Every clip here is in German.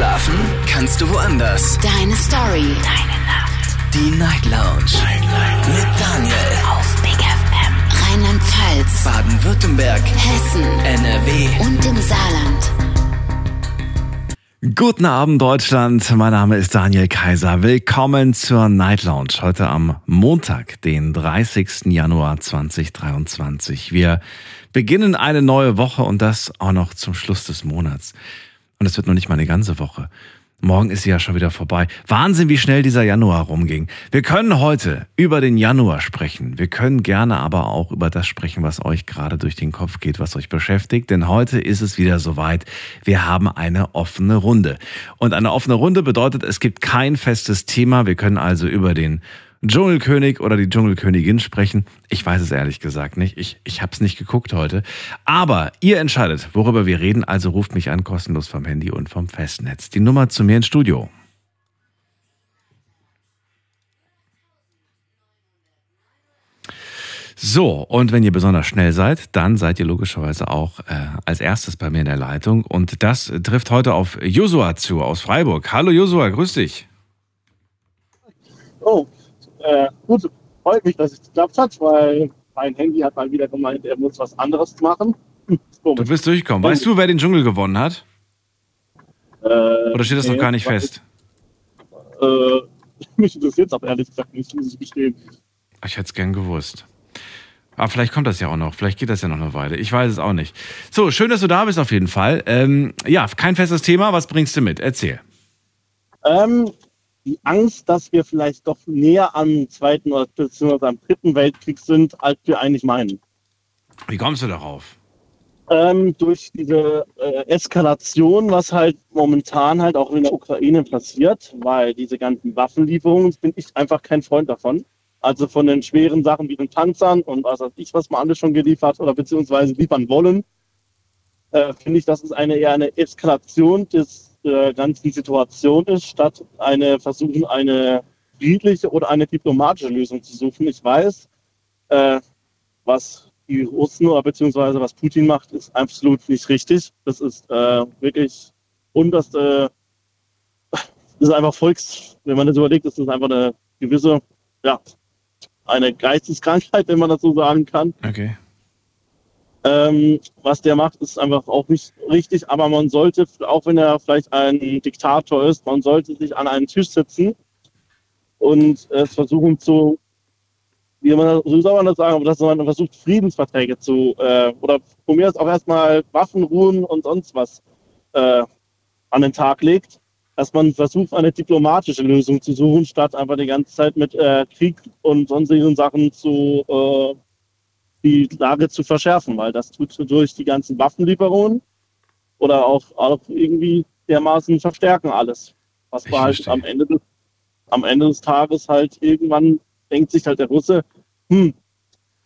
Schlafen kannst du woanders. Deine Story. Deine Nacht. Die Night Lounge. Night, Night. Mit Daniel. Auf Big FM. Rheinland-Pfalz. Baden-Württemberg. Hessen. NRW. Und im Saarland. Guten Abend Deutschland, mein Name ist Daniel Kaiser. Willkommen zur Night Lounge heute am Montag, den 30. Januar 2023. Wir beginnen eine neue Woche und das auch noch zum Schluss des Monats. Und es wird noch nicht mal eine ganze Woche. Morgen ist sie ja schon wieder vorbei. Wahnsinn, wie schnell dieser Januar rumging. Wir können heute über den Januar sprechen. Wir können gerne aber auch über das sprechen, was euch gerade durch den Kopf geht, was euch beschäftigt. Denn heute ist es wieder soweit. Wir haben eine offene Runde. Und eine offene Runde bedeutet, es gibt kein festes Thema. Wir können also über den Dschungelkönig oder die Dschungelkönigin sprechen. Ich weiß es ehrlich gesagt nicht. Ich, ich habe es nicht geguckt heute. Aber ihr entscheidet, worüber wir reden. Also ruft mich an, kostenlos vom Handy und vom Festnetz. Die Nummer zu mir ins Studio. So, und wenn ihr besonders schnell seid, dann seid ihr logischerweise auch äh, als erstes bei mir in der Leitung. Und das trifft heute auf Josua zu aus Freiburg. Hallo Josua, grüß dich. Oh, äh, gut, freut mich, dass es geklappt hat, weil mein Handy hat mal wieder gemeint, er muss was anderes machen. du bist durchgekommen. Weißt du, wer den Dschungel gewonnen hat? Äh, Oder steht das nee, noch gar nicht fest? Äh, mich interessiert es aber ehrlich gesagt nicht, muss ich gestehen. Ich hätte es gern gewusst. Aber vielleicht kommt das ja auch noch. Vielleicht geht das ja noch eine Weile. Ich weiß es auch nicht. So, schön, dass du da bist auf jeden Fall. Ähm, ja, kein festes Thema. Was bringst du mit? Erzähl. Ähm, die Angst, dass wir vielleicht doch näher am Zweiten oder beziehungsweise am Dritten Weltkrieg sind, als wir eigentlich meinen. Wie kommst du darauf? Ähm, durch diese äh, Eskalation, was halt momentan halt auch in der Ukraine passiert, weil diese ganzen Waffenlieferungen, bin ich einfach kein Freund davon. Also von den schweren Sachen wie den Panzern und was weiß ich, was man alles schon geliefert oder beziehungsweise liefern wollen, äh, finde ich, das ist eine eher eine Eskalation des der ganzen Situation ist, statt eine versuchen, eine friedliche oder eine diplomatische Lösung zu suchen. Ich weiß, äh, was die Russen oder beziehungsweise was Putin macht, ist absolut nicht richtig. Das ist äh, wirklich unterste, ist einfach Volks, wenn man das überlegt, ist das einfach eine gewisse, ja, eine Geisteskrankheit, wenn man das so sagen kann. Okay. Ähm, was der macht, ist einfach auch nicht richtig, aber man sollte, auch wenn er vielleicht ein Diktator ist, man sollte sich an einen Tisch setzen und es versuchen zu, wie man so soll man das sagen, aber dass man versucht, Friedensverträge zu, äh, oder von mir aus auch erstmal Waffenruhen und sonst was äh, an den Tag legt, dass man versucht, eine diplomatische Lösung zu suchen, statt einfach die ganze Zeit mit äh, Krieg und sonstigen Sachen zu äh, die Lage zu verschärfen, weil das tut durch die ganzen Waffenlieferungen oder auch, auch irgendwie dermaßen verstärken alles. Was war halt am Ende, des, am Ende des Tages halt irgendwann denkt sich halt der Russe, hm,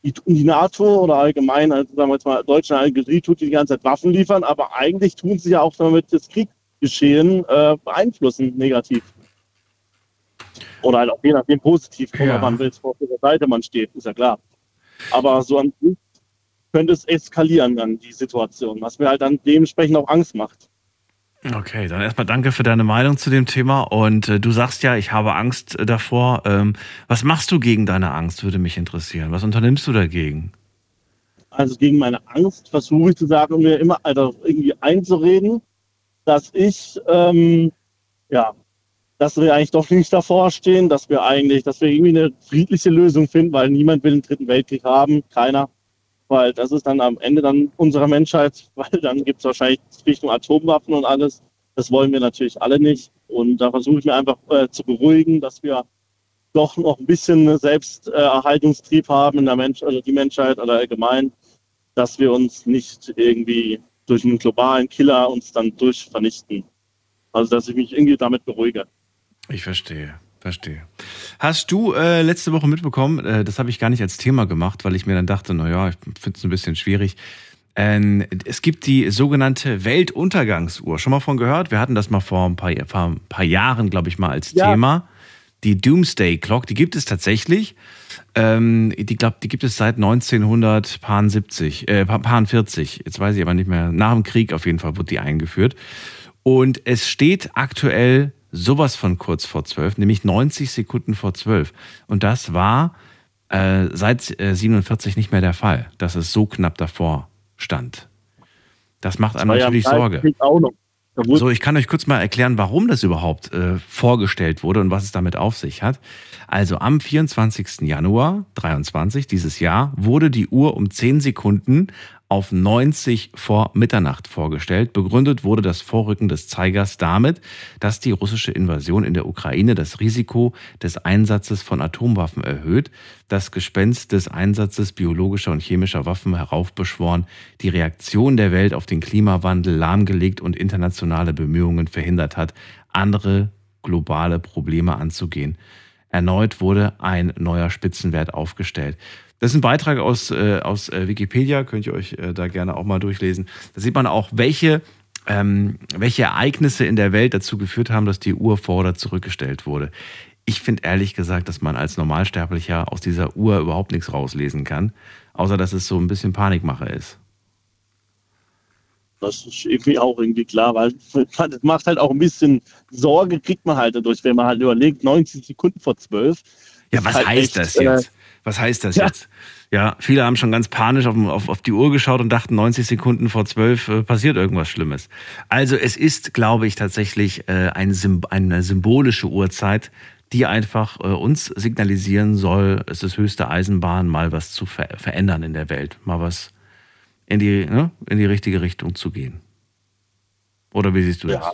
die, die NATO oder allgemein, also sagen wir jetzt mal, Deutschland allgemein tut die ganze Zeit Waffen liefern, aber eigentlich tun sie ja auch damit das Kriegsgeschehen äh, beeinflussen, negativ. Oder halt auch je nachdem positiv, ja. man will, auf welcher Seite man steht, ist ja klar. Aber so an sich könnte es eskalieren dann, die Situation, was mir halt dann dementsprechend auch Angst macht. Okay, dann erstmal danke für deine Meinung zu dem Thema. Und äh, du sagst ja, ich habe Angst äh, davor. Ähm, was machst du gegen deine Angst, würde mich interessieren. Was unternimmst du dagegen? Also gegen meine Angst versuche ich zu sagen, mir immer also irgendwie einzureden, dass ich ähm, ja dass wir eigentlich doch nicht davor stehen, dass wir eigentlich, dass wir irgendwie eine friedliche Lösung finden, weil niemand will einen dritten Weltkrieg haben, keiner. Weil das ist dann am Ende dann unserer Menschheit, weil dann gibt es wahrscheinlich Richtung Atomwaffen und alles. Das wollen wir natürlich alle nicht. Und da versuche ich mir einfach äh, zu beruhigen, dass wir doch noch ein bisschen Selbsterhaltungstrieb haben in der Mensch, also die Menschheit oder allgemein, dass wir uns nicht irgendwie durch einen globalen Killer uns dann durchvernichten. Also dass ich mich irgendwie damit beruhige. Ich verstehe. Verstehe. Hast du äh, letzte Woche mitbekommen, äh, das habe ich gar nicht als Thema gemacht, weil ich mir dann dachte, naja, ich finde es ein bisschen schwierig. Ähm, es gibt die sogenannte Weltuntergangsuhr. Schon mal von gehört? Wir hatten das mal vor ein paar, vor ein paar Jahren, glaube ich, mal als ja. Thema. Die Doomsday Clock, die gibt es tatsächlich. Ähm, die, glaub, die gibt es seit 1970, äh, 40. Jetzt weiß ich aber nicht mehr. Nach dem Krieg auf jeden Fall wurde die eingeführt. Und es steht aktuell sowas von kurz vor zwölf, nämlich 90 Sekunden vor zwölf. Und das war äh, seit äh, 47 nicht mehr der Fall, dass es so knapp davor stand. Das macht einem ja natürlich Sorge. So, ich kann euch kurz mal erklären, warum das überhaupt äh, vorgestellt wurde und was es damit auf sich hat. Also am 24. Januar 23 dieses Jahr wurde die Uhr um 10 Sekunden auf 90 vor Mitternacht vorgestellt. Begründet wurde das Vorrücken des Zeigers damit, dass die russische Invasion in der Ukraine das Risiko des Einsatzes von Atomwaffen erhöht, das Gespenst des Einsatzes biologischer und chemischer Waffen heraufbeschworen, die Reaktion der Welt auf den Klimawandel lahmgelegt und internationale Bemühungen verhindert hat, andere globale Probleme anzugehen. Erneut wurde ein neuer Spitzenwert aufgestellt. Das ist ein Beitrag aus, äh, aus äh, Wikipedia, könnt ihr euch äh, da gerne auch mal durchlesen. Da sieht man auch, welche, ähm, welche Ereignisse in der Welt dazu geführt haben, dass die Uhr vor oder zurückgestellt wurde. Ich finde ehrlich gesagt, dass man als Normalsterblicher aus dieser Uhr überhaupt nichts rauslesen kann, außer dass es so ein bisschen Panikmache ist. Das ist irgendwie auch irgendwie klar, weil das macht halt auch ein bisschen Sorge, kriegt man halt dadurch, wenn man halt überlegt, 90 Sekunden vor 12. Ja, was halt heißt echt, das äh, jetzt? Was heißt das ja. jetzt? Ja, viele haben schon ganz panisch auf, auf, auf die Uhr geschaut und dachten, 90 Sekunden vor 12 äh, passiert irgendwas Schlimmes. Also es ist, glaube ich, tatsächlich äh, ein, Symb- eine symbolische Uhrzeit, die einfach äh, uns signalisieren soll, es ist höchste Eisenbahn, mal was zu ver verändern in der Welt, mal was in die, ne, in die richtige Richtung zu gehen. Oder wie siehst du Ja. das?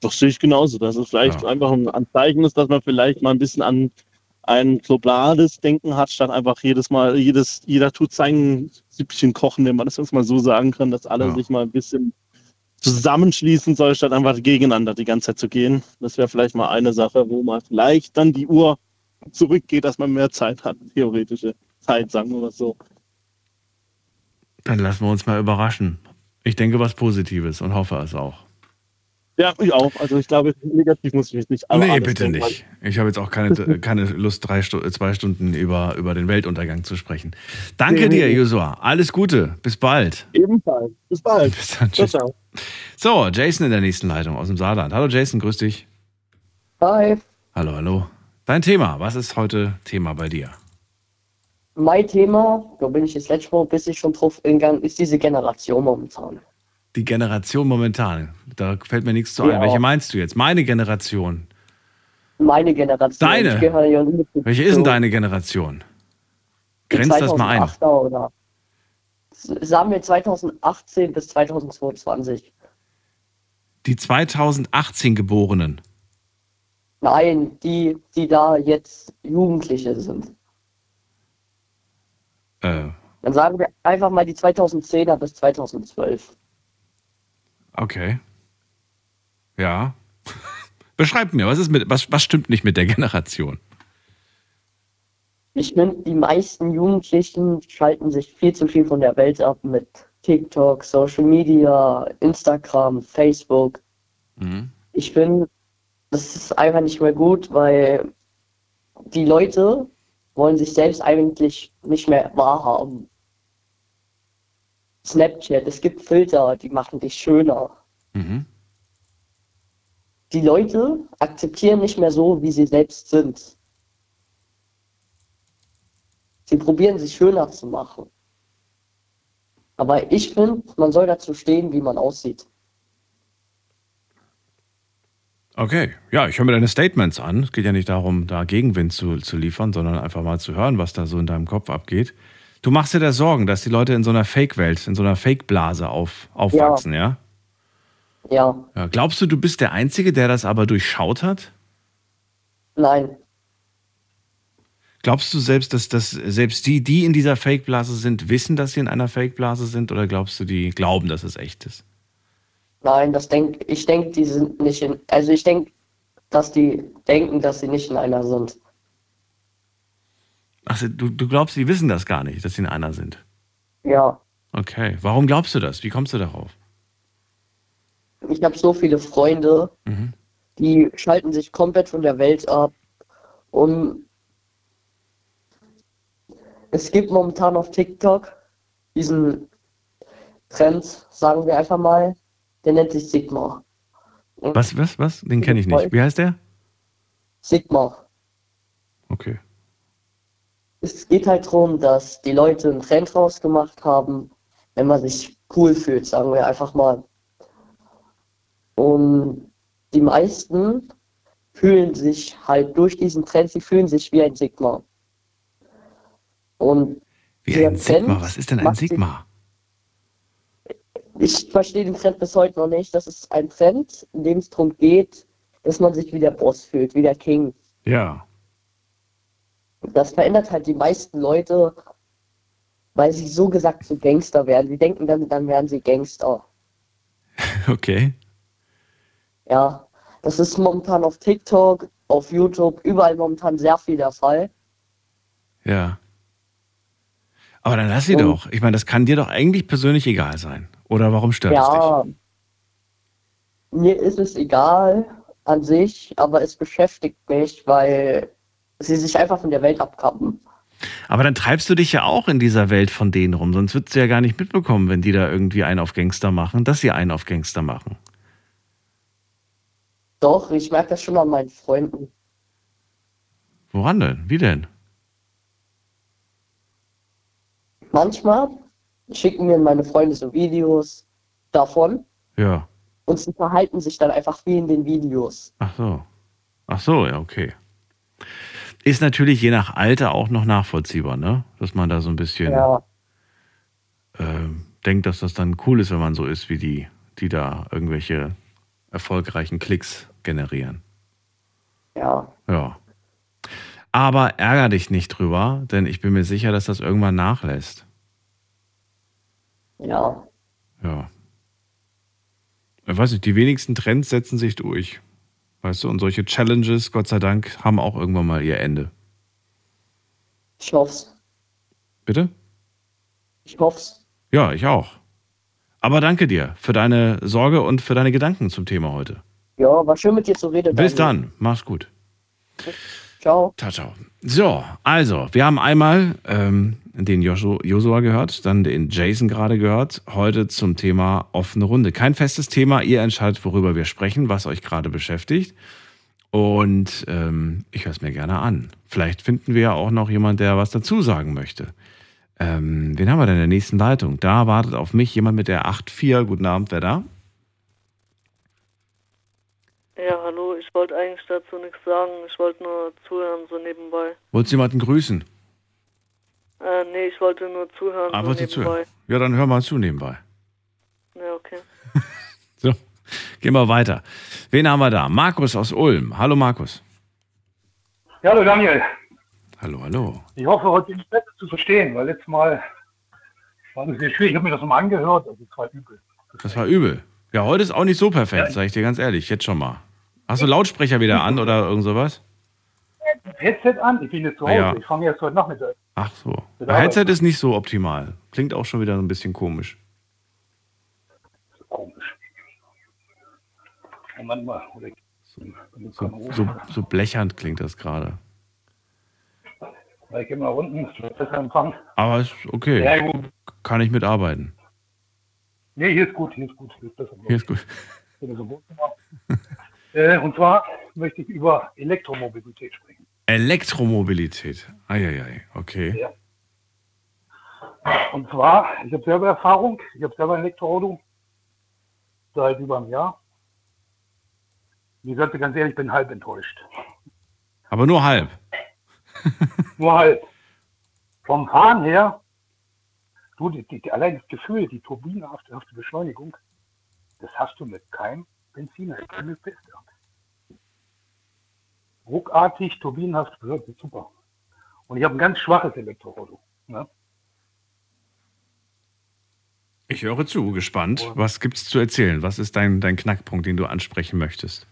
Das sehe ich genauso, dass es vielleicht Ja. einfach ein Zeichen ist, dass man vielleicht mal ein bisschen an ein globales Denken hat, statt einfach jedes Mal, jedes, jeder tut sein Süppchen kochen, wenn man das jetzt mal so sagen kann, dass alle Ja. sich mal ein bisschen zusammenschließen soll, statt einfach gegeneinander die ganze Zeit zu gehen. Das wäre vielleicht mal eine Sache, wo man vielleicht dann die Uhr zurückgeht, dass man mehr Zeit hat, theoretische Zeit, sagen wir mal so. Dann lassen wir uns mal überraschen. Ich denke was Positives und hoffe es auch. Ja, ich auch. Also ich glaube, negativ muss ich mich nicht aber nee, bitte nicht. Ich habe jetzt auch keine, keine Lust, drei zwei Stunden über, über den Weltuntergang zu sprechen. Danke Nee, dir, nee. Josua. Alles Gute. Bis bald. Ebenfalls. Bis bald. Bis dann. Ciao, Tschüss. ciao. So, Jason in der nächsten Leitung aus dem Saarland. Hallo Jason, grüß dich. Hi, Hallo, hallo. Dein Thema, was ist heute Thema bei dir? mein Thema, da bin ich jetzt letztes Mal ein bisschen schon drauf eingegangen, ist diese Generation momentan. Die Generation momentan. Da fällt mir nichts zu ein. Ja. Welche meinst du jetzt? Meine Generation. Meine Generation. Deine? Ja Welche ist denn deine Generation? Grenz das mal ein. 2008er Oder sagen wir 2018 bis 2022. Die 2018 Geborenen. Nein, die, die da jetzt Jugendliche sind. Äh, Dann sagen wir einfach mal die 2010er bis 2012. okay. Ja. Beschreib mir, was ist mit, was, was stimmt nicht mit der Generation? Ich finde, die meisten Jugendlichen schalten sich viel zu viel von der Welt ab mit TikTok, Social Media, Instagram, Facebook. Mhm. Ich finde, das ist einfach nicht mehr gut, weil die Leute wollen sich selbst eigentlich nicht mehr wahrhaben. Snapchat, es gibt Filter, die machen dich schöner. Mhm. Die Leute akzeptieren nicht mehr so, wie sie selbst sind. Sie probieren sich schöner zu machen. Aber ich finde, man soll dazu stehen, wie man aussieht. Okay, ja, ich höre mir deine Statements an. Es geht ja nicht darum, da Gegenwind zu, zu liefern, sondern einfach mal zu hören, was da so in deinem Kopf abgeht. Du machst dir da Sorgen, dass die Leute in so einer Fake-Welt, in so einer Fake-Blase auf, aufwachsen, ja. Ja, ja? Glaubst du, du bist der Einzige, der das aber durchschaut hat? nein, Glaubst du selbst, dass, dass selbst die, die in dieser Fake-Blase sind, wissen, dass sie in einer Fake-Blase sind? Oder glaubst du, die glauben, dass es echt ist? nein, das denk, ich denke, die sind nicht in, also ich denke, dass die denken, dass sie nicht in einer sind. Ach, du, du glaubst, die wissen das gar nicht, dass sie in einer sind? Ja, Okay, warum glaubst du das? Wie kommst du darauf? ich habe so viele Freunde, Mhm. die schalten sich komplett von der Welt ab. Und es gibt momentan auf TikTok diesen Trend, sagen wir einfach mal, der nennt sich Sigma. Was, was, was? Den kenne ich nicht. Wie heißt der? Sigma. Okay. Es geht halt darum, dass die Leute einen Trend rausgemacht haben, wenn man sich cool fühlt, sagen wir einfach mal. Und die meisten fühlen sich halt durch diesen Trend, sie fühlen sich wie ein Sigma. Und Wie ein Sigma. Trend Was ist denn ein Sigma? Ich verstehe den Trend bis heute noch nicht. Das ist ein Trend, in dem es darum geht, dass man sich wie der Boss fühlt, wie der King. Ja. Das verändert halt die meisten Leute, weil sie so gesagt zu Gangster werden. Sie denken dann, dann werden sie Gangster. Okay. Ja, das ist momentan auf TikTok, auf YouTube, überall momentan sehr viel der Fall. Ja. Aber dann lass sie Und- doch. Ich meine, das kann dir doch eigentlich persönlich egal sein. Oder warum stört es dich? Ja, mir ist es egal an sich, aber es beschäftigt mich, weil sie sich einfach von der Welt abkappen. Aber dann treibst du dich ja auch in dieser Welt von denen rum. Sonst würdest du ja gar nicht mitbekommen, wenn die da irgendwie einen auf Gangster machen, dass sie einen auf Gangster machen. Doch, ich merke das schon an meinen Freunden. Woran denn? Wie denn? Manchmal schicken mir meine Freunde so Videos davon Ja. und sie verhalten sich dann einfach wie in den Videos. Ach so. Ach so, ja, okay. Ist natürlich je nach Alter auch noch nachvollziehbar, ne? Dass man da so ein bisschen Ja, äh, denkt, dass das dann cool ist, wenn man so ist wie die, die da irgendwelche erfolgreichen Klicks generieren. ja. Ja. Aber ärger dich nicht drüber, denn ich bin mir sicher, dass das irgendwann nachlässt. Ja, Ja. Ich weiß nicht, die wenigsten Trends setzen sich durch. Weißt du, und solche Challenges, Gott sei Dank, haben auch irgendwann mal ihr Ende. ich hoff's. Bitte? Ich hoff's. Ja, ich auch. Aber danke dir für deine Sorge und für deine Gedanken zum Thema heute. Ja, war schön mit dir zu reden. Bis Daniel. dann. Mach's gut. Ciao. Ciao, ciao. So, also, wir haben einmal ähm, den Joshua, Joshua gehört, dann den Jason gerade gehört. Heute zum Thema offene Runde. Kein festes Thema. Ihr entscheidet, worüber wir sprechen, was euch gerade beschäftigt. Und ähm, ich höre es mir gerne an. Vielleicht finden wir ja auch noch jemand, der was dazu sagen möchte. Ähm, wen haben wir denn in der nächsten Leitung? Da wartet auf mich jemand mit der 8.4. Guten Abend, wer da? Ja, hallo, ich wollte eigentlich dazu nichts sagen. Ich wollte nur zuhören, so nebenbei. Wolltest du jemanden grüßen? Äh, nee, ich wollte nur zuhören, Ah, so wolltest du nebenbei. zuhören? Ja, dann hör mal zu nebenbei. Ja, okay. So, gehen wir weiter. Wen haben wir da? Markus aus Ulm. Hallo Markus. Ja, hallo Daniel. Hallo, hallo. Ich hoffe, heute ich besser zu verstehen, weil letztes Mal war es sehr schwierig. Ich habe mir das nochmal angehört, also es war übel. Das war übel. Ja, heute ist auch nicht so perfekt, sage ich dir ganz ehrlich, jetzt schon mal. Hast du Lautsprecher wieder an oder irgend sowas? Headset an, ich bin jetzt zu Hause, Ja. ich fange erst heute Nachmittag. Ach so. Bei Headset ist nicht so optimal. Klingt auch schon wieder so ein bisschen komisch. Komisch. Manchmal, oder ich, So, so, so blechernd klingt das gerade. ich gehe mal unten, es wird besser empfangen. Aber ist okay. Ja. Kann ich mitarbeiten. Nee, hier ist gut, hier ist gut, hier ist besser. Hier ist gut. Äh, und zwar möchte ich über Elektromobilität sprechen. Elektromobilität. Eieiei, okay. Ja. Und zwar, ich habe selber Erfahrung, ich habe selber ein Elektroauto seit über einem Jahr. Ich sagte ganz ehrlich, ich bin halb enttäuscht. Aber nur halb. Nur halb. Vom Fahren her, du, die, die, allein das Gefühl, die turbinenhafte Beschleunigung, das hast du mit keinem Benziner, keinem Piste. Ruckartig, turbinenhaft, ist super. Und ich habe ein ganz schwaches Elektroauto. Ne? Ich höre zu, gespannt. Was gibt's zu erzählen? Was ist dein, dein Knackpunkt, den du ansprechen möchtest?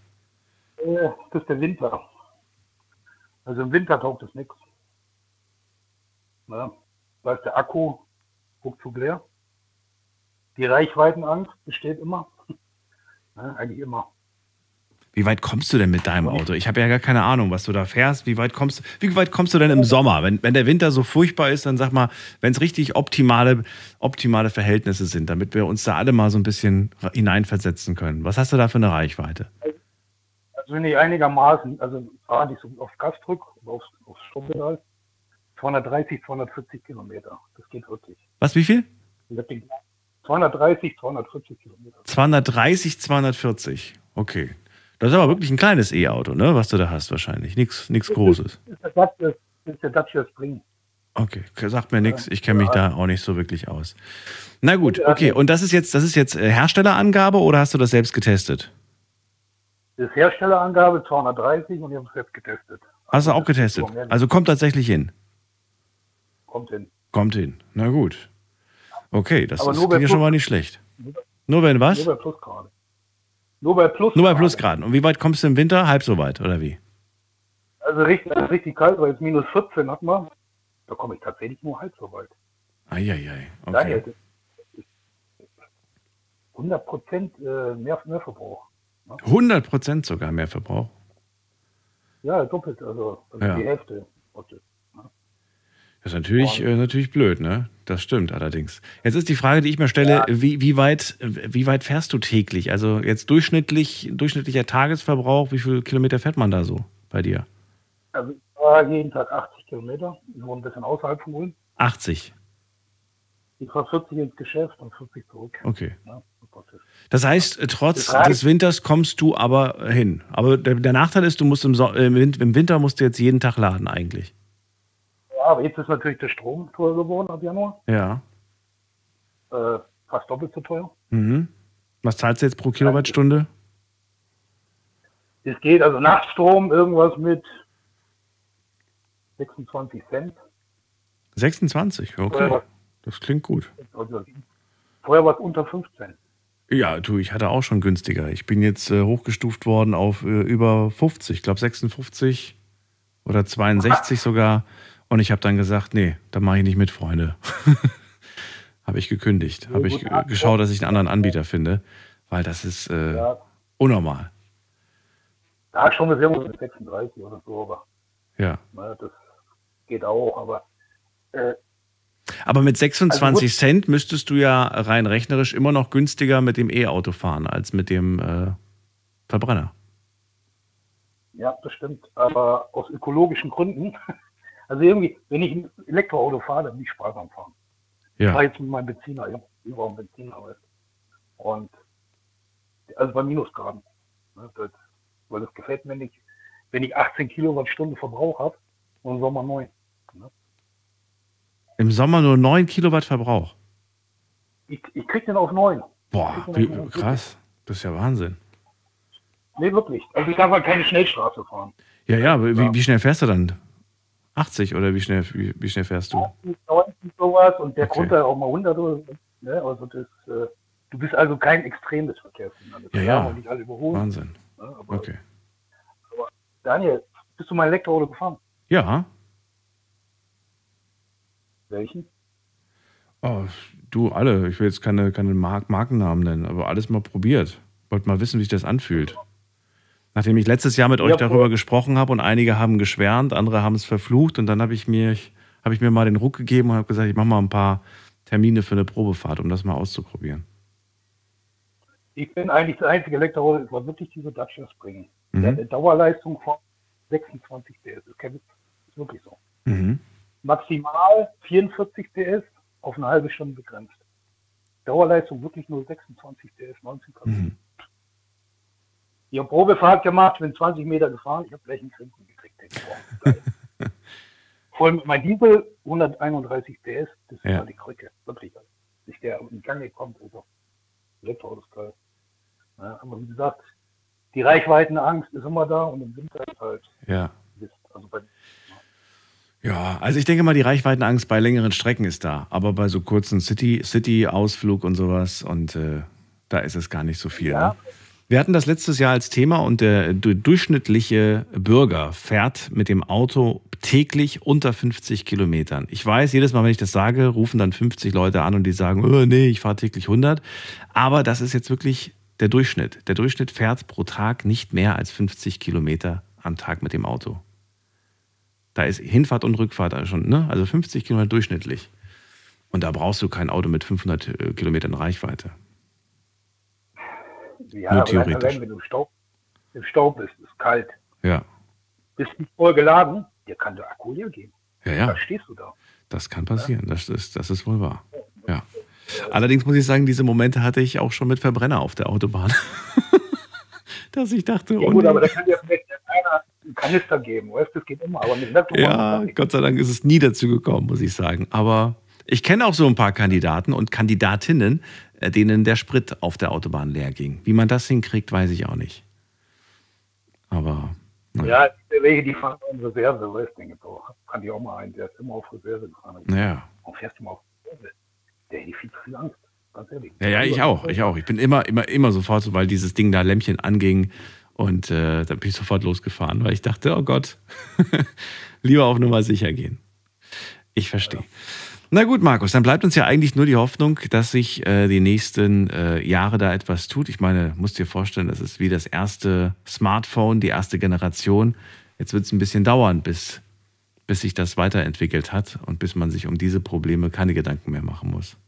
Äh, Das ist der Winter. Also im Winter taugt es nichts. Da ist der Akku ruckzuck leer. Die Reichweitenangst besteht immer. Ja, eigentlich immer. Wie weit kommst du denn mit deinem Auto? Ich habe ja gar keine Ahnung, was du da fährst. Wie weit kommst, wie weit kommst du denn im Sommer? Wenn, wenn der Winter so furchtbar ist, dann sag mal, wenn es richtig optimale, optimale Verhältnisse sind, damit wir uns da alle mal so ein bisschen hineinversetzen können. Was hast du da für eine Reichweite? wenn ich einigermaßen, also fahre ich so aufs Gasdruck, aufs, aufs Strompedal, 230, 240 Kilometer. Das geht wirklich. Was, wie viel? 230, 240 Kilometer. 230, 240. Okay. Das ist aber wirklich ein kleines E-Auto, ne? Was du da hast wahrscheinlich. Nichts Großes. Das ist der Dacia, Spring. Okay, sagt mir nichts. Ich kenne mich da auch nicht so wirklich aus. Na gut, okay. Und das ist jetzt, das ist jetzt äh, Herstellerangabe oder hast du das selbst getestet? Das ist Herstellerangabe 230 und ich habe es selbst getestet. Hast du auch getestet? Also kommt tatsächlich hin. Kommt hin. Kommt hin. Na gut. Okay, das ist ja schon mal nicht schlecht. Nur wenn was? Nur bei Plusgraden. Nur bei Plus. Nur bei Plusgraden. Und wie weit kommst du im Winter? Halb so weit, oder wie? Also richtig, richtig kalt, weil es minus 14 hat man. Da komme ich tatsächlich nur halb so weit. Eieiei. Okay. ist 100 Prozent äh, mehr, mehr Verbrauch. 100 Prozent sogar mehr Verbrauch. Ja, doppelt, also, also Ja. die Hälfte. Das ist natürlich, äh, natürlich blöd, ne? Das stimmt allerdings. Jetzt ist die Frage, die ich mir stelle, wie, wie, weit, wie weit fährst du täglich? Also jetzt durchschnittlich, durchschnittlicher Tagesverbrauch, wie viel Kilometer fährt man da so bei dir? Also ich fahre jeden Tag 80 Kilometer. Ich wohne ein bisschen außerhalb von Ulm. 80. Ich fahre 40 ins Geschäft und 40 zurück. Okay. Ja. Das heißt, äh, trotz des Winters kommst du aber hin. Aber der, der Nachteil ist, du musst im, so äh, im Winter musst du jetzt jeden Tag laden eigentlich. Aber jetzt ist natürlich der Strom teuer geworden ab Januar. Ja. Äh, fast doppelt so teuer. Mhm. Was zahlst du jetzt pro Kilowattstunde? Es geht also Nachtstrom irgendwas mit 26 Cent. 26, okay. Das klingt gut. Also, vorher war es unter 15. Ja, du, ich hatte auch schon günstiger. Ich bin jetzt äh, hochgestuft worden auf äh, über 50, ich glaube 56 oder 62 sogar. Und ich habe dann gesagt, nee, da mache ich nicht mit, Freunde. habe ich gekündigt. Habe ich geschaut, dass ich einen anderen Anbieter finde, weil das ist äh, Ja. unnormal. Da schon ist irgendwo mit 36 oder so, aber Ja. naja, das geht auch. Aber äh, Aber mit 26 Also. Cent müsstest du ja rein rechnerisch immer noch günstiger mit dem E-Auto fahren als mit dem äh, Verbrenner. ja, das stimmt. Aber aus ökologischen Gründen. Also irgendwie, wenn ich ein Elektroauto fahre, dann will ich sparsam fahren. Ich Ja. fahre jetzt mit meinem Benziner, ich habe überall einen Benziner. Und also bei Minusgraden. Ne, das, weil das gefällt mir nicht, wenn ich 18 Kilowattstunden Verbrauch habe und im Sommer 9. Ne? Im Sommer nur 9 Kilowatt Verbrauch. Ich, ich krieg den auf 9. Boah, wie, krass. Das ist ja Wahnsinn. Nee, wirklich. Also ich darf halt keine Schnellstraße fahren. Ja, ja, aber wie, wie schnell fährst du dann? 80 oder wie schnell, wie, wie schnell fährst du? 90 sowas und der Okay. kommt ja auch mal 100 oder so. Ne? Also das, äh, du bist also kein extremes Verkehrsfinale. Ja, ja. Nicht alle überholen. Wahnsinn. Ne? Aber Okay. Daniel, bist du mal Elektroauto gefahren? Ja, Welchen? oh, du alle. Ich will jetzt keine, keine Mark Markennamen nennen, aber alles mal probiert. Wollte mal wissen, wie sich das anfühlt. Nachdem ich letztes Jahr mit euch Ja, darüber gesprochen habe und einige haben geschwärmt, andere haben es verflucht und dann habe ich mir, habe ich mir mal den Ruck gegeben und habe gesagt, ich mache mal ein paar Termine für eine Probefahrt, um das mal auszuprobieren. Ich bin eigentlich das einzige Elektroauto, das war wirklich dieser Dacia Spring. Mhm. Der hat eine Dauerleistung von 26 PS. Das ist wirklich so. Mhm. Maximal 44 PS auf eine halbe Stunde begrenzt. Dauerleistung wirklich nur 26 PS, 19 km. Mhm. Ich habe Probefahrt gemacht, bin 20 Meter gefahren, ich habe gleich einen Grinsen gekriegt. Vor allem mein Diesel 131 PS, das ist Ja. ja. die Krücke, wirklich. Sich der in Gang kommt, also Elektroauto ist geil. Ja, aber wie gesagt, die Reichweitenangst ist immer da und im Winter ist halt Ja. Also bei, Ja, also ich denke mal, die Reichweitenangst bei längeren Strecken ist da, aber bei so kurzen City- City-Ausflug und sowas und äh, da ist es gar nicht so viel. Ja. Ne? Wir hatten das letztes Jahr als Thema und der du- durchschnittliche Bürger fährt mit dem Auto täglich unter 50 Kilometern. Ich weiß, jedes Mal, wenn ich das sage, rufen dann 50 Leute an und die sagen, oh, nee, ich fahre täglich 100. Aber das ist jetzt wirklich der Durchschnitt. Der Durchschnitt fährt pro Tag nicht mehr als 50 Kilometer am Tag mit dem Auto. Da ist Hinfahrt und Rückfahrt schon, ne? Also 50 Kilometer durchschnittlich. Und da brauchst du kein Auto mit 500 äh, Kilometern Reichweite. Ja, Nur aber theoretisch. allein wenn du Stau, im Stau bist, ist kalt, Ja. bist nicht voll geladen, dir kann der Akku leer gehen. Ja, ja. Da stehst du da. Das kann passieren, das ist, das ist wohl wahr. Ja. Allerdings muss ich sagen, diese Momente hatte ich auch schon mit Verbrenner auf der Autobahn. Dass ich dachte, Ja oh gut, aber da kann dir vielleicht einer einen Kanister geben, weißt das geht immer, aber mit Laptop ja, Gott sei Dank ist es nie dazu gekommen, muss ich sagen. Aber ich kenne auch so ein paar Kandidaten und Kandidatinnen, denen der Sprit auf der Autobahn leer ging. Wie man das hinkriegt, weiß ich auch nicht. Aber Ja, gibt ja welche, die fahren in Reserve, weißt du, denke auch. Kann ich auch mal einen, der ist immer auf Reserve gefahren. ja. Warum fährst du mal auf Reserve? Der hätte viel zu viel Angst, ganz ehrlich. Ja, ja, ich auch, ich auch. Ich bin immer, immer, immer sofort, sobald dieses Ding da Lämpchen anging und äh, dann bin ich sofort losgefahren, weil ich dachte, oh Gott, lieber auf Nummer sicher gehen. Ich verstehe. Na gut, Markus, dann bleibt uns ja eigentlich nur die Hoffnung, dass sich äh, die nächsten äh, Jahre da etwas tut. Ich meine, musst dir vorstellen, das ist wie das erste Smartphone, die erste Generation. Jetzt wird es ein bisschen dauern, bis, bis sich das weiterentwickelt hat und bis man sich um diese Probleme keine Gedanken mehr machen muss.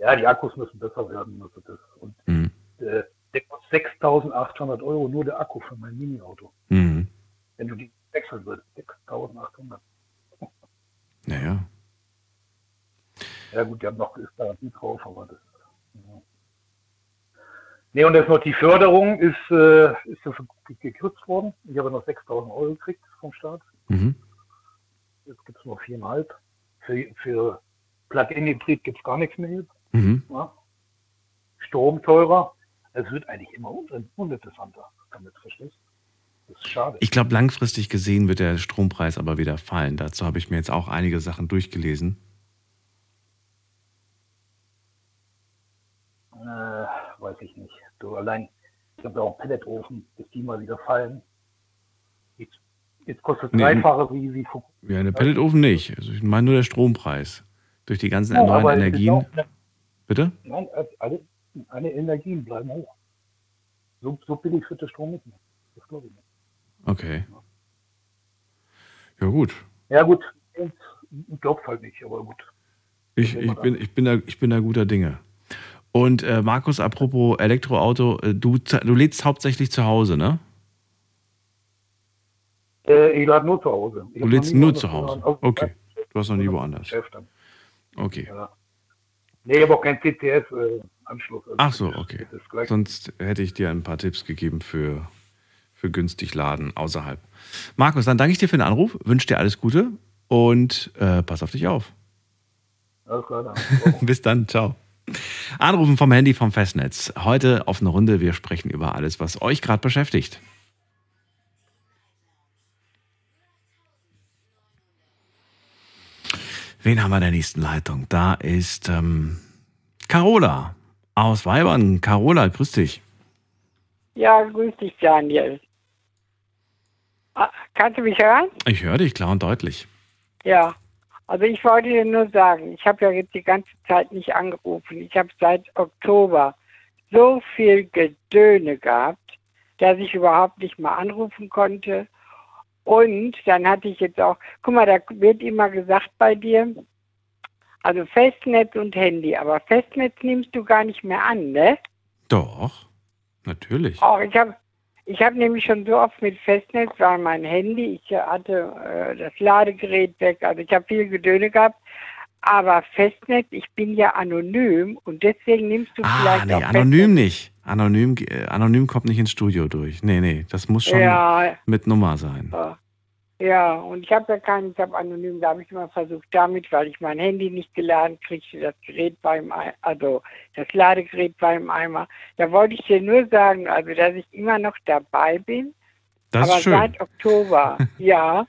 Ja, die Akkus müssen besser werden. Also das. Und Mhm. äh, der kostet 6.800 Euro nur der Akku für mein Mini-Auto. Mhm. Wenn du die wechseln würdest, 6.800. Naja. Ja gut, die haben noch ist Garantie drauf, aber das. Ja. Nee, und jetzt noch die Förderung ist, äh, ist gekürzt worden. Ich habe noch 6.000 Euro gekriegt vom Staat. Mhm. Jetzt gibt es nur 4,5. Für, für Plug-in-Hybrid gibt es gar nichts mehr jetzt. Mhm. Ja. Strom teurer. Es wird eigentlich immer un uninteressanter damit, verstehst? Das ist schade. Ich glaube, langfristig gesehen wird der Strompreis aber wieder fallen. Dazu habe ich mir jetzt auch einige Sachen durchgelesen. Äh, weiß ich nicht. Du allein, ich habe ja auch einen Pelletofen, bis die mal wieder fallen. Jetzt, jetzt kostet es Nee, dreifache wie, wie vor. Ja, eine Pelletofen nicht. Also ich meine nur der Strompreis. Durch die ganzen Ja, neuen Energien. auch- Bitte? Nein, alle, alle Energien bleiben hoch. So, so billig wird der Strom nicht mehr. Das glaube ich nicht. Okay. Ja, gut. Ja gut, ich glaube halt nicht, aber gut. Ich, ich, bin, ich, bin da, ich bin da guter Dinge. Und äh, Markus, apropos Elektroauto, äh, du, du lädst hauptsächlich zu Hause, ne? Äh, ich lade nur zu Hause. Ich Du lädst nur zu Hause. Okay. Du hast noch nie woanders. Okay. Ja. Nee, ich habe auch keinen CCS-Anschluss. Also Ach so, okay. Sonst hätte ich dir ein paar Tipps gegeben für, für günstig Laden außerhalb. Markus, dann danke ich dir für den Anruf, wünsche dir alles Gute und äh, pass auf dich auf. Alles klar, dann. Bis dann, ciao. Anrufen vom Handy vom Festnetz. Heute auf eine Runde. Wir sprechen über alles, was euch gerade beschäftigt. Wen haben wir in der nächsten Leitung? Da ist ähm, Carola aus Weibern. Carola, grüß dich. Ja, grüß dich, Daniel. Ah, Kannst du mich hören? Ich höre dich klar und deutlich. Ja. Also ich wollte dir nur sagen, ich habe ja jetzt die ganze Zeit nicht angerufen. Ich habe seit Oktober so viel Gedöne gehabt, dass ich überhaupt nicht mal anrufen konnte. Und dann hatte ich jetzt auch, guck mal, da wird immer gesagt bei dir, also Festnetz und Handy, aber Festnetz nimmst du gar nicht mehr an, ne? Doch, natürlich. Auch ich habe ich hab nämlich schon so oft mit Festnetz, weil mein Handy, ich hatte äh, das Ladegerät weg, also ich habe viel Gedöne gehabt. Aber Festnetz, ich bin ja anonym und deswegen nimmst du Ah, vielleicht nee, auch anonym nicht. Anonym, äh, anonym kommt nicht ins Studio durch. Nee, nee, das muss schon Ja. mit Nummer sein. Ja. Ja, und ich habe ja keinen, ich habe anonym, da habe ich immer versucht damit, weil ich mein Handy nicht geladen kriegte, das Gerät beim, Ei- also das Ladegerät beim Eimer. Da wollte ich dir nur sagen, also dass ich immer noch dabei bin. Das aber ist schön. seit Oktober, ja,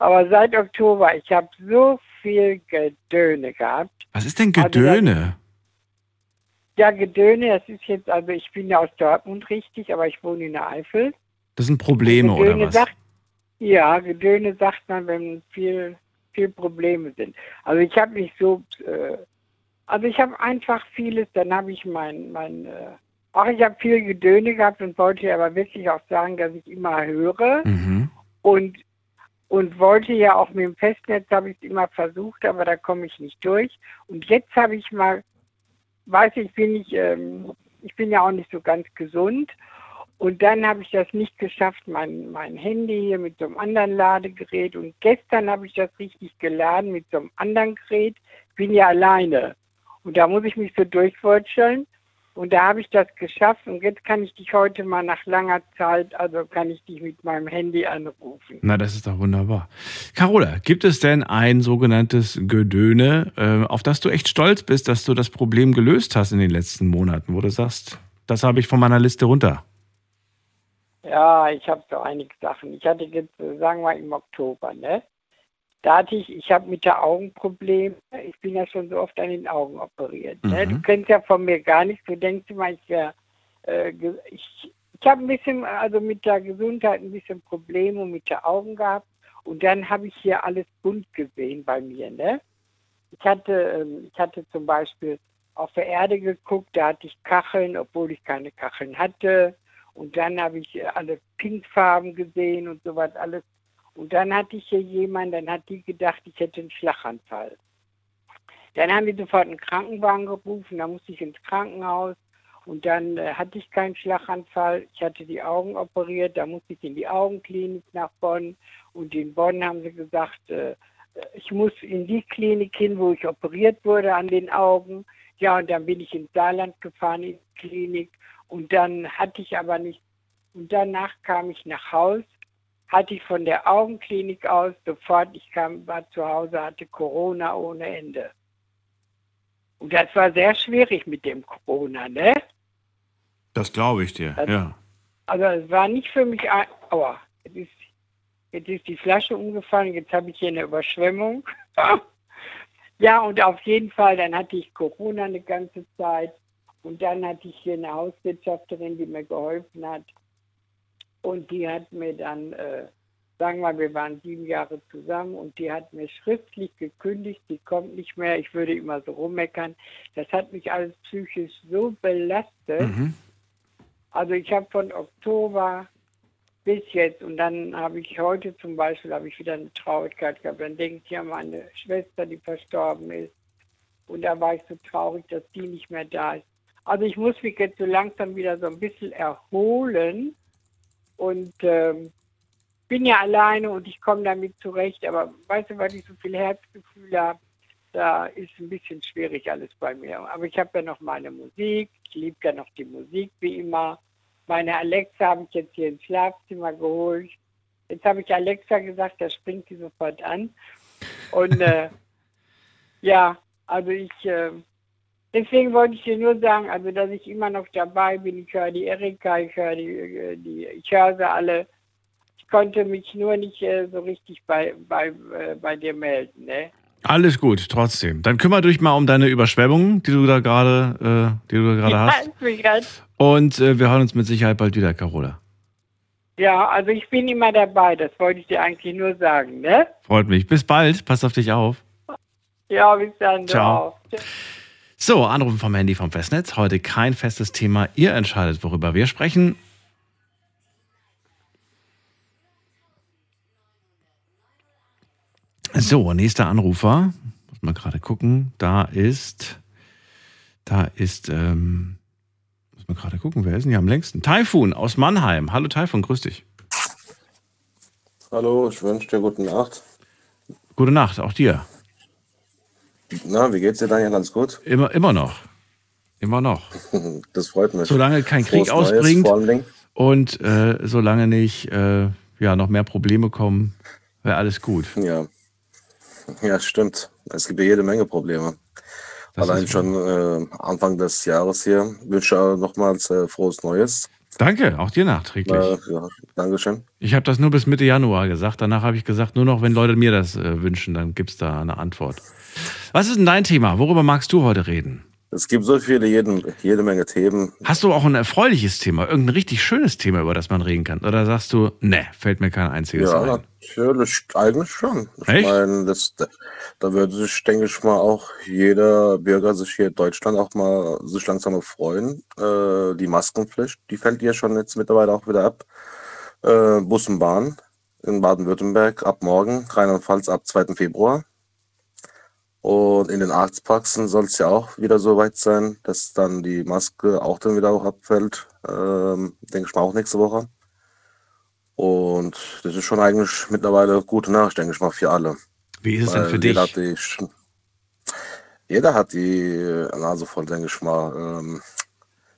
aber seit Oktober, ich habe so viel Gedöne gehabt. Was ist denn Also, Gedöne? Ja, Gedöne, das ist jetzt, also ich bin ja aus Dortmund richtig, aber ich wohne in der Eifel. Das sind Probleme oder Gedöne was? Sagt, ja, Gedöne sagt man, wenn viel, viel Probleme sind. Also ich habe nicht so, äh, also ich habe einfach vieles, dann habe ich mein, mein, äh, auch ich habe viel Gedöne gehabt und wollte aber wirklich auch sagen, dass ich immer höre Mhm. und und wollte ja auch mit dem Festnetz, habe ich es immer versucht, aber da komme ich nicht durch. Und jetzt habe ich mal, weiß ich, bin ich, ähm, ich bin ja auch nicht so ganz gesund Und dann habe ich das nicht geschafft, mein, mein Handy hier mit so einem anderen Ladegerät. Und gestern habe ich das richtig geladen mit so einem anderen Gerät. Ich bin ja alleine. Und da muss ich mich so durchwurscheln. Und da habe ich das geschafft. Und jetzt kann ich dich heute mal nach langer Zeit, also kann ich dich mit meinem Handy anrufen. Na, das ist doch wunderbar. Carola, gibt es denn ein sogenanntes Gedöne, äh, auf das du echt stolz bist, dass du das Problem gelöst hast in den letzten Monaten, wo du sagst, das habe ich von meiner Liste runter? Ja, ich habe so einige Sachen. Ich hatte jetzt, sagen wir im Oktober, ne? Da hatte ich, ich habe mit der Augenprobleme, ich bin ja schon so oft an den Augen operiert. Ne? Mhm. Du kennst ja von mir gar nichts, du denkst immer, ich wäre, äh, ich, ich habe ein bisschen, also mit der Gesundheit ein bisschen Probleme mit der Augen gehabt und dann habe ich hier alles bunt gesehen bei mir, ne? Ich hatte, ähm, ich hatte zum Beispiel auf der Erde geguckt, da hatte ich Kacheln, obwohl ich keine Kacheln hatte. Und dann habe ich äh, alle Pinkfarben gesehen und sowas alles. Und dann hatte ich hier jemanden, dann hat die gedacht, ich hätte einen Schlaganfall. Dann haben wir sofort einen Krankenwagen gerufen, da musste ich ins Krankenhaus. Und dann äh, hatte ich keinen Schlaganfall. Ich hatte die Augen operiert, da musste ich in die Augenklinik nach Bonn. Und in Bonn haben sie gesagt, äh, ich muss in die Klinik hin, wo ich operiert wurde an den Augen. Ja, und dann bin ich ins Saarland gefahren, in die Klinik. Und dann hatte ich aber nicht. Und danach kam ich nach Haus, hatte ich von der Augenklinik aus sofort, ich kam, war zu Hause, hatte Corona ohne Ende. Und das war sehr schwierig mit dem Corona, ne? Das glaube ich dir, Das- ja. Also es war nicht für mich ein. Aua, jetzt ist, jetzt ist die Flasche umgefallen, jetzt habe ich hier eine Überschwemmung. ja, und auf jeden Fall, dann hatte ich Corona eine ganze Zeit. Und dann hatte ich hier eine Hauswirtschafterin, die mir geholfen hat. Und die hat mir dann, äh, sagen wir, wir waren sieben Jahre zusammen und die hat mir schriftlich gekündigt, die kommt nicht mehr, ich würde immer so rummeckern. Das hat mich alles psychisch so belastet. Mhm. Also ich habe von Oktober bis jetzt und dann habe ich heute zum Beispiel habe ich wieder eine Traurigkeit gehabt. Dann denke ich an meine Schwester, die verstorben ist. Und da war ich so traurig, dass die nicht mehr da ist. Also ich muss mich jetzt so langsam wieder so ein bisschen erholen und ähm, bin ja alleine und ich komme damit zurecht. Aber weißt du, weil ich so viel Herzgefühl habe, da ist ein bisschen schwierig alles bei mir. Aber ich habe ja noch meine Musik. Ich liebe ja noch die Musik wie immer. Meine Alexa habe ich jetzt hier ins Schlafzimmer geholt. Jetzt habe ich Alexa gesagt, da springt sie sofort an. Und äh, ja, also ich, äh, deswegen wollte ich dir nur sagen, also dass ich immer noch dabei bin. Ich höre die Erika, ich höre die, äh, die ich höre sie alle. Ich konnte mich nur nicht äh, so richtig bei, bei, äh, bei dir melden, ne? Alles gut, trotzdem. Dann kümmere dich mal um deine Überschwemmungen, die du da gerade, äh, die du gerade hast. ich bin ganz Und äh, wir hören uns mit Sicherheit bald wieder, Carola. Ja, also ich bin immer dabei, das wollte ich dir eigentlich nur sagen, ne? Freut mich. Bis bald. Pass auf dich auf. Ja, bis dann. du Ciao. So, Anrufen vom Handy vom Festnetz. Heute kein festes Thema. Ihr entscheidet, worüber wir sprechen. So, nächster Anrufer. Muss mal gerade gucken. Da ist, da ist, ähm, muss mal gerade gucken, wer ist denn hier am längsten? Taifun aus Mannheim. Hallo Taifun, grüß dich. Hallo, ich wünsche dir gute Nacht. Gute Nacht, auch dir. Na, wie geht's dir, Daniel? Ganz gut? Immer, immer noch. Immer noch. Das freut mich. Solange kein Krieg Frohes Neues, ausbringt Dingen. und äh, solange nicht äh, ja, noch mehr Probleme kommen, wäre alles gut. Ja. Ja, stimmt. Es gibt ja jede Menge Probleme. Das Allein schon äh, Anfang des Jahres hier. Wünsche nochmals äh, frohes Neues. Danke, auch dir nachträglich. Äh, ja, Dankeschön. Ich habe das nur bis Mitte Januar gesagt. Danach habe ich gesagt, nur noch, wenn Leute mir das äh, wünschen, dann gibt es da eine Antwort. Was ist denn dein Thema? Worüber magst du heute reden? Es gibt so viele, jeden, jede Menge Themen. Hast du auch ein erfreuliches Thema, irgendein richtig schönes Thema, über das man reden kann? Oder sagst du, ne, fällt mir kein einziges Ja, ein? natürlich, eigentlich schon. Ich Echt? meine, das, da würde sich, denke ich mal, auch jeder Bürger sich hier in Deutschland auch mal sich langsam mal freuen. Äh, die Maskenpflicht, die fällt ja schon jetzt mittlerweile auch wieder ab. Äh, Bus und Bahn in Baden-Württemberg ab morgen, Rheinland-Pfalz ab 2. Februar. Und in den Arztpraxen soll es ja auch wieder so weit sein, dass dann die Maske auch dann wieder auch abfällt. Ähm, denke ich mal auch nächste Woche. Und das ist schon eigentlich mittlerweile gute Nachricht, denke ich mal, für alle. Wie ist es denn für dich? Jeder hat die, jeder hat die Nase voll, denke ich mal. Ähm,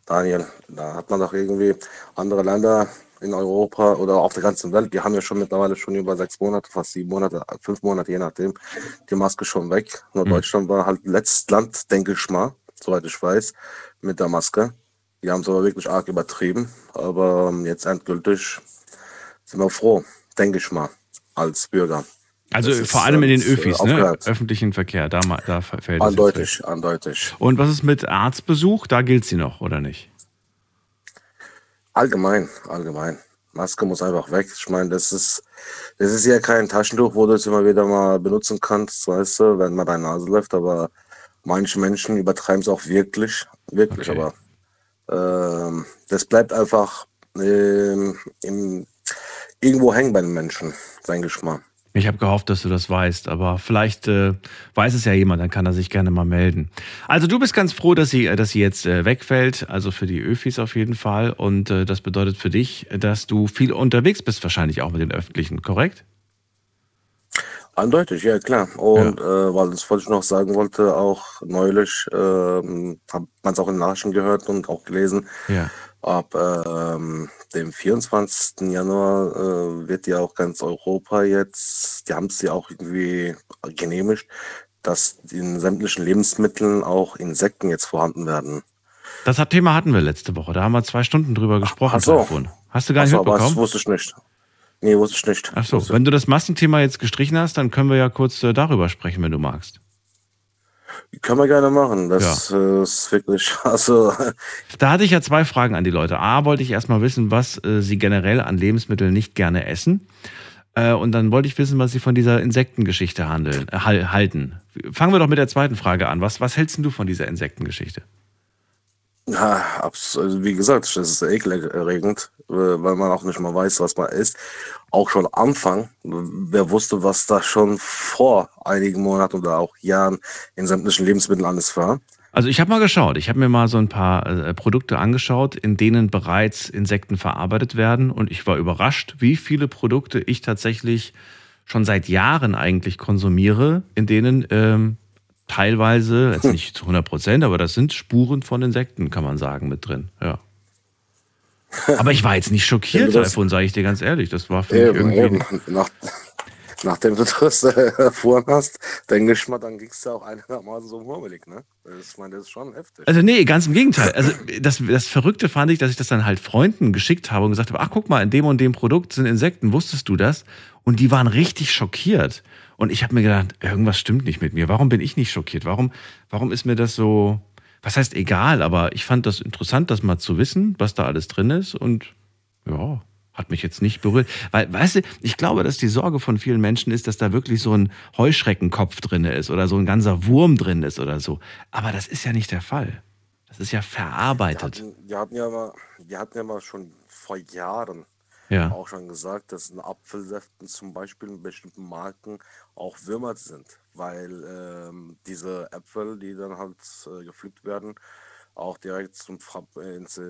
Daniel, da hat man doch irgendwie andere Länder in Europa oder auf der ganzen Welt, die haben ja schon mittlerweile schon über sechs Monate, fast sieben Monate, fünf Monate, je nachdem, die Maske schon weg. Nur Mhm. Deutschland war halt letztes Land, denke ich mal, soweit ich weiß, mit der Maske. Die haben es aber wirklich arg übertrieben. Aber ähm, jetzt endgültig sind wir froh, denke ich mal, als Bürger. Also Das vor allem in den äh, Öffis, ne? Öffentlichen Verkehr, da, da fällt es. Eindeutig, eindeutig. Und was ist mit Arztbesuch? Da gilt sie noch, oder nicht? Allgemein, allgemein. Maske muss einfach weg. Ich meine, das ist, das ist ja kein Taschentuch, wo du es immer wieder mal benutzen kannst, weißt du, wenn man deine Nase läuft, aber manche Menschen übertreiben es auch wirklich, wirklich, Okay. aber ähm, das bleibt einfach ähm, im, irgendwo hängen bei den Menschen, denke ich mal. Ich habe gehofft, dass du das weißt, aber vielleicht äh, weiß es ja jemand, dann kann er sich gerne mal melden. Also du bist ganz froh, dass sie, dass sie jetzt äh, wegfällt, also für die Öfis auf jeden Fall. Und äh, das bedeutet für dich, dass du viel unterwegs bist, wahrscheinlich auch mit den Öffentlichen, korrekt? Eindeutig, ja klar. Und äh, weil das wollte ich noch sagen wollte, auch neulich ähm, hat man es auch in Nachrichten gehört und auch gelesen, Ja. ab ähm, dem 24. Januar äh, wird ja auch ganz Europa jetzt, die haben es ja auch irgendwie genehmigt, dass in sämtlichen Lebensmitteln auch Insekten jetzt vorhanden werden. Das hat- Thema hatten wir letzte Woche. Da haben wir zwei Stunden drüber gesprochen. ach so. Telefon. Hast du gar nicht Ach so, aber das mitbekommen? wusste ich nicht. Nee, wusste ich nicht. Ach so, wenn du das Massenthema jetzt gestrichen hast, dann können wir ja kurz äh, darüber sprechen, wenn du magst. Können wir gerne machen. Das äh, ist wirklich, also Da hatte ich ja zwei Fragen an die Leute. A, wollte ich erstmal wissen, was äh, sie generell an Lebensmitteln nicht gerne essen. Äh, und dann wollte ich wissen, was sie von dieser Insektengeschichte handeln, äh, hal- halten. Fangen wir doch mit der zweiten Frage an. Was, was hältst du von dieser Insektengeschichte? Ja, also wie gesagt, das ist ekelerregend, äh, weil man auch nicht mal weiß, was man isst. Auch schon Anfang, wer wusste, was da schon vor einigen Monaten oder auch Jahren in sämtlichen Lebensmitteln alles war. Also ich habe mal geschaut. Ich habe mir mal so ein paar äh, Produkte angeschaut, in denen bereits Insekten verarbeitet werden. Und ich war überrascht, wie viele Produkte ich tatsächlich schon seit Jahren eigentlich konsumiere, in denen ähm, teilweise, jetzt nicht zu 100 Prozent, aber das sind Spuren von Insekten, kann man sagen, mit drin. Ja. Aber ich war jetzt nicht schockiert davon, sage ich dir ganz ehrlich. Das war für mich Eben, irgendwie. eben. Nach, nachdem du das äh, erfahren hast, denke ich mal, dann ging es ja auch einigermaßen so murmelig, ne? Das, ich meine, das ist schon heftig. Also nee, ganz im Gegenteil. Also das, das Verrückte fand ich, dass ich das dann halt Freunden geschickt habe und gesagt habe, ach guck mal, in dem und dem Produkt sind Insekten, wusstest du das? Und die waren richtig schockiert. Und ich habe mir gedacht, irgendwas stimmt nicht mit mir. Warum bin ich nicht schockiert? Warum, warum ist mir das so, was heißt egal, aber ich fand das interessant, das mal zu wissen, was da alles drin ist. Und ja, hat mich jetzt nicht berührt. Weil, weißt du, ich glaube, dass die Sorge von vielen Menschen ist, dass da wirklich so ein Heuschreckenkopf drin ist oder so ein ganzer Wurm drin ist oder so. Aber das ist ja nicht der Fall. Das ist ja Wir verarbeitet. hatten, wir hatten ja mal, wir hatten ja mal schon vor Jahren Ja. auch schon gesagt, dass in Apfelsäften zum Beispiel in bestimmten Marken auch Würmer sind, weil ähm, diese Äpfel, die dann halt äh, gepflückt werden, auch direkt zum Frab ins, äh,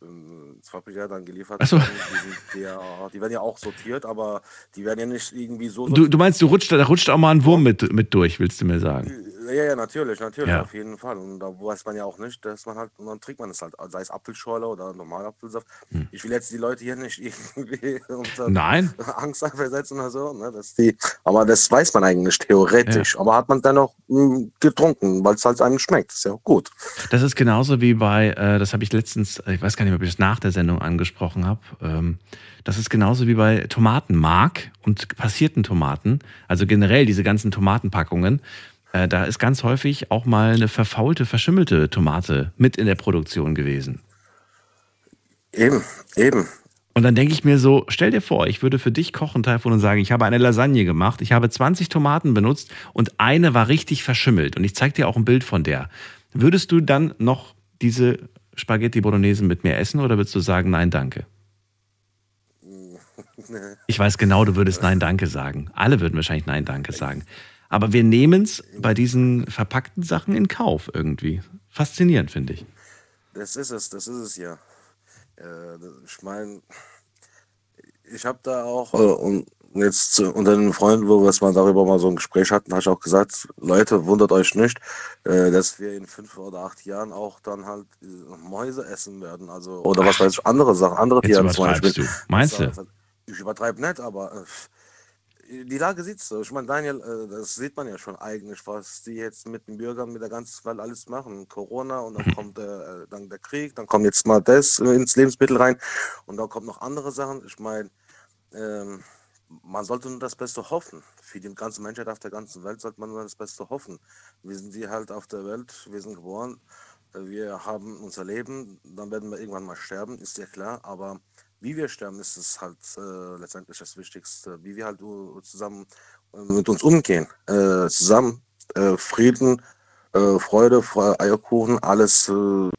ins Fabrikat dann geliefert Ach so. werden. Die, sind ja, die werden ja auch sortiert, aber die werden ja nicht irgendwie so Du, du meinst, du rutscht, da rutscht auch mal ein Wurm mit, mit durch, willst du mir sagen? Ja, ja, natürlich, natürlich, Ja. auf jeden Fall. Und da weiß man ja auch nicht, dass man halt, und dann trinkt man es halt, sei es Apfelschorle oder normaler Apfelsaft. Ich will jetzt die Leute hier nicht irgendwie unter Hm. Nein. Angst versetzen oder so, ne, dass die, aber das weiß man eigentlich theoretisch. Aber hat man dennoch mh, getrunken, weil es halt einem schmeckt. Ist ja auch gut. Das ist genauso wie bei, äh, das habe ich letztens, ich weiß gar nicht, ob ich das nach der Sendung angesprochen habe. Ähm, das ist genauso wie bei Tomatenmark und passierten Tomaten. Also generell diese ganzen Tomatenpackungen. Äh, da ist ganz häufig auch mal eine verfaulte, verschimmelte Tomate mit in der Produktion gewesen. Eben, eben. Und dann denke ich mir so, stell dir vor, ich würde für dich kochen, Taifun, und sagen, ich habe eine Lasagne gemacht, ich habe 20 Tomaten benutzt und eine war richtig verschimmelt und ich zeige dir auch ein Bild von der. Würdest du dann noch diese Spaghetti Bolognese mit mir essen oder würdest du sagen, nein, danke? Ich weiß genau, du würdest Nein, danke sagen. Alle würden wahrscheinlich Nein, danke sagen. Aber wir nehmen es bei diesen verpackten Sachen in Kauf irgendwie. Faszinierend, finde ich. Das ist es, das ist es ja. Äh, ich meine, ich habe da auch, äh, und jetzt unter den Freunden, wo wir es mal darüber mal so ein Gespräch hatten, habe ich auch gesagt, Leute, wundert euch nicht, äh, dass wir in fünf oder acht Jahren auch dann halt Mäuse essen werden. Also, oder was weiß ich, andere Sachen, andere Tiere zum Beispiel. du. Meinst du? Das- Ich übertreibe nicht, aber die Lage sieht so. Ich meine, Daniel, äh, das sieht man ja schon eigentlich, was die jetzt mit den Bürgern, mit der ganzen Welt alles machen. Corona und dann kommt äh, dann der Krieg, dann kommt jetzt mal das ins Lebensmittel rein und dann kommt noch andere Sachen. Ich meine, ähm, man sollte nur das Beste hoffen. Für die ganze Menschheit auf der ganzen Welt sollte man nur das Beste hoffen. Wir sind hier halt auf der Welt, wir sind geboren, äh, wir haben unser Leben, dann werden wir irgendwann mal sterben, ist ja klar, aber wie wir sterben, ist es halt äh, letztendlich das Wichtigste. Wie wir halt uh, zusammen äh, mit uns umgehen. Äh, zusammen äh, Frieden, äh, Freude, Fre Eierkuchen, alles in,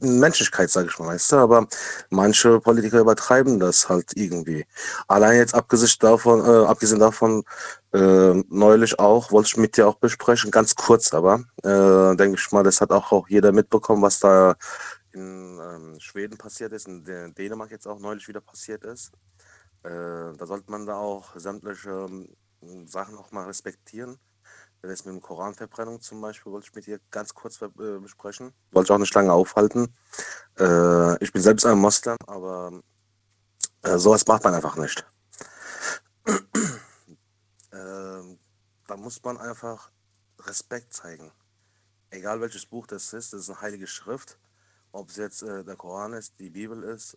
in Menschlichkeit, sage ich mal, weißt du. Aber manche Politiker übertreiben das halt irgendwie. Allein jetzt abgesehen davon, äh, abgesehen davon, äh, neulich auch, wollte ich mit dir auch besprechen, ganz kurz aber, äh, denke ich mal, das hat auch, auch jeder mitbekommen, was da in ähm, Schweden passiert ist, in Dä- Dänemark jetzt auch neulich wieder passiert ist. Äh, da sollte man da auch sämtliche ähm, Sachen auch mal respektieren. Das mit dem Koranverbrennung zum Beispiel wollte ich mit dir ganz kurz äh, besprechen. Wollte ich auch nicht lange aufhalten. Äh, ich bin selbst ein Moslem, aber äh, sowas macht man einfach nicht. Ähm, da muss man einfach Respekt zeigen. Egal welches Buch das ist, das ist eine heilige Schrift. Ob es jetzt äh, der Koran ist, die Bibel ist,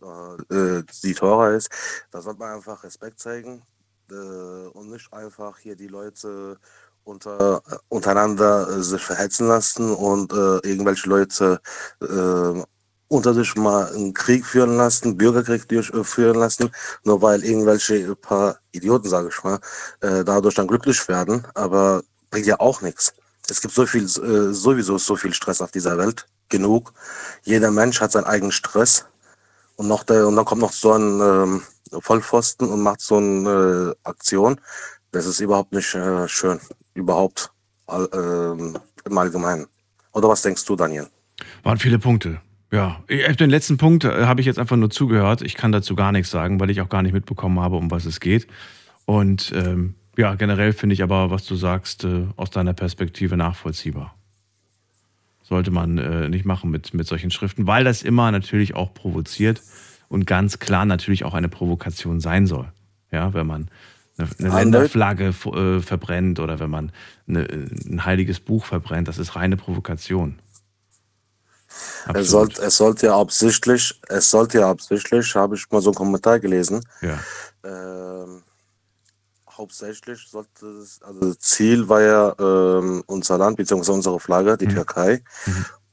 äh, die Tora ist, da sollte man einfach Respekt zeigen äh, und nicht einfach hier die Leute unter, äh, untereinander äh, sich verhetzen lassen und äh, irgendwelche Leute äh, unter sich mal einen Krieg führen lassen, Bürgerkrieg durchführen lassen, nur weil irgendwelche paar Idioten, sage ich mal, äh, dadurch dann glücklich werden. Aber bringt ja auch nichts. Es gibt so viel, äh, sowieso so viel Stress auf dieser Welt, genug. Jeder Mensch hat seinen eigenen Stress und noch der, und dann kommt noch so ein ähm, Vollpfosten und macht so eine äh, Aktion. Das ist überhaupt nicht äh, schön, überhaupt all, ähm, im Allgemeinen. Oder was denkst du, Daniel? Waren viele Punkte. Ja, den letzten Punkt äh, habe ich jetzt einfach nur zugehört. Ich kann dazu gar nichts sagen, weil ich auch gar nicht mitbekommen habe, um was es geht. Und ähm, ja, generell finde ich aber, was du sagst, äh, aus deiner Perspektive nachvollziehbar. Sollte man äh, nicht machen mit, mit solchen Schriften, weil das immer natürlich auch provoziert und ganz klar natürlich auch eine Provokation sein soll. Ja, wenn man eine, Länderflagge äh, verbrennt oder wenn man eine, ein heiliges Buch verbrennt, das ist reine Provokation. Es sollte, es sollte ja absichtlich, es sollte ja absichtlich, habe ich mal so einen Kommentar gelesen. Ja. Ähm, hauptsächlich sollte es, also Ziel war ja ähm, unser Land beziehungsweise unsere Flagge, die Türkei.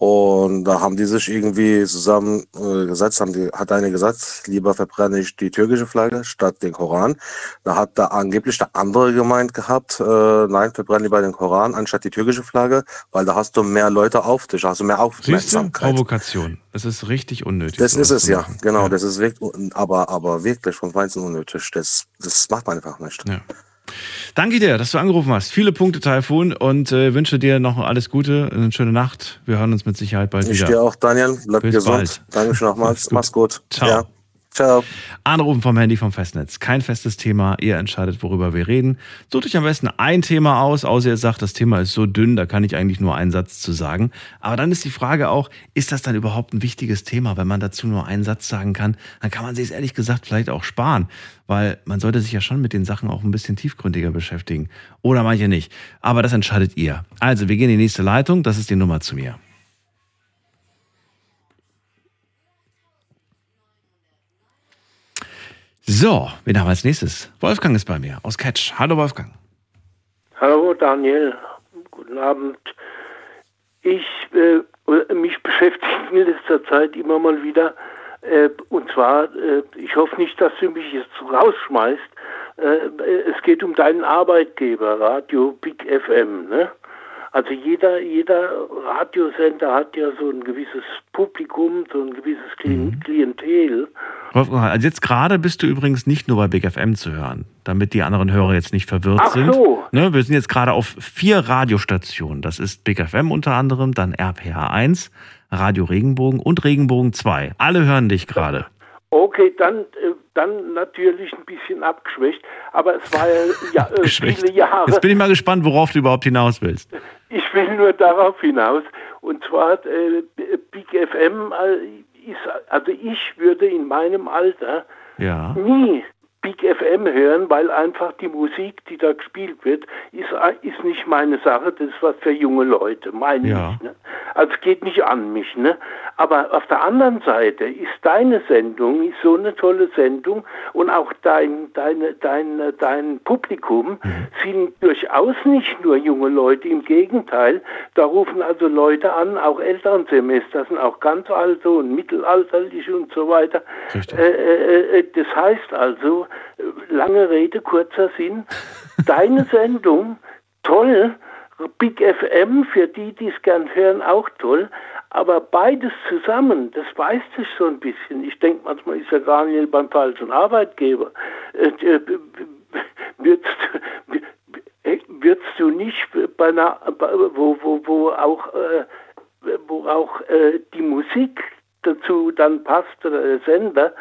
Und da haben die sich irgendwie zusammen äh, gesetzt, haben die, hat einer gesagt, lieber verbrenne ich die türkische Flagge statt den Koran. Da hat da angeblich der andere gemeint gehabt, äh, nein, verbrenne lieber den Koran anstatt die türkische Flagge, weil da hast du mehr Leute auf dich, also mehr Siehst du? Aufmerksamkeit. Provokation. Es ist richtig unnötig. Das ist es ja, genau, das ist wirklich, aber, aber wirklich von Feinsten unnötig. Das, das macht man einfach nicht. Ja. Danke dir, dass du angerufen hast. Viele Punkte, Taifun, und äh, wünsche dir noch alles Gute, eine schöne Nacht. Wir hören uns mit Sicherheit bald Ich wieder. dir auch, Daniel. Bleib Bis gesund. bald. Dankeschön nochmals. Mach's gut. Ciao. Ja. Ciao. Anrufen vom Handy vom Festnetz. Kein festes Thema. Ihr entscheidet, worüber wir reden. Sucht euch am besten ein Thema aus, außer ihr sagt, das Thema ist so dünn, da kann ich eigentlich nur einen Satz zu sagen. Aber dann ist die Frage auch, ist das dann überhaupt ein wichtiges Thema? Wenn man dazu nur einen Satz sagen kann, dann kann man sich es ehrlich gesagt vielleicht auch sparen. Weil man sollte sich ja schon mit den Sachen auch ein bisschen tiefgründiger beschäftigen. Oder manche nicht. Aber das entscheidet ihr. Also, wir gehen in die nächste Leitung. Das ist die Nummer zu mir. So, wen haben wir als nächstes? Wolfgang ist bei mir aus Catch. Hallo Wolfgang. Hallo Daniel, guten Abend. Ich, äh, mich beschäftigt in letzter Zeit immer mal wieder, äh, und zwar, äh, ich hoffe nicht, dass du mich jetzt rausschmeißt, äh, es geht um deinen Arbeitgeber, Radio Big FM. Ne? Also jeder, jeder Radiosender hat ja so ein gewisses Publikum, so ein gewisses Klien- Klientel. Wolfgang, also jetzt gerade bist du übrigens nicht nur bei Big FM zu hören, damit die anderen Hörer jetzt nicht verwirrt Ach sind. so. Ne, wir sind jetzt gerade auf vier Radiostationen. Das ist Big FM unter anderem, dann RPH 1, Radio Regenbogen und Regenbogen 2. Alle hören dich gerade. Okay, dann, äh, dann natürlich ein bisschen abgeschwächt, aber es war ja, ja äh, viele Jahre. Jetzt bin ich mal gespannt, worauf du überhaupt hinaus willst. Ich will nur darauf hinaus, und zwar äh, Big FM äh, ist, also ich würde in meinem Alter Ja. nie Big FM hören, weil einfach die Musik, die da gespielt wird, ist, ist nicht meine Sache, das ist was für junge Leute, meine Ja. ich. Ne? Also es geht nicht an mich. Ne? Aber auf der anderen Seite ist deine Sendung ist so eine tolle Sendung und auch dein, deine, dein, dein Publikum sind durchaus nicht nur junge Leute, im Gegenteil, da rufen also Leute an, auch älteren Semester, sind auch ganz alte und mittelalterliche und so weiter. Äh, äh, äh, das heißt also, lange Rede, kurzer Sinn, deine Sendung, toll, Big FM, für die, die es gern hören, auch toll, aber beides zusammen, das beißt sich so ein bisschen. Ich denke, manchmal ist ja Daniel beim falschen Arbeitgeber. Äh, äh, Würdest, äh, würdest du nicht bei einer, wo, wo, wo auch, äh, wo auch äh, die Musik dazu dann passt oder der Sender,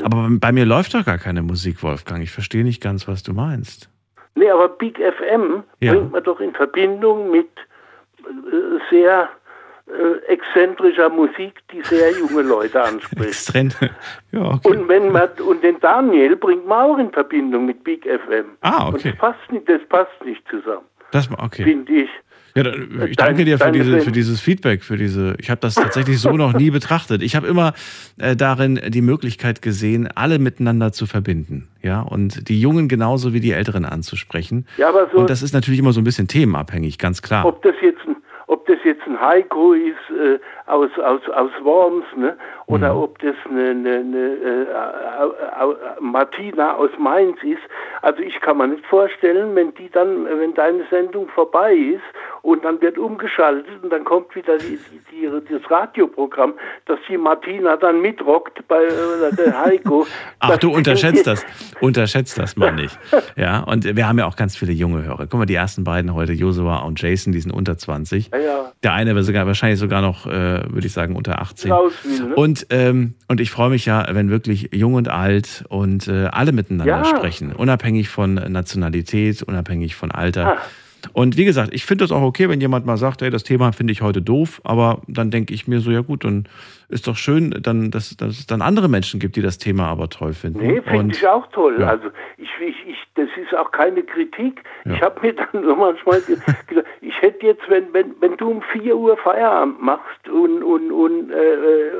äh, Aber bei mir läuft doch gar keine Musik, Wolfgang. Ich verstehe nicht ganz, was du meinst. Nee, aber Big FM Ja. bringt man doch in Verbindung mit äh, sehr äh, exzentrischer Musik, die sehr junge Leute anspricht. Extrem. Ja, okay. Und wenn man und den Daniel bringt man auch in Verbindung mit Big FM. Ah, Und okay. das passt nicht, das passt nicht zusammen, Das, okay. finde ich. Ja, da, ich danke dir für, diese, für dieses Feedback, für diese. Ich habe das tatsächlich so noch nie betrachtet. Ich habe immer äh, darin die Möglichkeit gesehen, alle miteinander zu verbinden, ja, und die Jungen genauso wie die Älteren anzusprechen. Ja, aber so, Und das ist natürlich immer so ein bisschen themenabhängig, ganz klar. ob das jetzt ein ob das jetzt ein Heiko ist äh, aus, aus, aus Worms, ne? oder Mhm. ob das eine, eine, eine äh, Martina aus Mainz ist. Also ich kann mir nicht vorstellen, wenn die dann, wenn deine Sendung vorbei ist und dann wird umgeschaltet und dann kommt wieder die, die, die, das Radioprogramm, dass die Martina dann mitrockt bei oder der Heiko. Ach, Das du unterschätzt das. Unterschätzt das mal nicht. Ja, und wir haben ja auch ganz viele junge Hörer. Guck mal, die ersten beiden heute, Josua und Jason, die sind unter 20. Ja, ja. Der eine wäre sogar wahrscheinlich sogar noch, äh, würde ich sagen, unter 18. Raus will, ne? Und, ähm, und ich freue mich ja, wenn wirklich jung und alt und äh, alle miteinander Ja. sprechen, unabhängig von Nationalität, unabhängig von Alter. Ah. Und wie gesagt, ich finde das auch okay, wenn jemand mal sagt, hey, das Thema finde ich heute doof, aber dann denke ich mir so, ja gut, dann ist doch schön, dann, dass, dass es dann andere Menschen gibt, die das Thema aber toll finden. Nee, finde ich auch toll. ja. Also ich, ich, ich, das ist auch keine Kritik. Ja. Ich habe mir dann so manchmal ge- gedacht, ich hätte jetzt, wenn, wenn, wenn du um 4 Uhr Feierabend machst und, und, und äh, äh,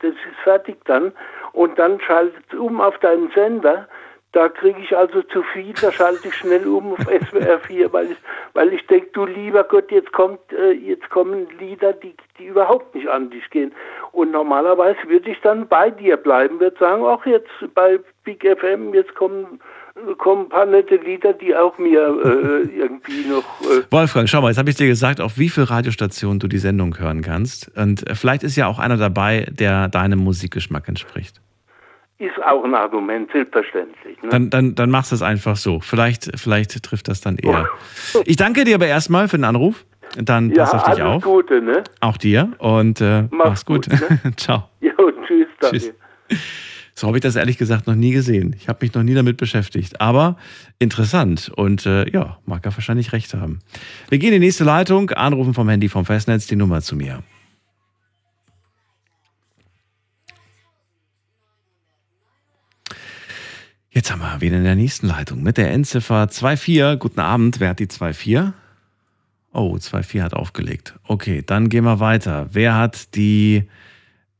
das ist fertig dann und dann schaltet um auf deinen Sender, da kriege ich also zu viel, da schalte ich schnell um auf SWR 4, weil ich, weil ich denke, du lieber Gott, jetzt kommt, äh, jetzt kommen Lieder, die, die überhaupt nicht an dich gehen. Und normalerweise würde ich dann bei dir bleiben, würde sagen, ach jetzt bei Big FM, jetzt kommen, kommen ein paar nette Lieder, die auch mir äh, irgendwie noch äh, Wolfgang, schau mal, jetzt habe ich dir gesagt, auf wie viele Radiostationen du die Sendung hören kannst. Und äh, vielleicht ist ja auch einer dabei, der deinem Musikgeschmack entspricht. Ist auch ein Argument, selbstverständlich. Ne? Dann, dann, dann machst du es einfach so. Vielleicht, vielleicht trifft das dann eher. Ich danke dir aber erstmal für den Anruf. Dann ja, pass auf dich alles auf. Gute, ne? Auch dir. Und äh, mach's gut. gut, ne? Ciao. Jo, tschüss, danke. Tschüss. So habe ich das ehrlich gesagt noch nie gesehen. Ich habe mich noch nie damit beschäftigt. Aber interessant. Und äh, ja, mag er wahrscheinlich recht haben. Wir gehen in die nächste Leitung. Anrufen vom Handy vom Festnetz, die Nummer zu mir. Jetzt haben wir wen in der nächsten Leitung mit der Endziffer 24. Guten Abend, wer hat die 24? Oh, 24 hat aufgelegt. Okay, dann gehen wir weiter. Wer hat die,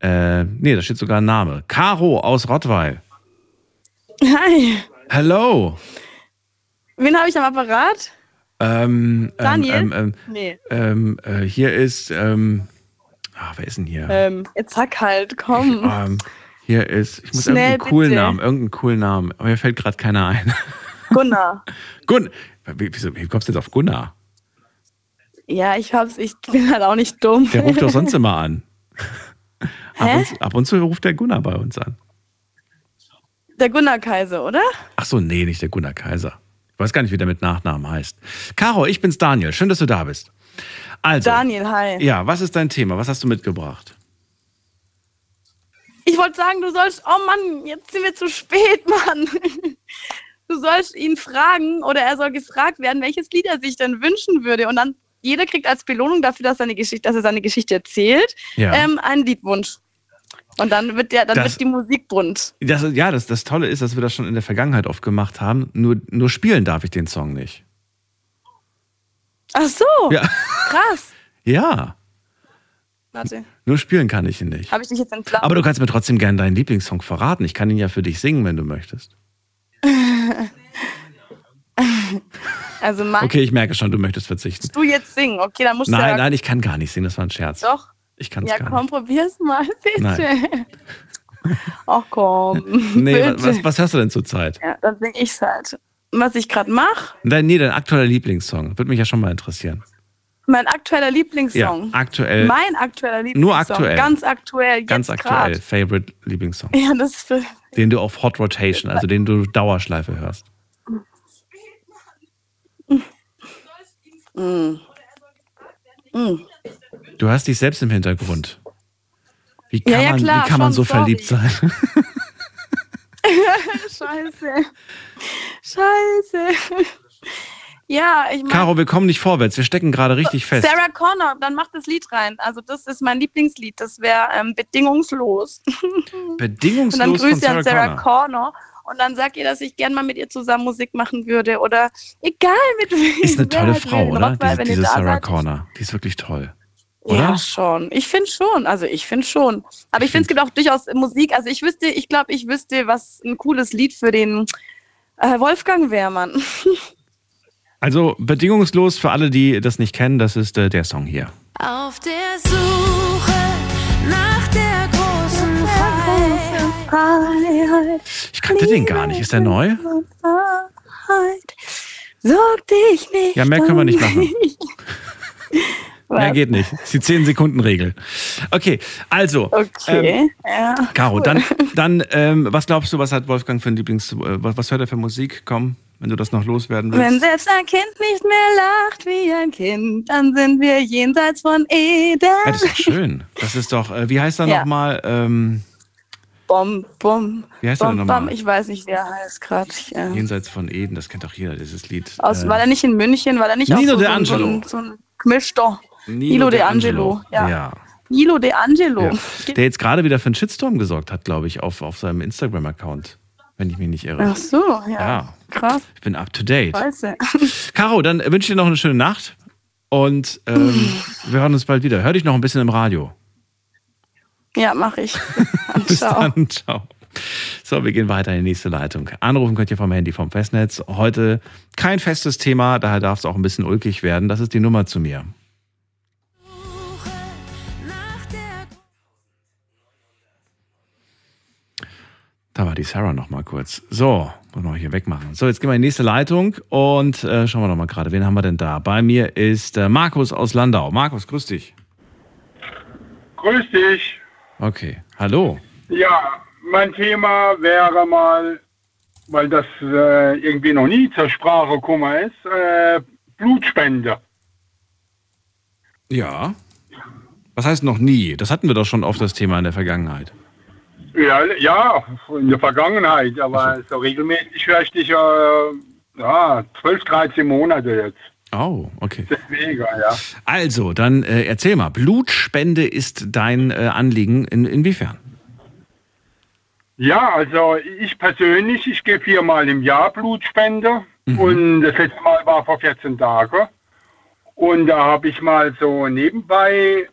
äh, nee, da steht sogar ein Name. Caro aus Rottweil. Hi, Hello. wen habe ich am Apparat? Ähm, Daniel? Ähm, ähm, Nee. ähm, äh, hier ist, ähm, ah, wer ist denn hier? Ähm, jetzt sag halt, komm. Ähm, hier ist, ich muss Schnell, irgendeinen coolen bitte. Namen, irgendeinen coolen Namen. Aber mir fällt gerade keiner ein. Gunnar. Gunnar. Wie, wieso, wie kommst du jetzt auf Gunnar? Ja, ich hab's, ich bin halt auch nicht dumm. Der ruft doch sonst immer an. Ab und, ab und zu ruft der Gunnar bei uns an. Der Gunnar Kaiser, oder? Ach so, nee, nicht der Gunnar Kaiser. Ich weiß gar nicht, wie der mit Nachnamen heißt. Caro, ich bin's Daniel. Schön, dass du da bist. Also, Daniel, hi. ja, was ist dein Thema? Was hast du mitgebracht? Ich wollte sagen, du sollst. Oh Mann, jetzt sind wir zu spät, Mann. Du sollst ihn fragen oder er soll gefragt werden, welches Lied er sich denn wünschen würde. Und dann jeder kriegt als Belohnung dafür, dass, seine Geschichte, dass er seine Geschichte erzählt, Ja. ähm, einen Liedwunsch. Und dann wird der, dann Das- wird die Musik bunt. Das, ja, das, das Tolle ist, dass wir das schon in der Vergangenheit oft gemacht haben. Nur, nur spielen darf ich den Song nicht. Ach so, Ja. krass. Ja, Warte, nur spielen kann ich ihn nicht. habe ich dich jetzt entflammt? Aber du kannst mir trotzdem gerne deinen Lieblingssong verraten. Ich kann ihn ja für dich singen, wenn du möchtest. also mein, Okay, ich merke schon, du möchtest verzichten. du jetzt singen, okay, dann musst du Nein, ja, nein, ich kann gar nicht singen, das war ein Scherz. Doch. Ich kann es Ja, gar komm, probier's mal, bitte. Nein. Ach komm. nicht. Nee, bitte. was, was hörst du denn zurzeit? Ja, dann sing ich's halt. Was ich gerade mache, Nein, nee, dein aktueller Lieblingssong. Würde mich ja schon mal interessieren. Mein aktueller Lieblingssong. Ja, aktuell. Mein aktueller Lieblingssong. Nur aktuell. Ganz aktuell. Jetzt Ganz aktuell. grad. Favorite Lieblingssong. Ja, das ist für, Den du auf Hot Rotation, also den du Dauerschleife hörst. Mm. Mm. Du hörst dich selbst im Hintergrund. Wie Ja, kann ja, man, klar, wie kann man so sorry. verliebt sein? Scheiße. Scheiße. Ja, ich meine. Caro, wir kommen nicht vorwärts. Wir stecken gerade richtig fest. Sarah Connor, dann mach das Lied rein. Also das ist mein Lieblingslied. Das wäre ähm, bedingungslos. Und Bedingungslos dann von grüße Sarah, an Sarah Connor. Und dann sagt ihr, dass ich gern mal mit ihr zusammen Musik machen würde. Oder egal mit wem. Ist eine tolle halt Frau, oder? Rottweil, Diese, ihr diese Sarah seid. Connor. Die ist wirklich toll. Ja, Oder? schon. Ich finde schon. Also ich finde schon. Aber ich finde es gibt auch durchaus Musik. Also ich wüsste, ich glaube, ich wüsste, was ein cooles Lied für den äh, Wolfgang wäre, Mann. Also bedingungslos für alle, die das nicht kennen, das ist äh, der Song hier. Auf der Suche nach der großen Freiheit. Ich kannte den gar nicht. Ist der neu? Sorg dich nicht. Ja, mehr können wir nicht machen. Mehr geht nicht. Das ist die 10-Sekunden-Regel. Okay, also. Okay, Ähm, ja. Caro, dann, dann ähm, was glaubst du, was hat Wolfgang für ein Lieblings... Äh, was, was hört er für Musik? Komm, wenn du das noch loswerden willst. Wenn selbst ein Kind nicht mehr lacht wie ein Kind, dann sind wir jenseits von Eden. Ja, das ist doch schön. Das ist doch, äh, wie heißt er Ja. nochmal? Ähm, Bom, bom. Wie heißt er bom, bom. nochmal? Ich weiß nicht, wie er heißt gerade. Ja. Jenseits von Eden, das kennt doch jeder, dieses Lied. Aus, Äh, war er nicht in München? War er nicht Nino auch so, De so, so, Angelo. ein- so ein Gemischter? Nino Nilo De De Angelo. Angelo. Ja. Ja. Nilo De Angelo. Ja. Der jetzt gerade wieder für einen Shitstorm gesorgt hat, glaube ich, auf, auf seinem Instagram-Account, wenn ich mich nicht irre. Ach so, ja. Ja. Krass. Ich bin up to date. Scheiße. Caro, dann wünsche ich dir noch eine schöne Nacht und ähm, wir hören uns bald wieder. Hör dich noch ein bisschen im Radio. Ja, mach ich. Bis dann, ciao. So, wir gehen weiter in die nächste Leitung. Anrufen könnt ihr vom Handy vom Festnetz. Heute kein festes Thema, daher darf es auch ein bisschen ulkig werden. Das ist die Nummer zu mir. Da war die Sarah noch mal kurz. So, muss man hier wegmachen. So, jetzt gehen wir in die nächste Leitung und äh, schauen wir noch mal gerade, wen haben wir denn da? Bei mir ist äh, Markus aus Landau. Markus, grüß dich. Grüß dich. Okay, hallo. Ja, mein Thema wäre mal, weil das äh, irgendwie noch nie zur Sprache gekommen ist, äh, Blutspende. Ja. Was heißt noch nie? Das hatten wir doch schon oft das Thema in der Vergangenheit. Ja, ja, in der Vergangenheit, aber so regelmäßig höre ich dich äh, ja, 12, 13 Monate jetzt. Oh, okay. Deswegen, ja. Also, dann äh, erzähl mal. Blutspende ist dein äh, Anliegen. In, inwiefern? Ja, also ich persönlich, ich gebe viermal im Jahr Blutspende Mhm. und das letzte Mal war vor 14 Tagen. Und da habe ich mal so nebenbei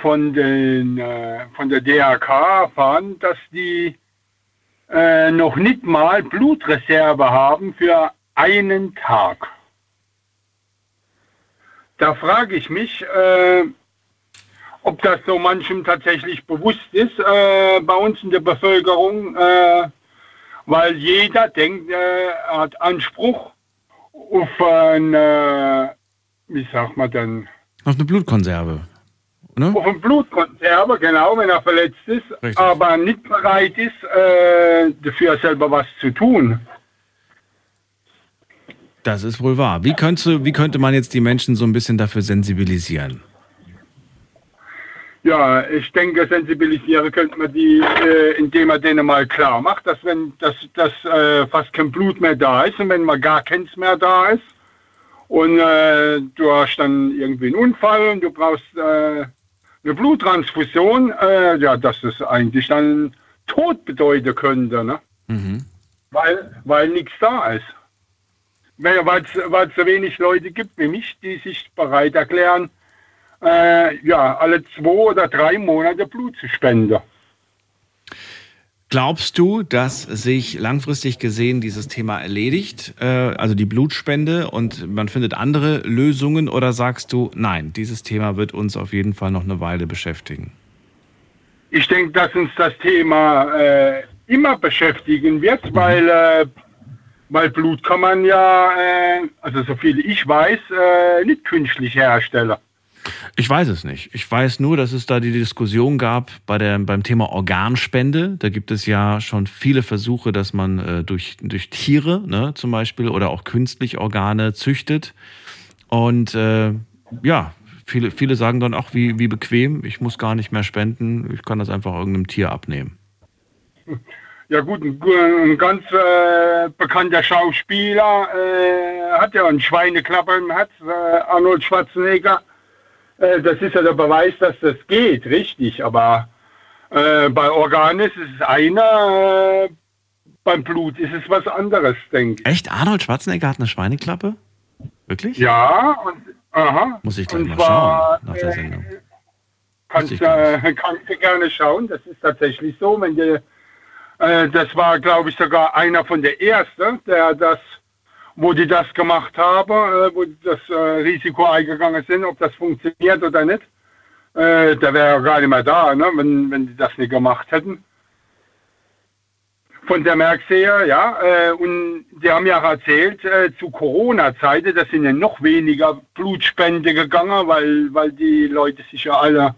von, den, äh, von der DRK erfahren, dass die äh, noch nicht mal Blutreserve haben für einen Tag. Da frage ich mich, äh, ob das so manchem tatsächlich bewusst ist äh, bei uns in der Bevölkerung, äh, weil jeder denkt, er hat Anspruch auf, ein, äh, wie sagt man denn, Auf eine Blutkonserve. Ne? auf eine Blutkonserve, genau, wenn er verletzt ist, Richtig. aber nicht bereit ist, äh, dafür selber was zu tun. Das ist wohl wahr. Wie könnte, wie könnte man jetzt die Menschen so ein bisschen dafür sensibilisieren? Ja, ich denke, sensibilisieren könnte man die, äh, indem man denen mal klar macht, dass wenn dass, dass, äh, fast kein Blut mehr da ist und wenn mal gar keins mehr da ist und äh, du hast dann irgendwie einen Unfall und du brauchst äh, eine Bluttransfusion, äh, ja, dass das eigentlich dann Tod bedeuten könnte, ne? Mhm. weil, weil nichts da ist. Weil es so wenig Leute gibt wie mich, die sich bereit erklären, äh, ja, alle zwei oder drei Monate Blut zu spenden. Glaubst du, dass sich langfristig gesehen dieses Thema erledigt, äh, also die Blutspende, und man findet andere Lösungen? Oder sagst du, nein, dieses Thema wird uns auf jeden Fall noch eine Weile beschäftigen? Ich denke, dass uns das Thema äh, immer beschäftigen wird, weil, äh, weil Blut kann man ja, äh, also so viel ich weiß, äh, nicht künstlich herstellen. Ich weiß es nicht. Ich weiß nur, dass es da die Diskussion gab bei der, beim Thema Organspende. Da gibt es ja schon viele Versuche, dass man äh, durch, durch Tiere ne, zum Beispiel oder auch künstlich Organe züchtet. Und äh, ja, viele, viele sagen dann auch, wie, wie bequem, ich muss gar nicht mehr spenden, ich kann das einfach irgendeinem Tier abnehmen. Ja gut, ein, ganz äh, bekannter Schauspieler äh, hat ja einen Schweineklapper im Herz, äh, Arnold Schwarzenegger. Äh, das ist ja der Beweis, dass das geht, richtig. Aber äh, bei Organen ist es einer, äh, beim Blut ist es was anderes, denke ich. Echt? Arnold Schwarzenegger hat eine Schweineklappe? Wirklich? Ja, und, aha. Muss ich gleich Und mal zwar, schauen nach der äh, Sendung. Kannst, äh, kannst du gerne schauen, das ist tatsächlich so. Wenn äh, das war, glaube ich, sogar einer von der Ersten, der das, wo die das gemacht haben, äh, wo die das äh, Risiko eingegangen sind, ob das funktioniert oder nicht. Äh, der wäre ja gar nicht mehr da, ne, wenn, wenn die das nicht gemacht hätten. Von der ja, ja, äh, und die haben ja erzählt, äh, zu Corona-Zeiten, da sind ja noch weniger Blutspende gegangen, weil, weil die Leute sich ja alle